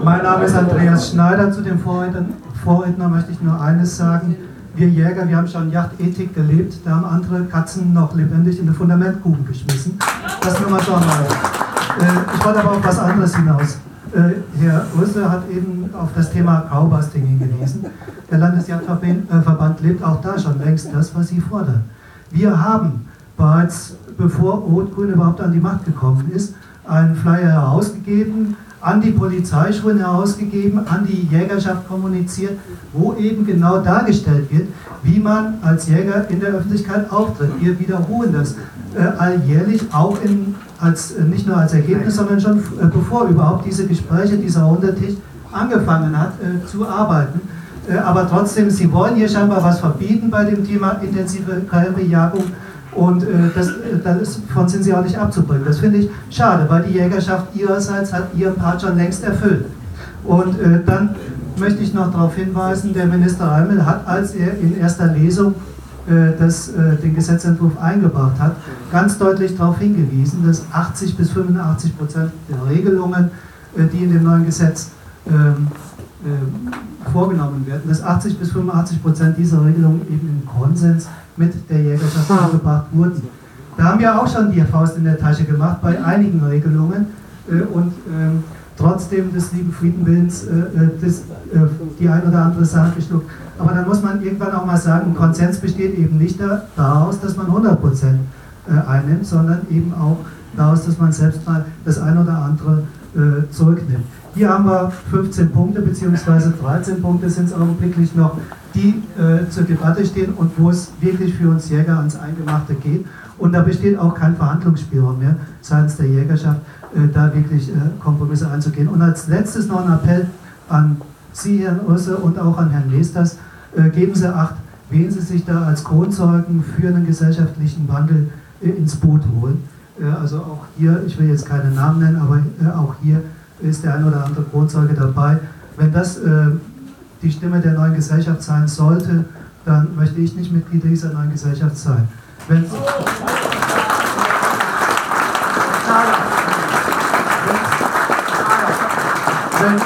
mein Name ist Andreas Schneider. Zu dem Vorredner, Vorredner möchte ich nur eines sagen. Wir Jäger, wir haben schon Yachtethik gelebt. Da haben andere Katzen noch lebendig in den Fundamentgruben geschmissen. Das nur mal mal. Äh, ich wollte aber auf was anderes hinaus. Äh, Herr Rüsse hat eben auf das Thema Graubasting hingewiesen. Der Landesjagdverband lebt auch da schon längst das, was Sie fordern. Wir haben bereits, bevor Rot-Grün überhaupt an die Macht gekommen ist, einen Flyer herausgegeben, an die Polizeischulen herausgegeben, an die Jägerschaft kommuniziert, wo eben genau dargestellt wird, wie man als Jäger in der Öffentlichkeit auftritt. Wir wiederholen das äh, alljährlich, auch in, als, äh, nicht nur als Ergebnis, sondern schon äh, bevor überhaupt diese Gespräche, dieser runde Tisch angefangen hat äh, zu arbeiten. Äh, aber trotzdem, Sie wollen hier scheinbar was verbieten bei dem Thema intensive Krähenbejagung und äh, das, das, davon sind Sie auch nicht abzubringen. Das finde ich schade, weil die Jägerschaft ihrerseits hat ihren Part schon längst erfüllt. Und dann möchte ich noch darauf hinweisen, der Minister Reimel hat, als er in erster Lesung das, den Gesetzentwurf eingebracht hat, ganz deutlich darauf hingewiesen, dass 80 bis 85 Prozent der Regelungen, die in dem neuen Gesetz ähm, äh, vorgenommen werden, dass 80 bis 85 Prozent dieser Regelungen eben im Konsens mit der Jägerschaft angebracht wurden. Da haben wir auch schon die Faust in der Tasche gemacht bei einigen Regelungen äh, und ähm, trotzdem des lieben Friedenwillens äh, äh, äh, die ein oder andere Sache geschluckt. Aber dann muss man irgendwann auch mal sagen, Konsens besteht eben nicht da, daraus, dass man 100 Prozent äh, einnimmt, sondern eben auch daraus, dass man selbst mal das ein oder andere zurücknimmt. Hier haben wir 15 Punkte, beziehungsweise 13 Punkte sind es augenblicklich noch, die äh, zur Debatte stehen und wo es wirklich für uns Jäger ans Eingemachte geht. Und da besteht auch kein Verhandlungsspielraum mehr seitens der Jägerschaft, äh, da wirklich äh, Kompromisse einzugehen. Und als letztes noch ein Appell an Sie, Herrn Urse, und auch an Herrn Lesters, äh, geben Sie Acht, wen Sie sich da als Kronzeugen für einen gesellschaftlichen Wandel äh, ins Boot holen. Äh, also auch hier, ich will jetzt keine Namen nennen, aber auch hier ist der ein oder andere Kronzeuge dabei. Wenn das die Stimme der neuen Gesellschaft sein sollte, dann möchte ich nicht Mitglied dieser neuen Gesellschaft sein. Wenn, wenn,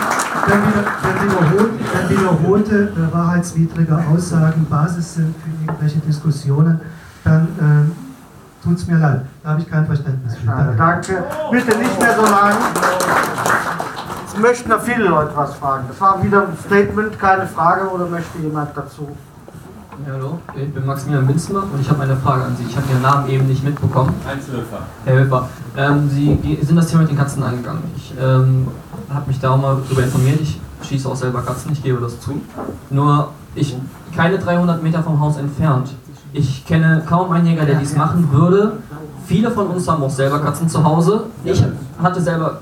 wenn, wenn, wiederholte, äh, wahrheitswidrige Aussagen Basis sind für irgendwelche Diskussionen, dann äh, tut es mir leid. Da habe ich kein Verständnis für. Danke. Bitte nicht mehr so lang. Es möchten noch viele Leute was fragen. Das war wieder ein Statement, keine Frage, oder möchte jemand dazu? Ja, hallo, ich bin Maximilian Winzmer und ich habe eine Frage an Sie. Ich habe Ihren Namen eben nicht mitbekommen. Heinz Höfer. Herr Höfer, ähm, Sie sind das Thema mit den Katzen angegangen. Ich ähm, habe mich da auch mal darüber informiert. Ich schieße auch selber Katzen, ich gebe das zu. Nur, ich keine 300 Meter vom Haus entfernt. Ich kenne kaum einen Jäger, der dies machen würde. Viele von uns haben auch selber Katzen zu Hause. Ich hatte selber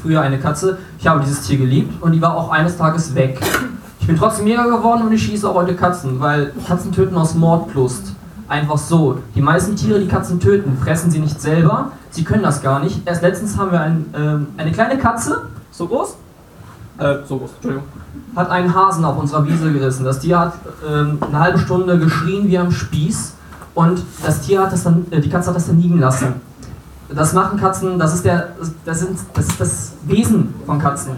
früher eine Katze. Ich habe dieses Tier geliebt und die war auch eines Tages weg. Ich bin trotzdem Jäger geworden und ich schieße auch heute Katzen, weil Katzen töten aus Mordlust. Einfach so. Die meisten Tiere, die Katzen töten, fressen sie nicht selber. Sie können das gar nicht. Erst letztens haben wir ein, ähm, eine kleine Katze, so groß, äh, so groß, Entschuldigung, hat einen Hasen auf unserer Wiese gerissen. Das Tier hat ähm, eine halbe Stunde geschrien wie am Spieß und das Tier hat das dann, äh, die Katze hat das dann liegen lassen. Das machen Katzen, das ist, der, das, sind, das ist das Wesen von Katzen.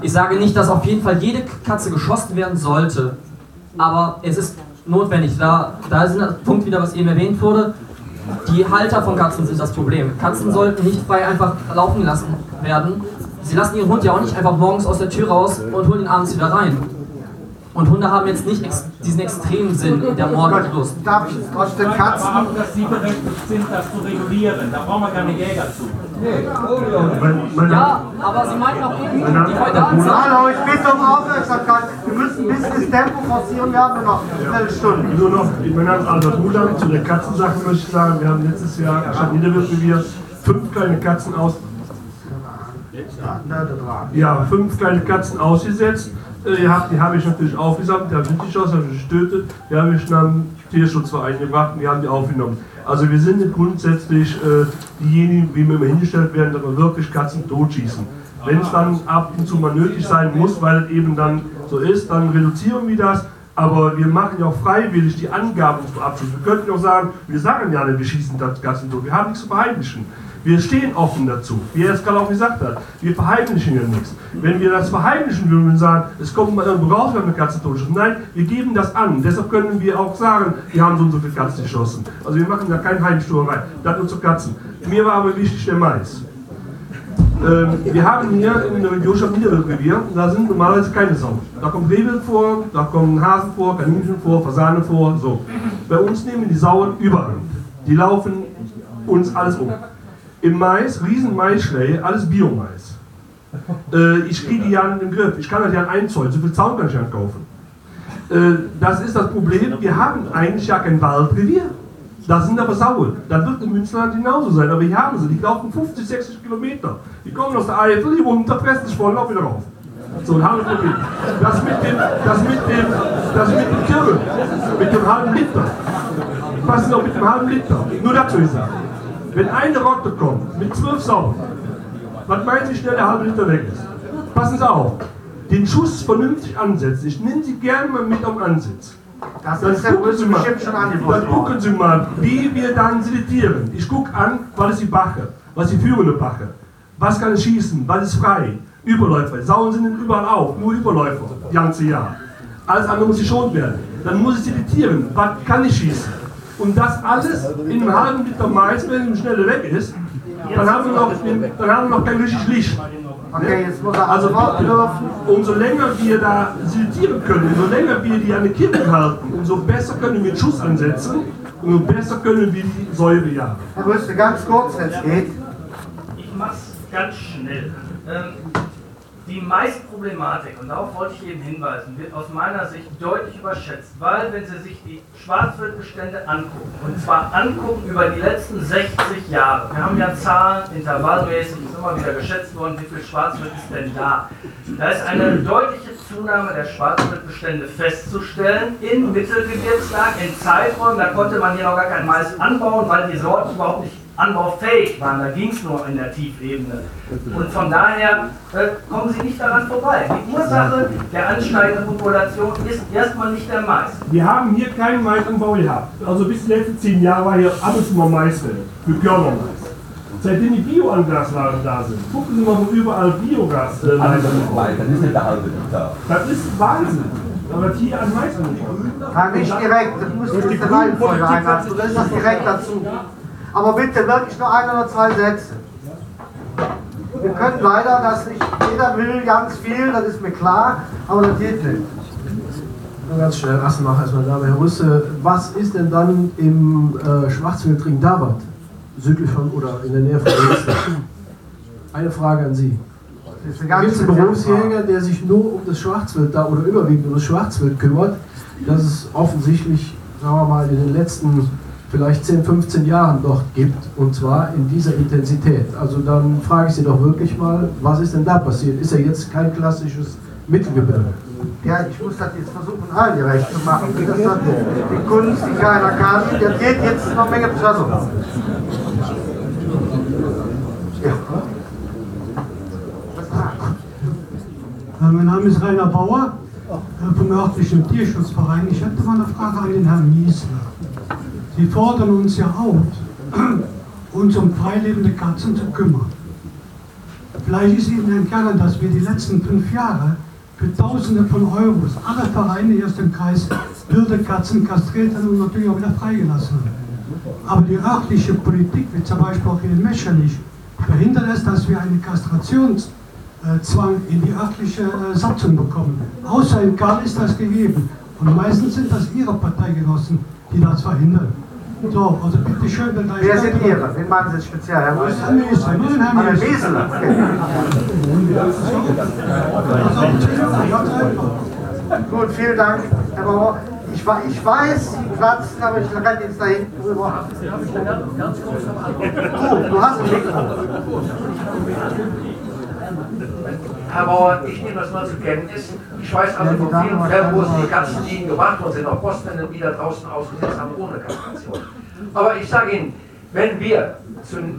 Ich sage nicht, dass auf jeden Fall jede Katze geschossen werden sollte, aber es ist notwendig. Da, da ist ein Punkt wieder, was eben erwähnt wurde. Die Halter von Katzen sind das Problem. Katzen sollten nicht frei einfach laufen lassen werden. Sie lassen ihren Hund ja auch nicht einfach morgens aus der Tür raus und holen ihn abends wieder rein. Und Hunde haben jetzt nicht ex diesen extremen Sinn der Mordlust. Darf ich trotzdem Katzen? Aber dass sie berechtigt sind, das zu regulieren. Da brauchen wir keine Jäger zu. Ja, aber Sie meinten auch eben, die feudalen Hallo, ich bitte um Aufmerksamkeit. Wir müssen ein bisschen das Tempo forcieren, wir haben nur noch eine Stunde. Nur noch, mein Name ist Albert Ruland. Zu der Katzensache möchte ich sagen, wir haben letztes Jahr, statt Niederwürfelbier, fünf kleine Katzen aus. Ja, fünf kleine Katzen ausgesetzt. Äh, die habe ich natürlich aufgesammelt, die habe ich nicht aus, habe ich getötet, die habe ich dann Tierschutzverein gebracht und die haben die aufgenommen. Also wir sind grundsätzlich äh, diejenigen, wie wir immer hingestellt werden, dass wir wirklich Katzen totschießen. Wenn es dann ab und zu mal nötig sein muss, weil es eben dann so ist, dann reduzieren wir das. Aber wir machen ja auch freiwillig die Angaben zum Abschluss. Wir könnten auch sagen, wir sagen ja wir schießen Katzen tot. Wir haben nichts zu verheimlichen. Wir stehen offen dazu, wie er es gerade auch gesagt hat. Wir verheimlichen ja nichts. Wenn wir das verheimlichen würden und sagen, es kommt mal irgendwo raus, wenn wir Katzen totschießen. Nein, wir geben das an. Deshalb können wir auch sagen, wir haben so und so viele Katzen geschossen. Also wir machen da keine Heimstuerei. Das nur zu Katzen. Mir war aber wichtig der Mais. Ähm, wir haben hier in der Region schon Niederwildrevier, da sind normalerweise keine Sau. Da kommt Rehwild vor, da kommen Hasen vor, Kaninchen vor, Fasane vor, so. Bei uns nehmen die Sauen überall. Die laufen uns alles um. Im Mais, riesen Maisschläge, alles Biomais. [LAUGHS] Äh, ich kriege die ja in den Griff. Ich kann das ja einzäunen. So viel Zaun kann ich ja nicht kaufen. Äh, das ist das Problem. Wir haben eigentlich ja kein Waldrevier. Das sind aber Sauen. Das wird im Münsterland genauso sein. Aber hier haben sie. Die laufen 50, 60 Kilometer. Die kommen aus der Eifel, die da fressen sich voll auch wieder rauf. So ein halbes Problem. Das mit dem, das mit dem, das mit dem Kirre, mit dem halben Liter. Was ist noch mit dem halben Liter? Nur dazu ich sagen. Wenn eine Rotte kommt mit zwölf Sauen, was meinen Sie schnell der halbe Liter weg ist? Passen Sie auf. Den Schuss vernünftig ansetzen. Ich nehme Sie gerne mal mit am Ansitz. Das Dann ist gucken Sie mal, dann gucken Sie mal, wie wir dann selektieren. Ich gucke an, was ist die Bache, was ist die führende Bache, was kann ich schießen, was ist frei, Überläufer. Sauen sind überall auf, nur Überläufer, das ganze Jahr. Alles andere muss geschont werden. Dann muss ich selektieren, was kann ich schießen. Und das alles in einem halben Liter Mais, wenn es schnell weg ist, dann haben wir noch, dann haben wir noch kein richtig Licht. Okay, jetzt muss er Also umso länger wir da selektieren können, umso länger wir die an der Kippe halten, umso besser können wir den Schuss ansetzen und umso besser können wir die Säure jagen. Herr Rüste, ganz kurz, wenn es geht. Ich mach's ganz schnell. Ähm, die Maisproblematik, und darauf wollte ich eben hinweisen, wird aus meiner Sicht deutlich überschätzt, weil wenn Sie sich die Schwarzwildbestände angucken, und zwar angucken über die letzten 60 Jahre, wir haben ja Zahlen, intervallmäßig, ist immer wieder geschätzt worden, wie viel Schwarzwild ist denn da? Da ist eine deutliche Zunahme der Schwarzwildbestände festzustellen in Mittelgebirgslagen, in Zeiträumen, da konnte man hier noch gar kein Mais anbauen, weil die Sorten überhaupt nicht anbaufähig waren, da ging es nur in der Tiefebene. Und von daher äh, kommen Sie nicht daran vorbei. Die Ursache der ansteigenden Population ist erstmal nicht der Mais. Wir haben hier keinen Maisanbau gehabt. Also bis die letzten zehn Jahre war hier ab und zu mal Maisfeld für Körnermais. Seitdem die Bioangaslagen da sind, gucken Sie mal, wo überall Biogas äh, Alles ist weit, dann ist nicht der halbe Liter. Das ist Wahnsinn. Aber hier an Mais und Nein, nicht direkt. Das muss Durch die lässt das direkt dazu. Aber bitte wirklich nur ein oder zwei Sätze. Wir können leider das nicht, jeder will ganz viel, das ist mir klar, aber das geht nicht. Nur ganz schnell, noch erstmal Name, Herr Rüsse, was ist denn dann im äh, Schwarzwildring Dabat, südlich von oder in der Nähe von Dresden? Eine Frage an Sie. Ist Gibt es einen Berufsjäger, der sich nur um das Schwarzwild da oder überwiegend um das Schwarzwild kümmert, das es offensichtlich, sagen wir mal, in den letzten vielleicht 10, 15 Jahren dort gibt und zwar in dieser Intensität. Also dann frage ich Sie doch wirklich mal, was ist denn da passiert? Ist ja jetzt kein klassisches Mittelgebirge. Ja, ich muss das jetzt versuchen, allen gerecht zu machen. Das ist dann die Kunst, die keiner kann. Das geht jetzt noch eine Menge Presse. Ja. Äh, Mein Name ist Rainer Bauer äh, vom örtlichen Tierschutzverein. Ich hätte mal eine Frage an den Herrn Miesler. Sie fordern uns ja auf, [CLEARS THROAT] uns um freilebende Katzen zu kümmern. Vielleicht ist Ihnen entgangen, dass wir die letzten fünf Jahre für Tausende von Euros alle Vereine hier aus dem Kreis wilde Katzen kastriert haben und natürlich auch wieder freigelassen haben. Aber die örtliche Politik, wie zum Beispiel auch hier in Mechernich, verhindert es, dass wir einen Kastrationszwang in die örtliche äh, Satzung bekommen. Außer in Karl ist das gegeben. Und meistens sind das Ihre Parteigenossen, die das verhindern. So, also bitte schön, wenn da Wer sind Ihre? Wen meinen Sie jetzt speziell? Herr Rüste? Herr Miesel, nur den Herrn Herr Miesel. Miesel, okay. Gut, vielen Dank, Herr Bauer. Ich, ich weiß, Sie platzen, aber ich renne jetzt da hinten rüber. Oh, du hast ein Mikro. Herr Bauer, ich nehme das mal zur Kenntnis. Ich weiß also von vielen Fällen, wo die Katzen Ihnen gebracht worden sind, auch Postwände, die da draußen ausgesetzt haben, ohne Kastration. Aber ich sage Ihnen, wenn wir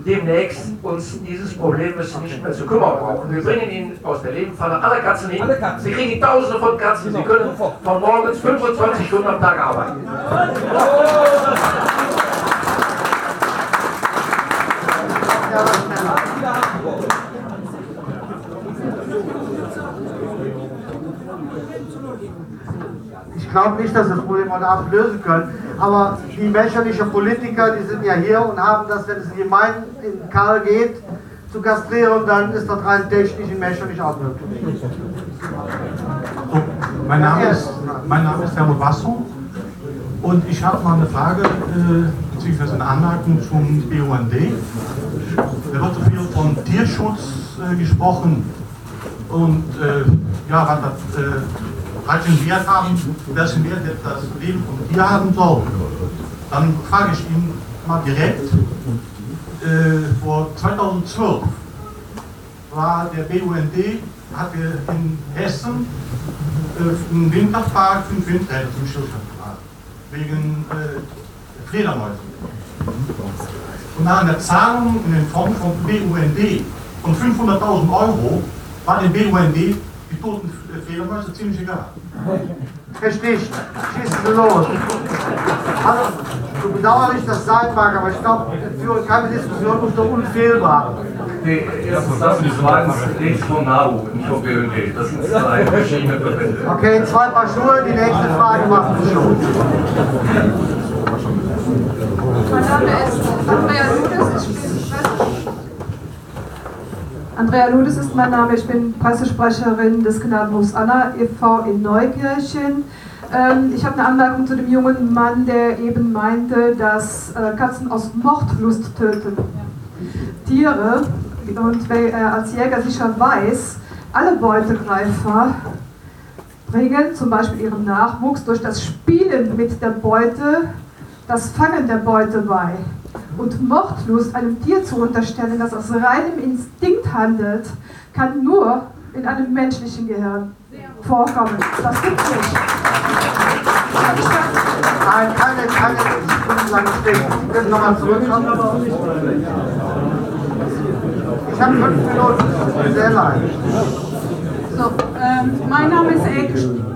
demnächst uns dieses Problems nicht mehr zu kümmern brauchen, wir bringen Ihnen aus der Lebenfalle alle Katzen hin. Sie kriegen tausende von Katzen, Sie können von morgens 25 Stunden am Tag arbeiten. Glaube nicht, dass wir das Problem heute Abend lösen können. Aber die mechanischen Politiker, die sind ja hier und haben das, wenn es in die Gemeinden in Karl geht, zu kastrieren, dann ist das rein technisch in Mechern nicht auch möglich. Mein Name ist, mein Name ist Herr Basso und ich habe mal eine Frage. Äh, eine Anmerkung zum BUND. Da wird so viel von Tierschutz äh, gesprochen und äh, ja, was das äh, welchen Wert haben, welchen Wert das Leben von Tier haben soll. Dann frage ich ihn mal direkt, äh, vor 2012 war der BUND, hatte in Hessen äh, einen Windkraftpark, fünf Windräder zum Stillstand gebracht, wegen äh, Fledermäusen. Und nach einer Zahlung in Form von BUND von 500.000 Euro war dem BUND die toten Fledermäuse ziemlich egal. [LAUGHS] Richtig, schießen Sie los. Also, so bedauerlich das sein mag, aber ich glaube, für keine Diskussion ist doch unfehlbar. Nee, erstens das und zweitens nichts von NABU, nicht von BND. Das sind zwei verschiedene Verbände. Okay, zwei Paar Schuhe, die nächste Frage machen wir schon. Mein Name ist Andrea Ludes. Ich bin Andrea Ludes ist mein Name. Ich bin Pressesprecherin des Gnadenhofs Anna e.V. in Neukirchen. Ähm, ich habe eine Anmerkung zu dem jungen Mann, der eben meinte, dass äh, Katzen aus Mordlust töten. Tiere, und wer äh, als Jäger sicher weiß, alle Beutegreifer bringen zum Beispiel ihrem Nachwuchs durch das Spielen mit der Beute das Fangen der Beute bei. Und Mordlust einem Tier zu unterstellen, das aus reinem Instinkt handelt, kann nur in einem menschlichen Gehirn vorkommen. Das gibt es nicht. Nein, keine, keine lang stehen. Sie können nochmal zurückkommen. Ich habe fünf Minuten. Sehr leid. So, ähm, mein Name ist Elke.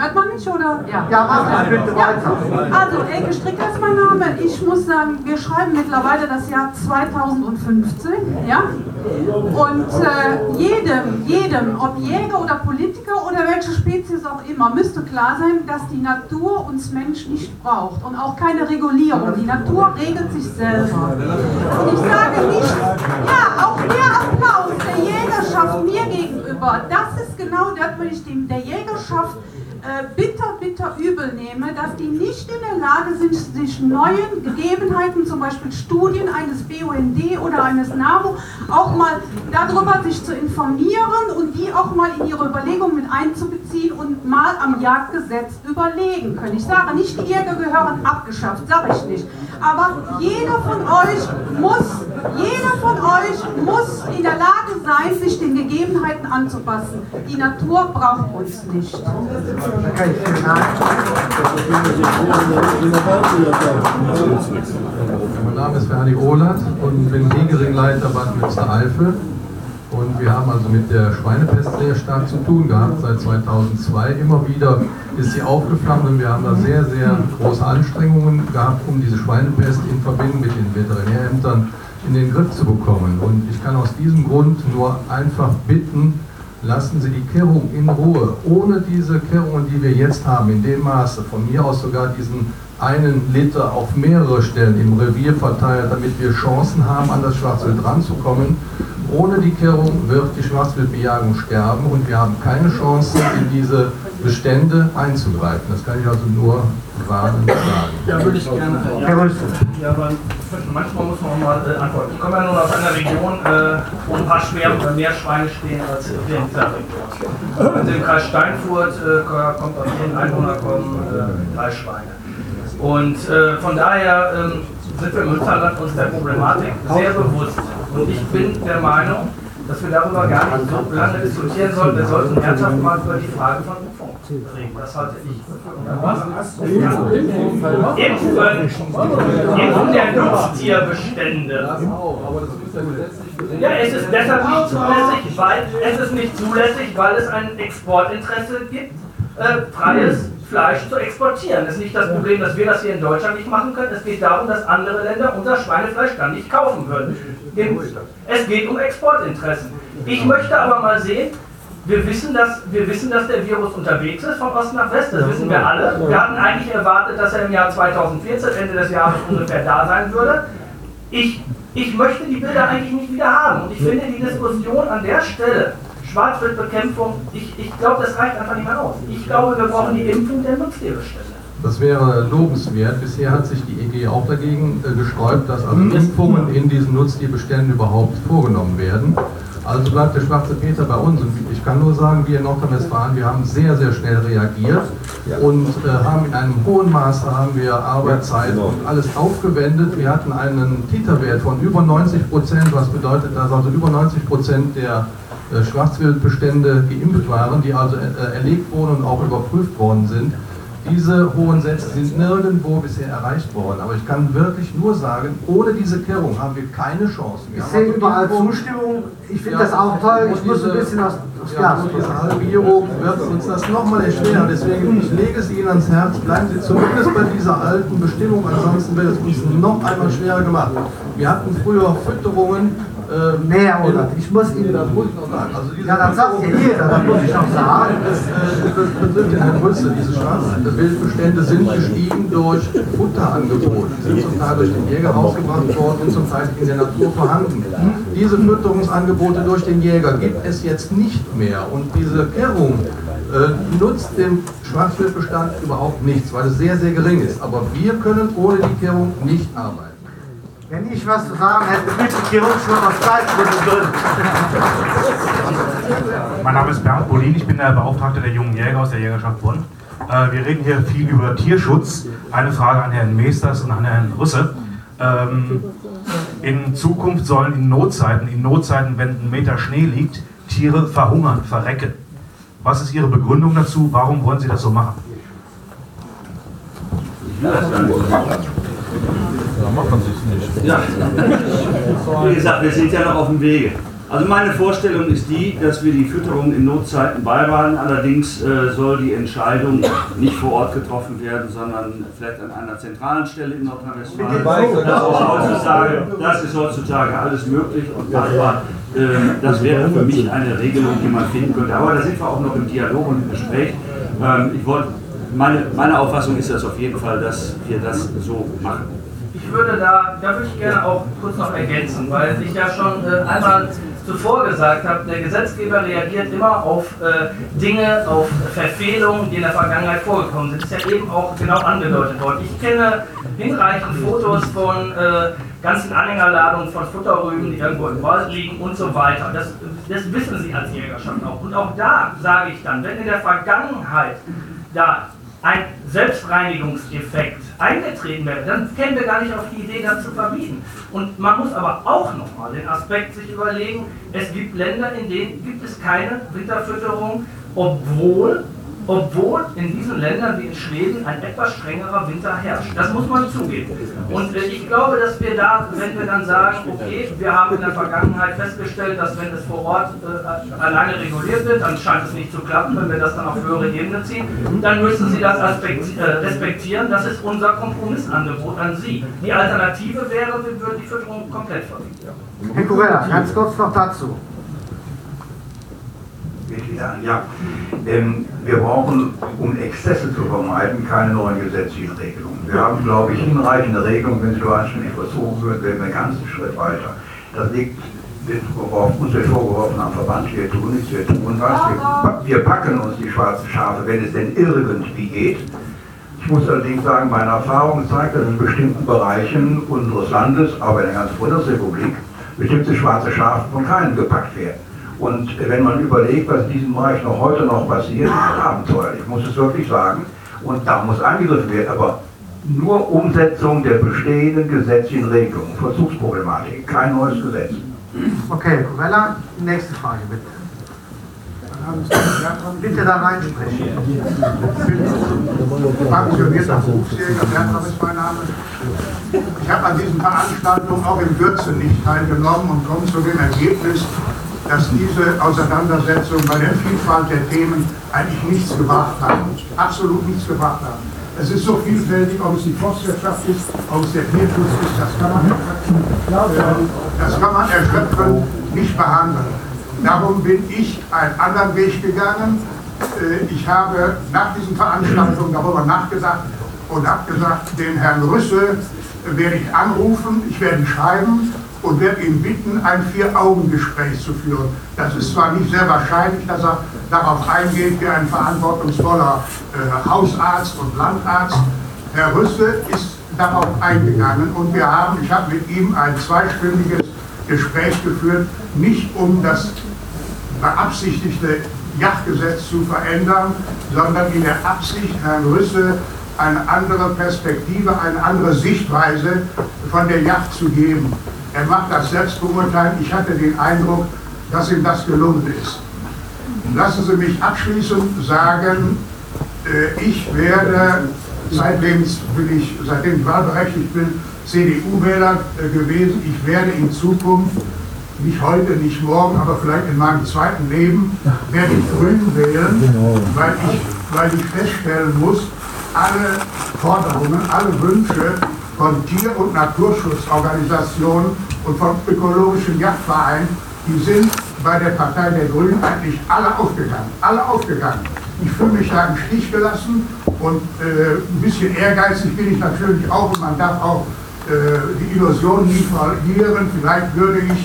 Hört man mich oder? Ja, ja mach bitte weiter. Also, Elke Stricker ist mein Name. Ich muss sagen, wir schreiben mittlerweile das Jahr 2015. Ja? Und äh, jedem, jedem, ob Jäger oder Politiker oder welche Spezies auch immer, müsste klar sein, dass die Natur uns Mensch nicht braucht und auch keine Regulierung. Die Natur regelt sich selber. Und ich sage nicht, ja, auch der Applaus der Jägerschaft mir gegenüber, das ist genau das, was ich dem, der Jägerschaft bitter, bitter übel nehme, dass die nicht in der Lage sind, sich neuen Gegebenheiten, zum Beispiel Studien eines BUND oder eines NABU, auch mal darüber sich zu informieren und die auch mal in ihre Überlegungen mit einzubeziehen und mal am Jagdgesetz überlegen können. Ich sage nicht, die Jäger gehören abgeschafft, sage ich nicht. Aber jeder von euch muss, jeder von euch muss in der Lage sein, sich den Gegebenheiten anzupassen. Die Natur braucht uns nicht. Mein Name ist Ferdi Ohlert und bin Hegeringleiter Bad Münstereifel. Und wir haben also mit der Schweinepest sehr stark zu tun gehabt seit 2002. Immer wieder ist sie aufgeflammt und wir haben da sehr, sehr große Anstrengungen gehabt, um diese Schweinepest in Verbindung mit den Veterinärämtern in den Griff zu bekommen. Und ich kann aus diesem Grund nur einfach bitten, lassen Sie die Kehrung in Ruhe. Ohne diese Kehrungen, die wir jetzt haben, in dem Maße, von mir aus sogar diesen einen Liter auf mehrere Stellen im Revier verteilt, damit wir Chancen haben, an das Schwarzwild ranzukommen. Ohne die Kehrung wird die Schwarzwildbejagung sterben und wir haben keine Chance, in diese Bestände einzugreifen. Das kann ich also nur warnen sagen. Ja, würde ich gerne. Ja, ja aber manchmal muss man auch mal äh, antworten. Ich komme ja nun aus einer Region, äh, wo ein paar schwer oder mehr Schweine stehen als in dieser Region. Also im Kreis Steinfurt äh, kommt aus jeden Einwohner kommen äh, drei Schweine. Und äh, von daher ähm, sind wir im Münsterland uns der Problematik sehr bewusst. Und ich bin der Meinung, dass wir darüber gar nicht so lange diskutieren sollten. Wir sollten ernsthaft mal über die Frage von Impfung reden. Das halte ich für Impfen, Impfen der Nutztierbestände. Ja, es ist deshalb nicht zulässig, weil es ist nicht zulässig, weil es ein Exportinteresse gibt, äh, freies Fleisch zu exportieren. Das ist nicht das Problem, dass wir das hier in Deutschland nicht machen können. Es geht darum, dass andere Länder unser Schweinefleisch dann nicht kaufen würden. Es geht um Exportinteressen. Ich möchte aber mal sehen, wir wissen, dass, wir wissen, dass der Virus unterwegs ist von Ost nach West, das wissen wir alle. Wir hatten eigentlich erwartet, dass er im Jahr 2014, Ende des Jahres ungefähr da sein würde. Ich, ich möchte die Bilder eigentlich nicht wieder haben. Und ich finde die Diskussion an der Stelle, Schwarzwildbekämpfung, ich, ich glaube, das reicht einfach nicht mehr aus. Ich glaube, wir brauchen die Impfung der Nutztierbestände. Das wäre lobenswert. Bisher hat sich die EG auch dagegen äh, gesträubt, dass also Impfungen in diesen Nutztierbeständen überhaupt vorgenommen werden. Also bleibt der schwarze Peter bei uns. Und ich kann nur sagen, wir in Nordrhein-Westfalen, wir haben sehr, sehr schnell reagiert und äh, haben in einem hohen Maße haben wir Arbeitszeit und alles aufgewendet. Wir hatten einen Titerwert von über 90 Prozent, was bedeutet, dass also über 90 Prozent der äh, Schwarzwildbestände geimpft waren, die also äh, erlegt wurden und auch überprüft worden sind. Diese hohen Sätze sind nirgendwo bisher erreicht worden. Aber ich kann wirklich nur sagen, ohne diese Kehrung haben wir keine Chance. Wir Ich sehe überall Zustimmung. Ich finde Ja, das auch toll. Ich muss ein bisschen aus, aufs ja, Glas. diese Halbierung wird uns das nochmal erschweren. Deswegen, ich lege es Ihnen ans Herz, bleiben Sie zumindest bei dieser alten Bestimmung, ansonsten wird es uns noch einmal schwerer gemacht. Wir hatten früher Fütterungen. Äh, Mehr, oder? Ich muss Ihnen das ruhig noch sagen. Also diese Ja, das sagt ja jeder, das muss ich auch sagen. Das, das betrifft den Herrn Rüssel. Diese Schwarzwildbestände sind gestiegen durch Futterangebote. Die sind zum Teil durch den Jäger rausgebracht worden und zum Teil in der Natur vorhanden. Diese Fütterungsangebote durch den Jäger gibt es jetzt nicht mehr. Und diese Kehrung äh, nutzt dem Schwarzwildbestand überhaupt nichts, weil es sehr, sehr gering ist. Aber wir können ohne die Kehrung nicht arbeiten. Wenn ich was zu sagen hätte, bitte die Kirchschule aus drin. Mein Name ist Bernd Bolin, ich bin der Beauftragte der jungen Jäger aus der Jägerschaft Bonn. Äh, wir reden hier viel über Tierschutz. Eine Frage an Herrn Meesters und an Herrn Rüsse. Ähm, in Zukunft sollen in Notzeiten, in Notzeiten, wenn ein Meter Schnee liegt, Tiere verhungern, verrecken. Was ist Ihre Begründung dazu? Warum wollen Sie das so machen? Da macht man sich nicht. Ja. Wie gesagt, wir sind ja noch auf dem Wege. Also meine Vorstellung ist die, dass wir die Fütterung in Notzeiten beibehalten. Allerdings äh, soll die Entscheidung nicht vor Ort getroffen werden, sondern vielleicht an einer zentralen Stelle in Nordrhein-Westfalen. Das, ist heutzutage- das ist heutzutage alles möglich und machbar. Äh, das wäre für mich eine Regelung, die man finden könnte. Aber da sind wir auch noch im Dialog und im Gespräch. Ähm, ich wollte, meine, meine Auffassung ist das auf jeden Fall, dass wir das so machen. Ich würde da, da würde ich gerne auch kurz noch ergänzen, weil ich ja schon äh, einmal zuvor gesagt habe, der Gesetzgeber reagiert immer auf äh, Dinge, auf Verfehlungen, die in der Vergangenheit vorgekommen sind. Das ist ja eben auch genau angedeutet worden. Ich kenne hinreichend Fotos von äh, ganzen Anhängerladungen von Futterrüben, die irgendwo im Wald liegen und so weiter. Das, das wissen Sie als Jägerschaft auch. Und auch da sage ich dann, wenn in der Vergangenheit da ein Selbstreinigungseffekt eingetreten wäre, dann kämen wir gar nicht auf die Idee, das zu verbieten. Und man muss aber auch nochmal den Aspekt sich überlegen, es gibt Länder, in denen gibt es keine Winterfütterung, obwohl, obwohl in diesen Ländern wie in Schweden ein etwas strengerer Winter herrscht. Das muss man zugeben. Und äh, ich glaube, dass wir da, wenn wir dann sagen, okay, wir haben in der Vergangenheit festgestellt, dass wenn es vor Ort äh, alleine reguliert wird, dann scheint es nicht zu klappen, wenn wir das dann auf höhere Ebene ziehen, dann müssen Sie das äh, respektieren. Das ist unser Kompromissangebot an Sie. Die Alternative wäre, wir würden die Fütterung komplett verbieten. Herr Kurella, ganz kurz noch dazu. Ja, ja. Ähm, wir brauchen, um Exzesse zu vermeiden, keine neuen gesetzlichen Regelungen. Wir haben, glaube ich, hinreichende Regelungen. Wenn sie nur anständig verzogen würden, wären wir einen ganzen Schritt weiter. Das liegt wird auf uns wird vorgeworfen am Verband, wir tun nichts, wir tun was. Wir, wir packen uns die schwarzen Schafe, wenn es denn irgendwie geht. Ich muss allerdings sagen, meine Erfahrung zeigt, dass in bestimmten Bereichen unseres Landes, aber in der ganzen Bundesrepublik, bestimmte schwarze Schafe von keinem gepackt werden. Und wenn man überlegt, was in diesem Bereich noch heute noch passiert, ist abenteuerlich, ich muss es wirklich sagen. Und da muss eingegriffen werden, aber nur Umsetzung der bestehenden gesetzlichen Regelungen, Verzugsproblematik, kein neues Gesetz. Okay, Kurella, nächste Frage bitte. Bitte da reinsprechen. Ich habe an diesen Veranstaltungen auch in Würze nicht teilgenommen und komme zu dem Ergebnis, dass diese Auseinandersetzungen bei der Vielfalt der Themen eigentlich nichts gebracht haben. Absolut nichts gebracht haben. Es ist so vielfältig, ob es die Forstwirtschaft ist, ob es der Tierschutz ist, das kann man, äh, das kann man erschöpfend nicht behandeln. Darum bin ich einen anderen Weg gegangen. Äh, Ich habe nach diesen Veranstaltungen darüber nachgedacht und habe gesagt, den Herrn Rüssel werde ich anrufen, ich werde ihn schreiben und werde ihn bitten, ein Vier-Augen-Gespräch zu führen. Das ist zwar nicht sehr wahrscheinlich, dass er darauf eingeht wie ein verantwortungsvoller äh, Hausarzt und Landarzt. Herr Rüsse ist darauf eingegangen und wir haben, ich habe mit ihm ein zweistündiges Gespräch geführt, nicht um das beabsichtigte Yachtgesetz zu verändern, sondern in der Absicht, Herrn Rüsse eine andere Perspektive, eine andere Sichtweise von der Yacht zu geben. Er macht das selbst beurteilen. Ich hatte den Eindruck, dass ihm das gelungen ist. Lassen Sie mich abschließend sagen, äh, ich werde, seitdem, bin ich, seitdem ich wahlberechtigt bin, CDU-Wähler äh, gewesen. Ich werde in Zukunft, nicht heute, nicht morgen, aber vielleicht in meinem zweiten Leben, werde ich Grün wählen, weil ich, weil ich feststellen muss, alle Forderungen, alle Wünsche von Tier- und Naturschutzorganisationen und vom ökologischen Jagdverein, die sind bei der Partei der Grünen eigentlich alle aufgegangen. Alle aufgegangen. Ich fühle mich da im Stich gelassen und äh, ein bisschen ehrgeizig bin ich natürlich auch und man darf auch äh, die Illusion nie verlieren. Vielleicht würde ich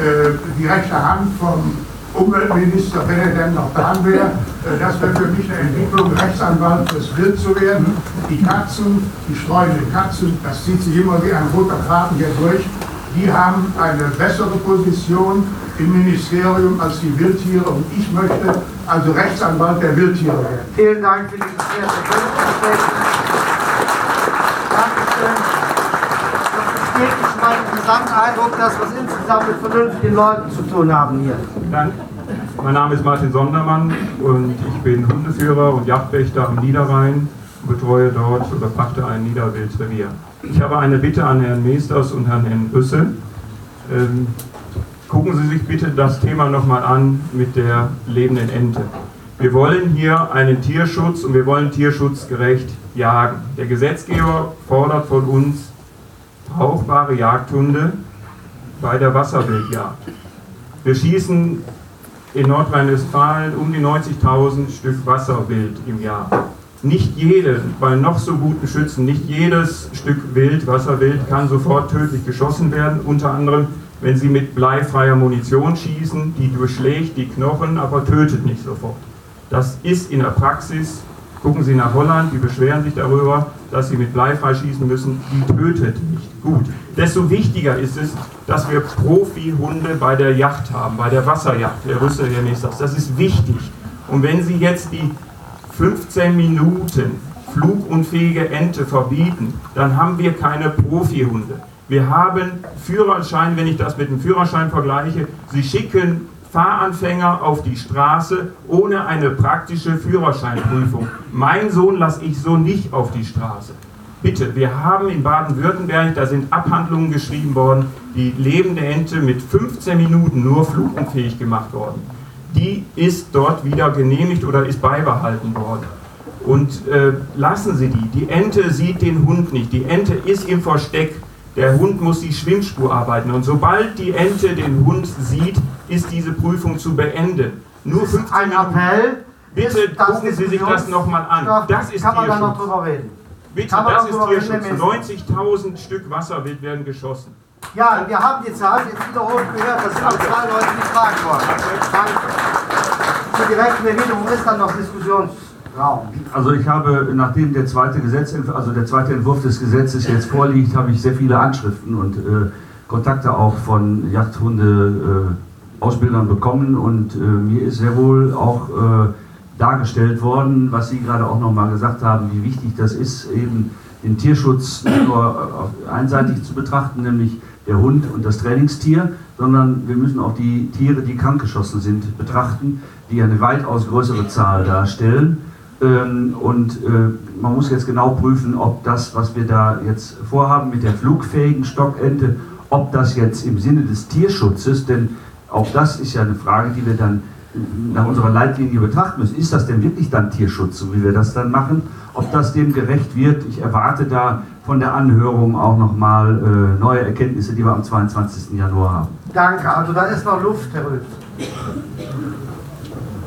äh, die rechte Hand vom Umweltminister, wenn er denn noch dran wäre, äh, das wäre für mich eine Entwicklung, Rechtsanwalt fürs Wild zu werden. Die Katzen, die streunenden Katzen, das zieht sich immer wie ein roter Faden hier durch, die haben eine bessere Position im Ministerium als die Wildtiere und ich möchte also Rechtsanwalt der Wildtiere werden. Vielen Dank für dieses sehr Dankeschön. Bestätigt meinen Gesamteindruck, dass wir es insgesamt mit vernünftigen Leuten zu tun haben hier. Danke. Mein Name ist Martin Sondermann und ich bin Hundeführer und Jagdwächter am Niederrhein, betreue dort oder pachte ein Niederwildrevier. Ich habe eine Bitte an Herrn Meesters und Herrn Rüsse. Ähm, gucken Sie sich bitte das Thema nochmal an mit der lebenden Ente. Wir wollen hier einen Tierschutz und wir wollen tierschutzgerecht jagen. Der Gesetzgeber fordert von uns brauchbare Jagdhunde bei der Wasserwildjagd. Wir schießen in Nordrhein-Westfalen um die 90.000 Stück Wasserwild im Jahr. Nicht jede, bei noch so guten Schützen, nicht jedes Stück Wild, Wasserwild, kann sofort tödlich geschossen werden. Unter anderem, wenn sie mit bleifreier Munition schießen, die durchschlägt die Knochen, aber tötet nicht sofort. Das ist in der Praxis, gucken Sie nach Holland, die beschweren sich darüber, dass sie mit bleifrei schießen müssen, die tötet nicht gut. Desto wichtiger ist es, dass wir Profihunde bei der Yacht haben, bei der Wasserjagd, Herr Rüssel, Herr Ministers. Das ist wichtig. Und wenn Sie jetzt die 15 Minuten flugunfähige Ente verbieten, dann haben wir keine Profihunde. Wir haben Führerschein, wenn ich das mit dem Führerschein vergleiche, Sie schicken Fahranfänger auf die Straße ohne eine praktische Führerscheinprüfung. Mein Sohn lasse ich so nicht auf die Straße. Bitte, wir haben in Baden-Württemberg, da sind Abhandlungen geschrieben worden, die lebende Ente mit 15 Minuten nur flugunfähig gemacht worden. Die ist dort wieder genehmigt oder ist beibehalten worden. Und äh, lassen Sie die. Die Ente sieht den Hund nicht. Die Ente ist im Versteck. Der Hund muss die Schwimmspur arbeiten. Und sobald die Ente den Hund sieht, ist diese Prüfung zu beenden. Nur 15 ein Appell. Bitte gucken Sie sich das nochmal an. Das ist Kann man da noch drüber reden? Bitte, Kann das ist Tierschutz. Herr Minister? 90.000 Stück Wasserwild werden geschossen. Ja, wir haben die Zahl jetzt wiederholt gehört. Das sind auch zwei Leute, die fragen wollen. Danke. Zur direkten Erwiderung ist dann noch Diskussionsraum. Also ich habe, nachdem der zweite Gesetzentwurf, also der zweite Entwurf des Gesetzes jetzt vorliegt, habe ich sehr viele Anschriften und äh, Kontakte auch von Jagdhunde äh, Ausbildern bekommen und äh, mir ist sehr wohl auch äh, dargestellt worden, was Sie gerade auch nochmal gesagt haben, wie wichtig das ist, eben den Tierschutz nur äh, einseitig zu betrachten, nämlich der Hund und das Trainingstier, sondern wir müssen auch die Tiere, die krankgeschossen sind, betrachten, die eine weitaus größere Zahl darstellen. Ähm, Und äh, man muss jetzt genau prüfen, ob das, was wir da jetzt vorhaben mit der flugfähigen Stockente, ob das jetzt im Sinne des Tierschutzes, denn auch das ist ja eine Frage, die wir dann nach unserer Leitlinie betrachten müssen. Ist das denn wirklich dann Tierschutz, so wie wir das dann machen? Ob das dem gerecht wird? Ich erwarte da von der Anhörung auch nochmal äh, neue Erkenntnisse, die wir am 22. Januar haben. Danke. Also da ist noch Luft, Herr Rüth.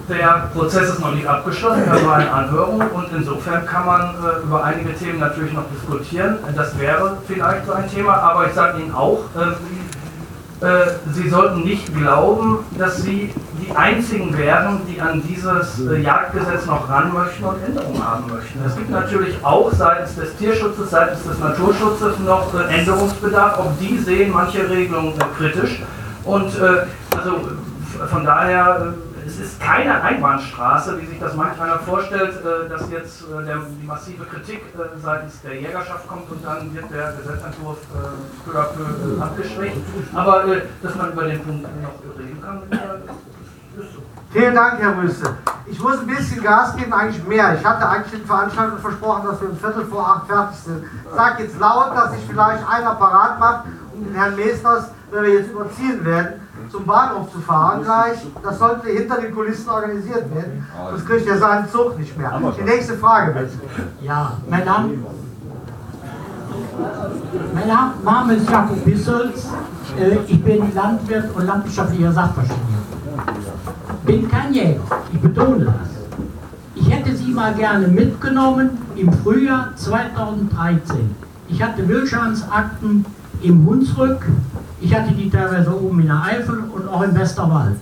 Der Prozess ist noch nicht abgeschlossen, das war eine Anhörung und insofern kann man äh, über einige Themen natürlich noch diskutieren. Das wäre vielleicht so ein Thema, aber ich sage Ihnen auch, äh, Sie sollten nicht glauben, dass Sie die Einzigen wären, die an dieses äh, Jagdgesetz noch ran möchten und Änderungen haben möchten. Es gibt natürlich auch seitens des Tierschutzes, seitens des Naturschutzes noch äh, Änderungsbedarf. Auch die sehen manche Regelungen kritisch. Und also von daher es ist keine Einbahnstraße, wie sich das manch einer vorstellt, äh, dass jetzt äh, der, die massive Kritik äh, seitens der Jägerschaft kommt und dann wird der Gesetzentwurf peu à abgeschwächt. Aber dass man über den Punkt noch reden kann, ist so. Vielen Dank, Herr Rüste. Ich muss ein bisschen Gas geben, eigentlich mehr. Ich hatte eigentlich den Veranstaltern versprochen, dass wir um Viertel vor acht fertig sind. Ich sage jetzt laut, dass sich vielleicht einer parat macht, um den Herrn Meesters, wenn wir jetzt überziehen werden, zum Bahnhof zu fahren gleich. Das sollte hinter den Kulissen organisiert werden. Das kriegt er seinen Zug nicht mehr. Die nächste Frage bitte. Ja, mein Name, mein Name ist Jakob Bissels. Äh, ich bin Landwirt und landwirtschaftlicher Sachverständiger. Bin kein Jäger, ich betone das. Ich hätte Sie mal gerne mitgenommen im Frühjahr 2013. Ich hatte Wildschadensakten im Hunsrück ich hatte die teilweise oben in der Eifel und auch im Westerwald.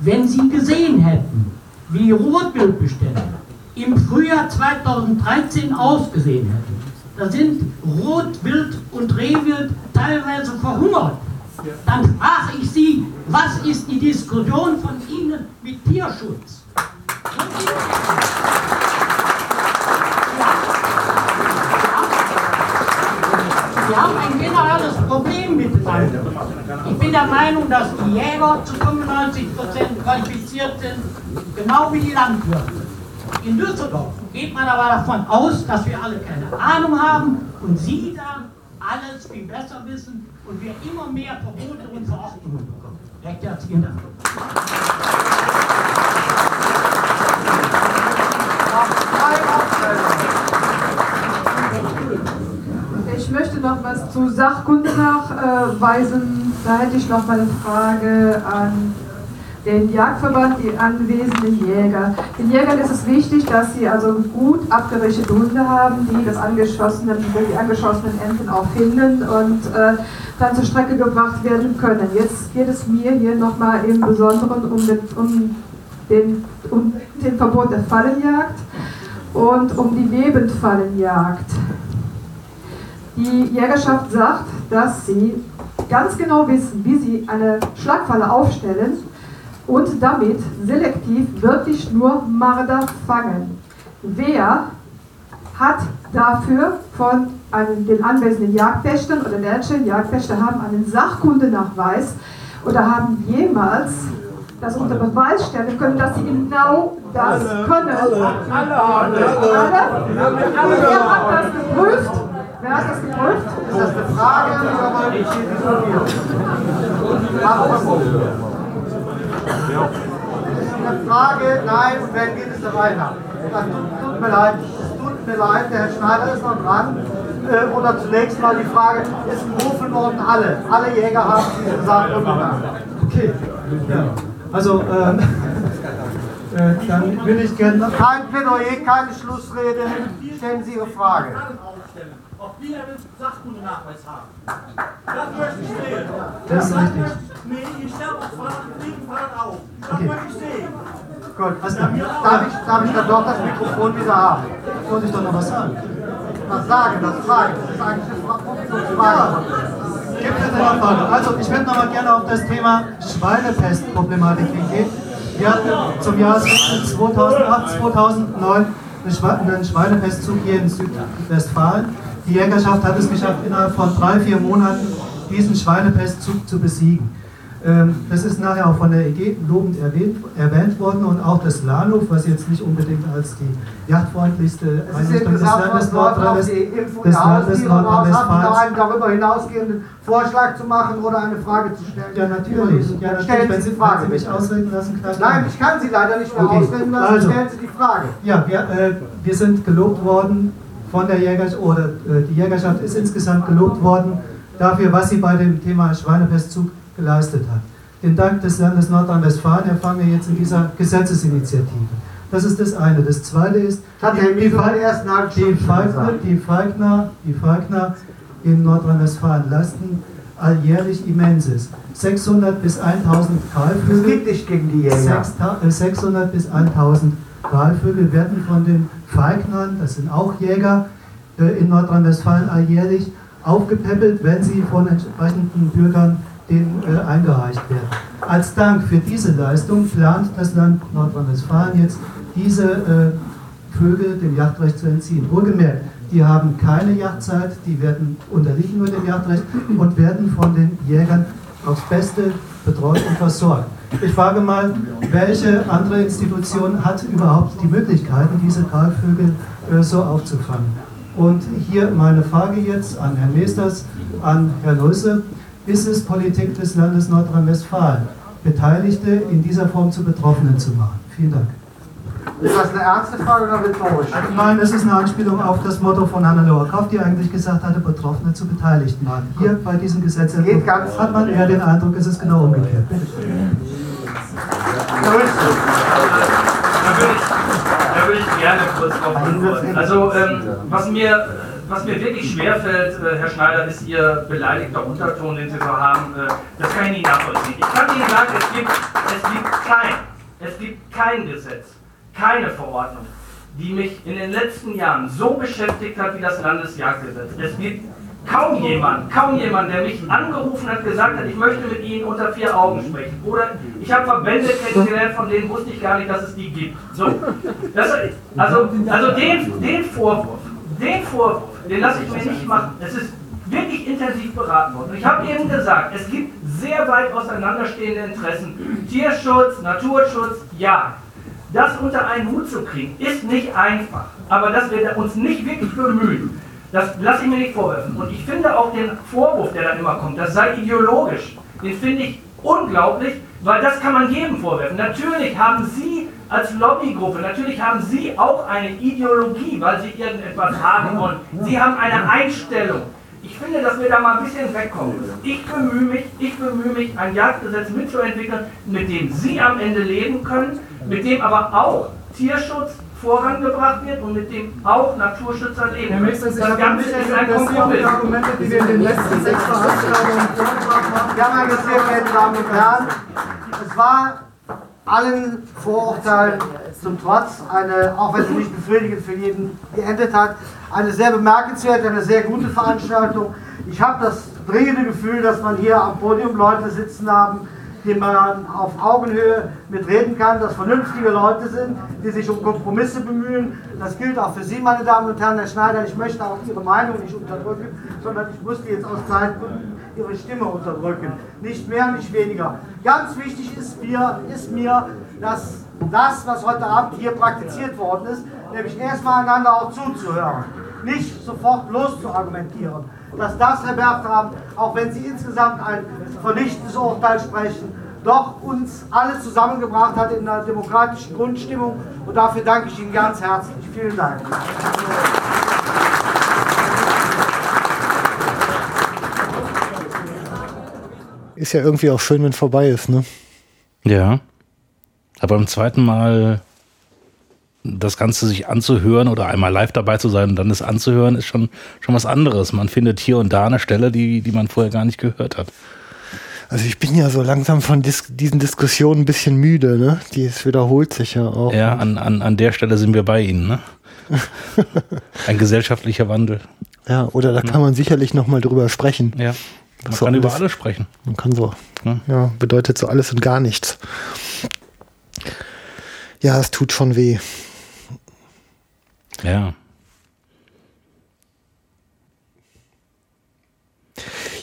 Wenn Sie gesehen hätten, wie Rotwildbestände im Frühjahr 2013 ausgesehen hätten, da sind Rotwild und Rehwild teilweise verhungert. Dann frage ich Sie, was ist die Diskussion von Ihnen mit Tierschutz? Wir haben ein generelles Problem miteinander. Ich bin der Meinung, dass die Jäger zu 95% qualifiziert sind, genau wie die Landwirte. In Düsseldorf geht man aber davon aus, dass wir alle keine Ahnung haben und Sie da alles viel besser wissen und wir immer mehr Verbote und Verordnungen bekommen. Recht herzlichen Dank. Ich möchte noch was zu Sachkunde nachweisen. Da hätte ich noch mal eine Frage an den Jagdverband, die anwesenden Jäger. Den Jägern ist es wichtig, dass sie also gut abgerichtete Hunde haben, die das angeschossene, die angeschossenen Enten auch finden und äh, dann zur Strecke gebracht werden können. Jetzt geht es mir hier nochmal im Besonderen um den, um den, um den Verbot der Fallenjagd und um die Lebendfallenjagd. Die Jägerschaft sagt, dass sie ganz genau wissen, wie sie eine Schlagfalle aufstellen und damit selektiv wirklich nur Marder fangen. Wer hat dafür von einem, den anwesenden Jagdpächtern oder welche Jagdpächter haben einen Sachkundenachweis oder haben jemals das unter Beweis stellen können, dass sie genau das können. Alle, alle, alle, alle. Wer hat das geprüft? Wer hat das geprüft? Ist das eine Frage oder wollen wir hier diskutieren? Warum? Das ist eine Frage, nein, und dann geht es da weiter. Das tut, mir leid, tut mir leid, der Herr Schneider ist noch dran. Äh, oder zunächst mal die Frage, ist im Hof in Ordnung alle? Alle Jäger haben diese Sache umgegangen. Okay. Ja. Also, ähm, [LAUGHS] äh, dann will ich gerne. Kein Plädoyer, keine Schlussrede. Stellen Sie Ihre Frage. Ob wir einen Sachkundenachweis haben. Das möchte ich sehen. Das ist richtig. Nee, ich stelle uns Fragen, jeden Fall auf. Das Okay. möchte ich sehen. Gut, also, darf, ich, darf ich dann doch das Mikrofon wieder haben? Wollte ich doch noch was sagen. Was sagen, das Fragen. Das ist eigentlich eine Fra- Frage. Gibt es eine Frage? Also, ich würde noch mal gerne auf das Thema Schweinepestproblematik hingehen. Wir hatten zum Jahreswechsel 2008, 2009 eine Schwe- einen Schweinepestzug hier in Südwestfalen. Die Jägerschaft hat es geschafft, innerhalb von drei, vier Monaten diesen Schweinepestzug zu besiegen. Ähm, Das ist nachher auch von der EG lobend erwähnt, erwähnt worden und auch das Lahnhof, was jetzt nicht unbedingt als die ist eben Einrichtung des Landes worden, dort auf Nordrhein-West- die Impfung des der Landes Haustiere raus, haben Sie noch Nordrhein-Westfalens einen darüber hinausgehenden Vorschlag zu machen oder eine Frage zu stellen? Ja, natürlich. Ja, natürlich. Stellen Wenn Sie die Frage. Sie mich ausreden lassen, klar. Nein, ich kann Sie leider nicht mehr Okay, ausreden lassen. also. Stellen Sie die Frage. Ja, wir, äh, wir sind gelobt worden von der Jägerschaft, oder äh, die Jägerschaft ist insgesamt gelobt worden dafür, was sie bei dem Thema Schweinepestzug geleistet hat. Den Dank des Landes Nordrhein-Westfalen erfahren wir jetzt in dieser Gesetzesinitiative. Das ist das eine. Das zweite ist, die, Falkner, die, Falkner, die Falkner in Nordrhein-Westfalen leisten alljährlich immens ist. 600 bis 1000 Kahlvögel. Es geht nicht gegen die Jäger. 600 bis 1000 Kahlvögel werden von den Feignern, das sind auch Jäger äh, in Nordrhein-Westfalen alljährlich, aufgepäppelt, wenn sie von entsprechenden Bürgern denen äh, eingereicht werden. Als Dank für diese Leistung plant das Land Nordrhein-Westfalen jetzt diese äh, Vögel dem Jagdrecht zu entziehen. Wohlgemerkt, die haben keine Jagdzeit, die werden unterliegen nur dem Jagdrecht und werden von den Jägern aufs Beste betreut und versorgt. Ich frage mal, welche andere Institution hat überhaupt die Möglichkeiten, diese Kahlvögel äh, so aufzufangen? Und hier meine Frage jetzt an Herrn Meesters, an Herrn Rüsse. Ist es Politik des Landes Nordrhein-Westfalen, Beteiligte in dieser Form zu Betroffenen zu machen? Vielen Dank. Ist das eine ernste Frage oder rhetorisch? Nein, das ist eine Anspielung auf das Motto von Hannelore Kraft, die eigentlich gesagt hatte, Betroffene zu Beteiligten machen. Hier bei diesem Gesetz hat man eher den Eindruck, es ist genau umgekehrt. Da würde ich, da würde ich gerne kurz drauf antworten. Also, ähm, was, mir, was mir wirklich schwerfällt, äh, Herr Schneider, ist Ihr beleidigter Unterton, den Sie so haben. Äh, das kann ich nicht nachvollziehen. Ich kann Ihnen sagen, es gibt, es gibt kein, es gibt kein Gesetz, keine Verordnung, die mich in den letzten Jahren so beschäftigt hat wie das Landesjagdgesetz. Es gibt kaum jemand, kaum jemand, der mich angerufen hat, gesagt hat, ich möchte mit Ihnen unter vier Augen sprechen. Oder ich habe Verbände kennengelernt, von denen wusste ich gar nicht, dass es die gibt. So, das, also also den, den Vorwurf, den Vorwurf, den lasse ich mir nicht machen. Es ist wirklich intensiv beraten worden. Ich habe eben gesagt, es gibt sehr weit auseinanderstehende Interessen. Tierschutz, Naturschutz, Jagd. Das unter einen Hut zu kriegen, ist nicht einfach. Aber dass wir uns nicht wirklich bemühen, das lasse ich mir nicht vorwerfen. Und ich finde auch den Vorwurf, der dann immer kommt, das sei ideologisch, den finde ich unglaublich, weil das kann man jedem vorwerfen. Natürlich haben Sie als Lobbygruppe, natürlich haben Sie auch eine Ideologie, weil Sie irgendetwas haben wollen. Sie haben eine Einstellung. Ich finde, dass wir da mal ein bisschen wegkommen müssen. Ich bemühe mich, ich bemühe mich, ein Jagdgesetz mitzuentwickeln, mit dem Sie am Ende leben können, mit dem aber auch Tierschutz, vorangebracht wird und mit dem auch Naturschützer leben. Herr Minister, Sie das Ganze ist ein Kompromiss. Die Argumente, die wir in den letzten sechs Veranstaltungen vorgebracht haben. Ja, meine sehr Damen und Herren, es war allen Vorurteilen zum Trotz eine, auch wenn sie nicht befriedigend für jeden geendet hat, eine sehr bemerkenswerte, eine sehr gute Veranstaltung. Ich habe das dringende Gefühl, dass man hier am Podium Leute sitzen haben, die man auf Augenhöhe mitreden kann, dass vernünftige Leute sind, die sich um Kompromisse bemühen. Das gilt auch für Sie, meine Damen und Herren. Herr Schneider, ich möchte auch Ihre Meinung nicht unterdrücken, sondern ich musste jetzt aus Zeitgründen Ihre Stimme unterdrücken. Nicht mehr, nicht weniger. Ganz wichtig ist mir, ist mir dass das, was heute Abend hier praktiziert worden ist, nämlich erstmal einander auch zuzuhören, nicht sofort loszuargumentieren dass das, Herr Bertram, auch wenn Sie insgesamt ein vernichtendes Urteil sprechen, doch uns alle zusammengebracht hat in einer demokratischen Grundstimmung. Und dafür danke ich Ihnen ganz herzlich. Vielen Dank. Ist ja irgendwie auch schön, wenn es vorbei ist, ne? Ja. Aber beim zweiten Mal das Ganze sich anzuhören oder einmal live dabei zu sein und dann es anzuhören, ist schon, schon was anderes. Man findet hier und da eine Stelle, die, die man vorher gar nicht gehört hat. Also ich bin ja so langsam von Dis diesen Diskussionen ein bisschen müde, ne? Die es wiederholt sich ja auch. Ja, an, an, an der Stelle sind wir bei Ihnen, ne? [LAUGHS] Ein gesellschaftlicher Wandel. Ja, oder da kann man sicherlich nochmal drüber sprechen. Ja. Man so kann alles, über alles sprechen. Man kann so. Ja. ja, bedeutet so alles und gar nichts. Ja, es tut schon weh. Ja.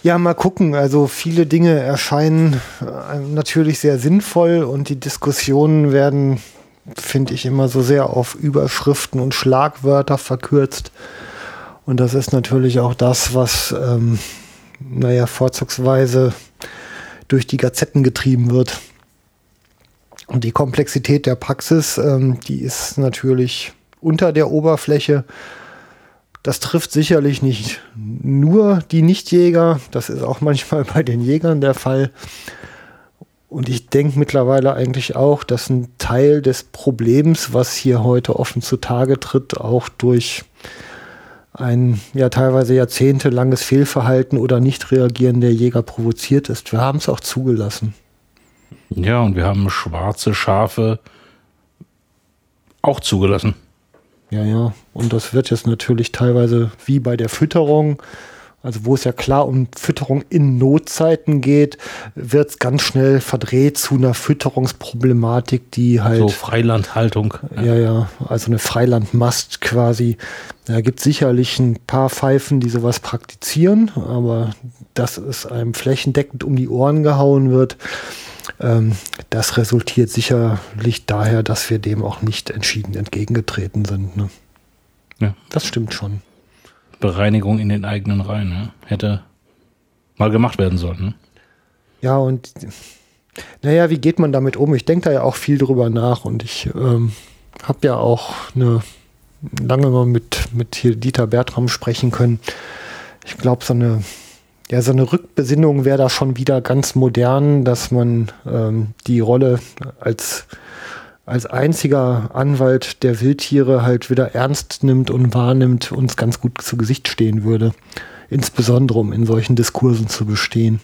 Ja, mal gucken. Also viele Dinge erscheinen äh, natürlich sehr sinnvoll und die Diskussionen werden, finde ich, immer so sehr auf Überschriften und Schlagwörter verkürzt. Und das ist natürlich auch das, was, ähm, naja, vorzugsweise durch die Gazetten getrieben wird. Und die Komplexität der Praxis, ähm, die ist natürlich unter der Oberfläche. Das trifft sicherlich nicht nur die Nichtjäger, das ist auch [LAUGHS] manchmal bei den Jägern der Fall. Und ich denke mittlerweile eigentlich auch, dass ein Teil des Problems, was hier heute offen zutage tritt, auch durch ein ja teilweise jahrzehntelanges Fehlverhalten oder Nicht-Reagieren der Jäger provoziert ist. Wir haben es auch zugelassen. Ja, und wir haben schwarze Schafe auch zugelassen. Ja, ja. Und das wird jetzt natürlich teilweise wie bei der Fütterung, also wo es ja klar um Fütterung in Notzeiten geht, wird es ganz schnell verdreht zu einer Fütterungsproblematik, die halt. So Freilandhaltung. Ja, ja, also eine Freilandmast quasi. Da gibt es sicherlich ein paar Pfeifen, die sowas praktizieren, aber dass es einem flächendeckend um die Ohren gehauen wird, das resultiert sicherlich daher, dass wir dem auch nicht entschieden entgegengetreten sind. Ne? Ja. Das stimmt schon. Bereinigung in den eigenen Reihen. Ne? Hätte mal gemacht werden sollen. Ne? Ja, und naja, wie geht man damit um? Ich denke da ja auch viel drüber nach und ich ähm, habe ja auch eine, lange mal mit, mit hier Dieter Bertram sprechen können. Ich glaube, so eine, ja, so eine Rückbesinnung wäre da schon wieder ganz modern, dass man ähm, die Rolle als als einziger Anwalt der Wildtiere halt wieder ernst nimmt und wahrnimmt, uns ganz gut zu Gesicht stehen würde. Insbesondere um in solchen Diskursen zu bestehen.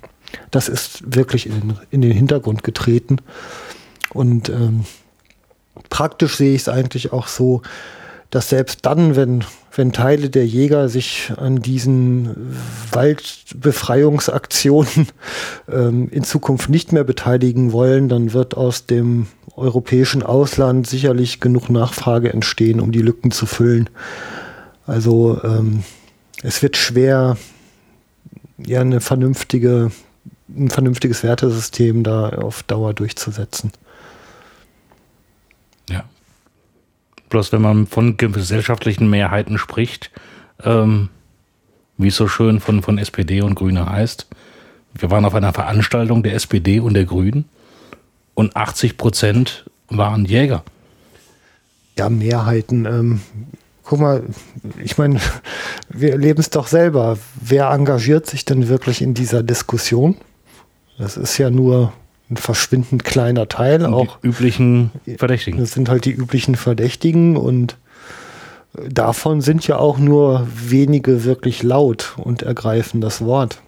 Das ist wirklich in, in den Hintergrund getreten. Und ähm, praktisch sehe ich es eigentlich auch so, dass selbst dann, wenn, wenn Teile der Jäger sich an diesen Waldbefreiungsaktionen [LAUGHS] ähm, in Zukunft nicht mehr beteiligen wollen, dann wird aus dem europäischen Ausland sicherlich genug Nachfrage entstehen, um die Lücken zu füllen. Also ähm, es wird schwer, ja, eine vernünftige, ein vernünftiges Wertesystem da auf Dauer durchzusetzen. Ja. Bloß wenn man von gesellschaftlichen Mehrheiten spricht, ähm, wie es so schön von, von SPD und Grüne heißt, wir waren auf einer Veranstaltung der SPD und der Grünen und 80 Prozent waren Jäger. Ja, Mehrheiten. Ähm, guck mal, ich meine, wir erleben es doch selber. Wer engagiert sich denn wirklich in dieser Diskussion? Das ist ja nur ein verschwindend kleiner Teil. Und auch üblichen Verdächtigen. Das sind halt die üblichen Verdächtigen und davon sind ja auch nur wenige wirklich laut und ergreifen das Wort.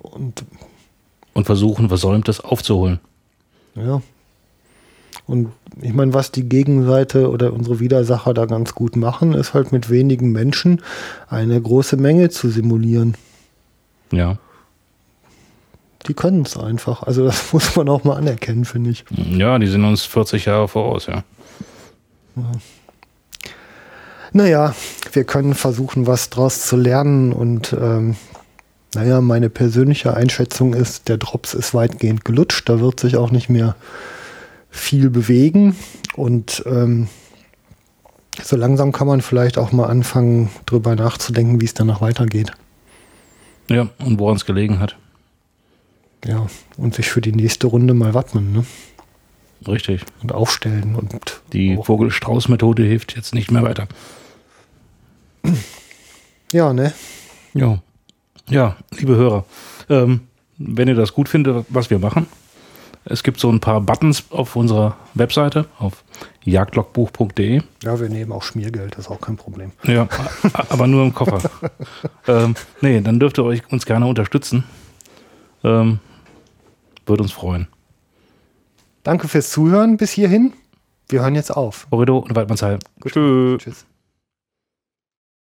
Und und versuchen, Versäumtes aufzuholen. Ja. Und ich meine, was die Gegenseite oder unsere Widersacher da ganz gut machen, ist halt mit wenigen Menschen eine große Menge zu simulieren. Ja. Die können es einfach. Also das [LAUGHS] muss man auch mal anerkennen, finde ich. Ja, die sind uns 40 Jahre voraus, ja. ja. Naja, wir können versuchen, was draus zu lernen und ähm, naja, meine persönliche Einschätzung ist, der Drops ist weitgehend gelutscht. Da wird sich auch nicht mehr viel bewegen. Und ähm, so langsam kann man vielleicht auch mal anfangen, drüber nachzudenken, wie es danach weitergeht. Ja, und woran es gelegen hat. Ja, und sich für die nächste Runde mal wappnen, ne? Richtig. Und aufstellen und. Die Vogel-Strauß-Methode hilft jetzt nicht mehr weiter. Ja, ne? Ja. Ja, liebe Hörer, ähm, wenn ihr das gut findet, was wir machen, es gibt so ein paar Buttons auf unserer Webseite auf jagdlogbuch.de. Ja, wir nehmen auch Schmiergeld, das ist auch kein Problem. Ja, aber nur im Koffer. [LAUGHS] ähm, nee, dann dürft ihr euch uns gerne unterstützen. Ähm, würde uns freuen. Danke fürs Zuhören bis hierhin. Wir hören jetzt auf. Horrido und Waldmannsheil. Tschüss. Tschüss.